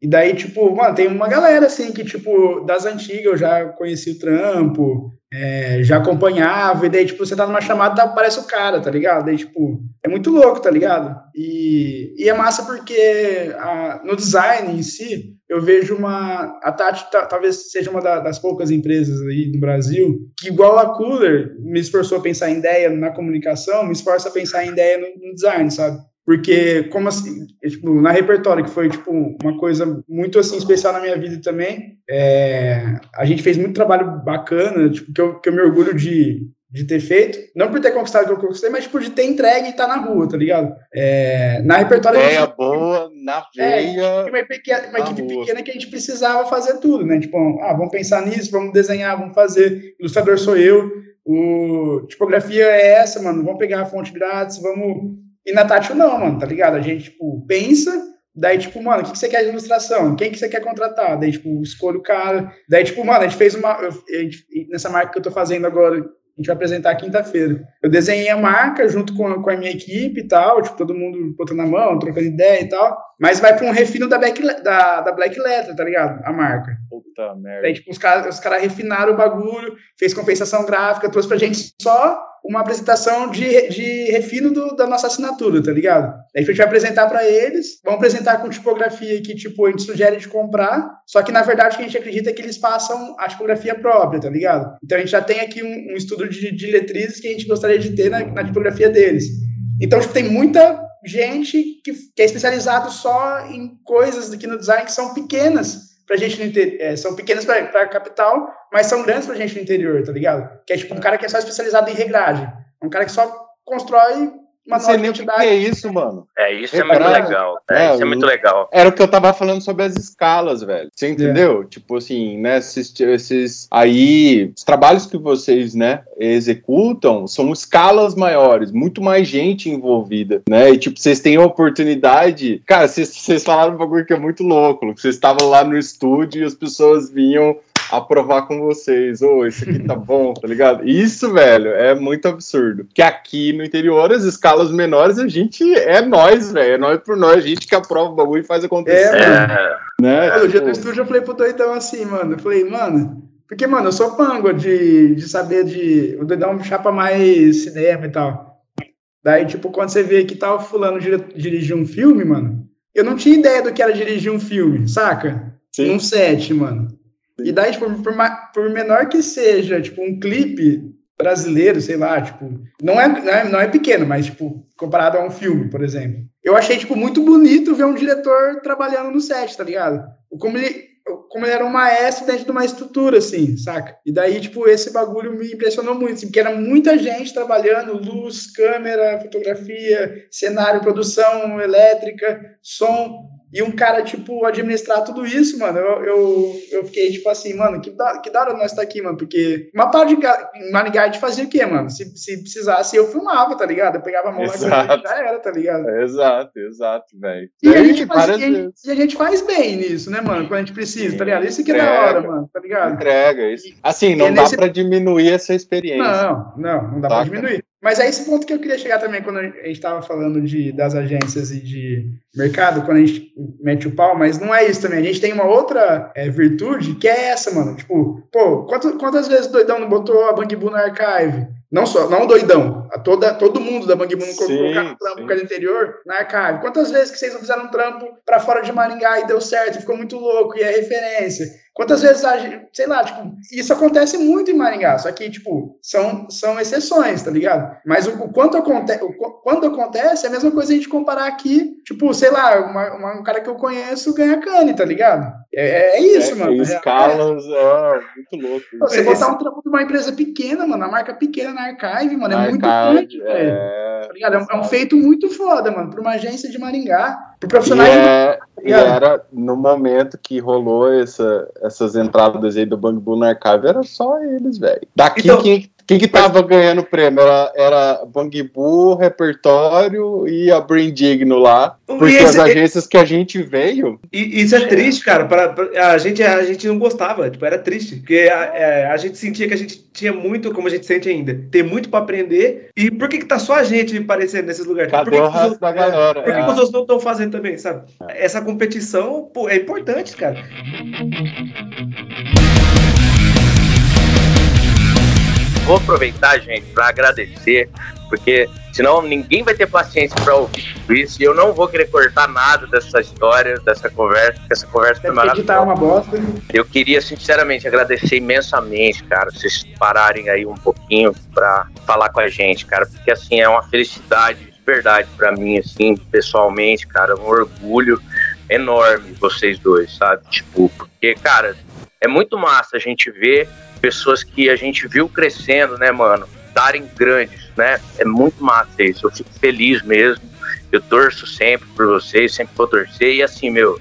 e daí, tipo, mano, tem uma galera, assim, que, tipo, das antigas eu já conheci o trampo, é, já acompanhava, e daí, tipo, você tá numa chamada, aparece o cara, tá ligado? Daí, tipo, é muito louco, tá ligado? E, e é massa porque a, no design em si, eu vejo uma. A Tati talvez seja uma da, das poucas empresas aí no Brasil que, igual a Cooler, me esforçou a pensar em ideia na comunicação, me esforça a pensar em ideia no, no design, sabe? Porque, como assim, é, tipo, na repertório, que foi, tipo, uma coisa muito, assim, especial na minha vida também, é, a gente fez muito trabalho bacana, tipo, que eu, que eu me orgulho de, de ter feito, não por ter conquistado o que eu conquistei, mas tipo, de ter entregue e estar tá na rua, tá ligado? É, na repertório. Ideia gente, boa, na é, veia. É, uma, pequena, uma equipe rua. pequena que a gente precisava fazer tudo, né? Tipo, ah, vamos pensar nisso, vamos desenhar, vamos fazer. Ilustrador sou eu, o tipografia é essa, mano. Vamos pegar a fonte grátis, vamos. E na Tátil não, mano, tá ligado? A gente, tipo, pensa. Daí, tipo, mano, o que, que você quer de ilustração? Quem que você quer contratar? Daí, tipo, escolhe o cara. Daí, tipo, mano, a gente fez uma. Gente, nessa marca que eu tô fazendo agora, a gente vai apresentar quinta-feira. Eu desenhei a marca junto com a, com a minha equipe e tal, tipo, todo mundo botando a mão, trocando ideia e tal, mas vai para um refino da Black, da, da Black Letter, tá ligado? A marca. Puta merda. Daí, tipo, os caras os cara refinaram o bagulho, fez compensação gráfica, trouxe pra gente só uma apresentação de, de refino do, da nossa assinatura, tá ligado? A gente vai apresentar para eles, vamos apresentar com tipografia que, tipo, a gente sugere de comprar, só que, na verdade, o que a gente acredita é que eles façam a tipografia própria, tá ligado? Então, a gente já tem aqui um, um estudo de, de letrizes que a gente gostaria de ter na, na tipografia deles. Então, tipo, tem muita gente que, que é especializado só em coisas aqui no design que são pequenas, pra gente no interior, é, são pequenas pra, pra capital, mas são grandes pra gente no interior, tá ligado? Que é tipo um cara que é só especializado em regragem. Um cara que só constrói uma nova identidade. O que é isso, mano? É, isso é muito legal. É, é, isso é muito legal. Era o que eu tava falando sobre as escalas, velho. Você entendeu? É. Tipo assim, né? Esses, esses aí, os trabalhos que vocês, né, executam são escalas maiores, muito mais gente envolvida, né? E tipo, vocês têm a oportunidade. Cara, vocês, vocês falaram um bagulho que é muito louco. Vocês estavam lá no estúdio e as pessoas vinham aprovar com vocês. Ô, oh, esse aqui tá bom, tá ligado? Isso, velho, é muito absurdo. Que aqui no interior, as escalas menores, a gente é nós, velho. É nós por nós, a gente que aprova o bagulho e faz acontecer. É, mano. Né? É, no dia do estúdio eu falei pro doidão assim, mano. Eu falei, mano. Porque, mano, eu sou pango de, de saber de. O doidão chapa mais cinema e tal. Daí, tipo, quando você vê que tá o fulano dirigir um filme, mano, eu não tinha ideia do que era dirigir um filme, saca? Sim. Um set, mano. E daí, tipo, por, por, menor que seja, tipo, um clipe brasileiro, sei lá, tipo, não é, não é, não é pequeno, mas, tipo, comparado a um filme, por exemplo. Eu achei, tipo, muito bonito ver um diretor trabalhando no set, tá ligado? Como ele, como ele era um maestro dentro de uma estrutura, assim, saca? E daí, tipo, esse bagulho me impressionou muito, assim, porque era muita gente trabalhando, luz, câmera, fotografia, cenário, produção elétrica, som, e um cara, tipo, administrar tudo isso, mano, eu, eu, eu fiquei, tipo assim, mano, que da, que da hora nós tá aqui, mano, porque uma parte de Manigard fazia o quê, mano? Se, se precisasse, eu filmava, tá ligado? Eu pegava a mão lá e já era, tá ligado? Exato, exato, velho. E, a gente faz, e, e a gente faz bem nisso, né, mano, quando a gente precisa, Sim, tá ligado? Isso que é da hora, mano, tá ligado? Entrega, isso. Assim, não dá nesse... pra diminuir essa experiência. Não, não, não dá Saca? pra diminuir. Mas é esse ponto que eu queria chegar também quando a gente estava falando de, das agências e de mercado, quando a gente mete o pau, mas não é isso também. A gente tem uma outra é, virtude que é essa, mano. Tipo, pô, quantas, quantas vezes o doidão não botou a Bang no archive? Não só, não o doidão, a toda, todo mundo da Bang Boom não colocou um trampo sim. interior na archive. Quantas vezes que vocês não fizeram um trampo para fora de Maringá e deu certo, ficou muito louco, e é referência? Quantas vezes, a gente, sei lá, tipo, isso acontece muito em Maringá, só que, tipo, são, são exceções, tá ligado? Mas o, o quanto acontece, quando acontece, é a mesma coisa a gente comparar aqui, tipo, sei lá, uma, uma, um cara que eu conheço ganha cane, tá ligado? É, é isso, é, mano. Escalas, é, é, muito louco. Você botar um trampo de uma empresa pequena, mano, a marca pequena na Archive, mano, é na muito grande, velho. É... Tá ligado? É, um, é feito muito foda, mano, pra uma agência de Maringá, pro profissional é... de... E era no momento que rolou essa, essas entradas aí do Bang Boom no Archive, era só eles, velho. Daqui então, quem, quem que tava mas... ganhando prêmio? Era, era Bang Boo, Repertório e a Brain Digno lá. Porque esse, as agências que a gente veio. E isso é triste, cara. Pra, pra, a, gente, a gente não gostava, tipo, era triste. Porque a, a, é, a, gente sentia que a gente tinha muito, como a gente sente ainda, tem muito pra aprender. E por que, que tá só a gente aparecendo nesses lugares? Cadê por que, o resto da galera? Por que, é. que os outros não estão fazendo também, sabe? Essa competição pô, é importante, cara. Vou aproveitar, gente, para agradecer, porque senão ninguém vai ter paciência para ouvir isso e eu não vou querer cortar nada dessa história, dessa conversa, porque essa conversa foi maravilhosa. uma bosta. Eu queria, sinceramente, agradecer imensamente, cara, vocês pararem aí um pouquinho para falar com a gente, cara, porque assim é uma felicidade de verdade para mim, assim, pessoalmente, cara, um orgulho enorme vocês dois, sabe? Tipo, porque, cara, é muito massa a gente ver pessoas que a gente viu crescendo, né, mano, darem grandes, né? É muito massa isso. Eu fico feliz mesmo. Eu torço sempre por vocês, sempre vou torcer. E assim, meu,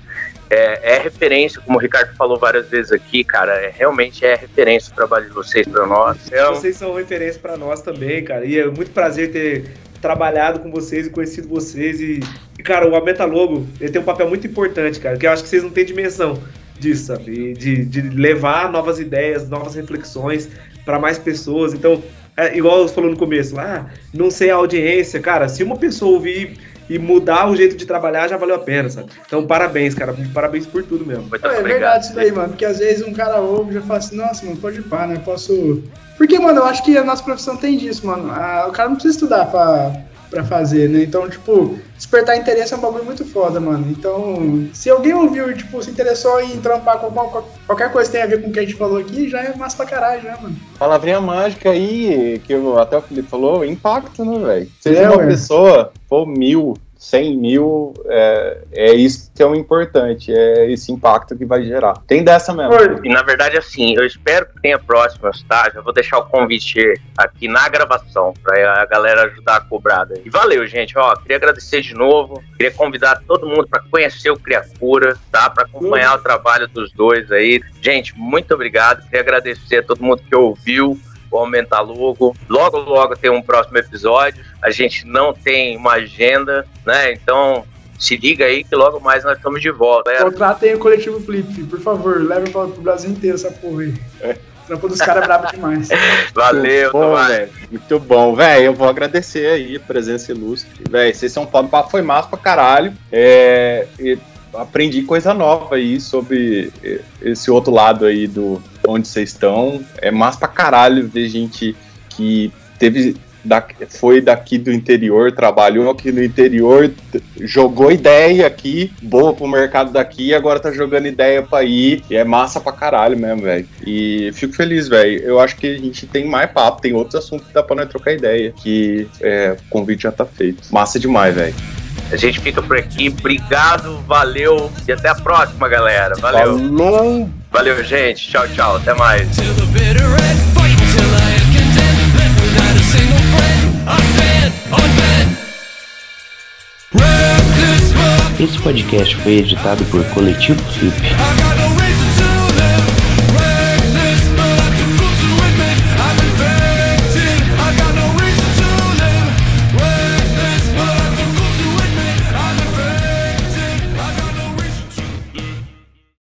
é, é, referência, como o Ricardo falou várias vezes aqui, cara. É, realmente é referência o trabalho de vocês para nós. Então... Vocês são referência para nós também, cara. E é muito prazer ter trabalhado com vocês e conhecido vocês. E, e, cara, o Aumenta Logo, ele tem um papel muito importante, cara, que eu acho que vocês não têm dimensão disso, sabe? De, de levar novas ideias, novas reflexões para mais pessoas. Então, é, igual você falou no começo, ah, não sei a audiência, cara, se uma pessoa ouvir e mudar o jeito de trabalhar já valeu a pena, sabe? Então, parabéns, cara. Parabéns por tudo mesmo. É, é verdade isso daí, mano. Porque às vezes um cara ouve e já fala assim, nossa, mano, pode pá, né? Posso porque, mano, eu acho que a nossa profissão tem disso, mano. o cara não precisa estudar pra, pra fazer, né? Então, tipo, despertar interesse é um bagulho muito foda, mano. Então, se alguém ouviu, tipo, se interessou em trampar com qualquer coisa que tenha a ver com o que a gente falou aqui, já é massa pra caralho, né, mano? Palavrinha mágica aí, que até o Felipe falou, impacto, né, velho? Seja é, uma ué. pessoa, for mil, 100 mil, é, é isso que é o importante, é esse impacto que vai gerar. Tem dessa mesmo. E na verdade, assim, eu espero que tenha próximas, tá? Já vou deixar o convite aqui na gravação, para a galera ajudar a cobrada. E valeu, gente. Ó, queria agradecer de novo, queria convidar todo mundo para conhecer o Criacura, tá? Para acompanhar uhum. o trabalho dos dois aí. Gente, muito obrigado. Queria agradecer a todo mundo que ouviu o Aumenta Logo. Logo, logo tem um próximo episódio. A gente não tem uma agenda, né? Então se liga aí que logo mais nós estamos de volta. É. Contratem o coletivo Flip, por favor, leve para o Brasil inteiro essa porra aí. É. Trampo dos caras é brabo demais. Valeu, velho. Muito bom, velho. Eu vou agradecer aí a presença ilustre. Velho, vocês são foda, foi massa pra caralho. É, aprendi coisa nova aí sobre esse outro lado aí do onde vocês estão. É massa pra caralho ver gente que teve da, foi daqui do interior, trabalhou aqui no interior, jogou ideia aqui, boa pro mercado daqui, agora tá jogando ideia pra ir. E é massa pra caralho mesmo, velho. E fico feliz, velho. Eu acho que a gente tem mais papo, tem outros assuntos que dá pra nós trocar ideia. Que é, o convite já tá feito. Massa demais, velho. A gente fica por aqui. Obrigado, valeu e até a próxima, galera. Valeu. Falou. Valeu, gente. Tchau, tchau. Até mais. Esse podcast foi editado por Coletivo Flip.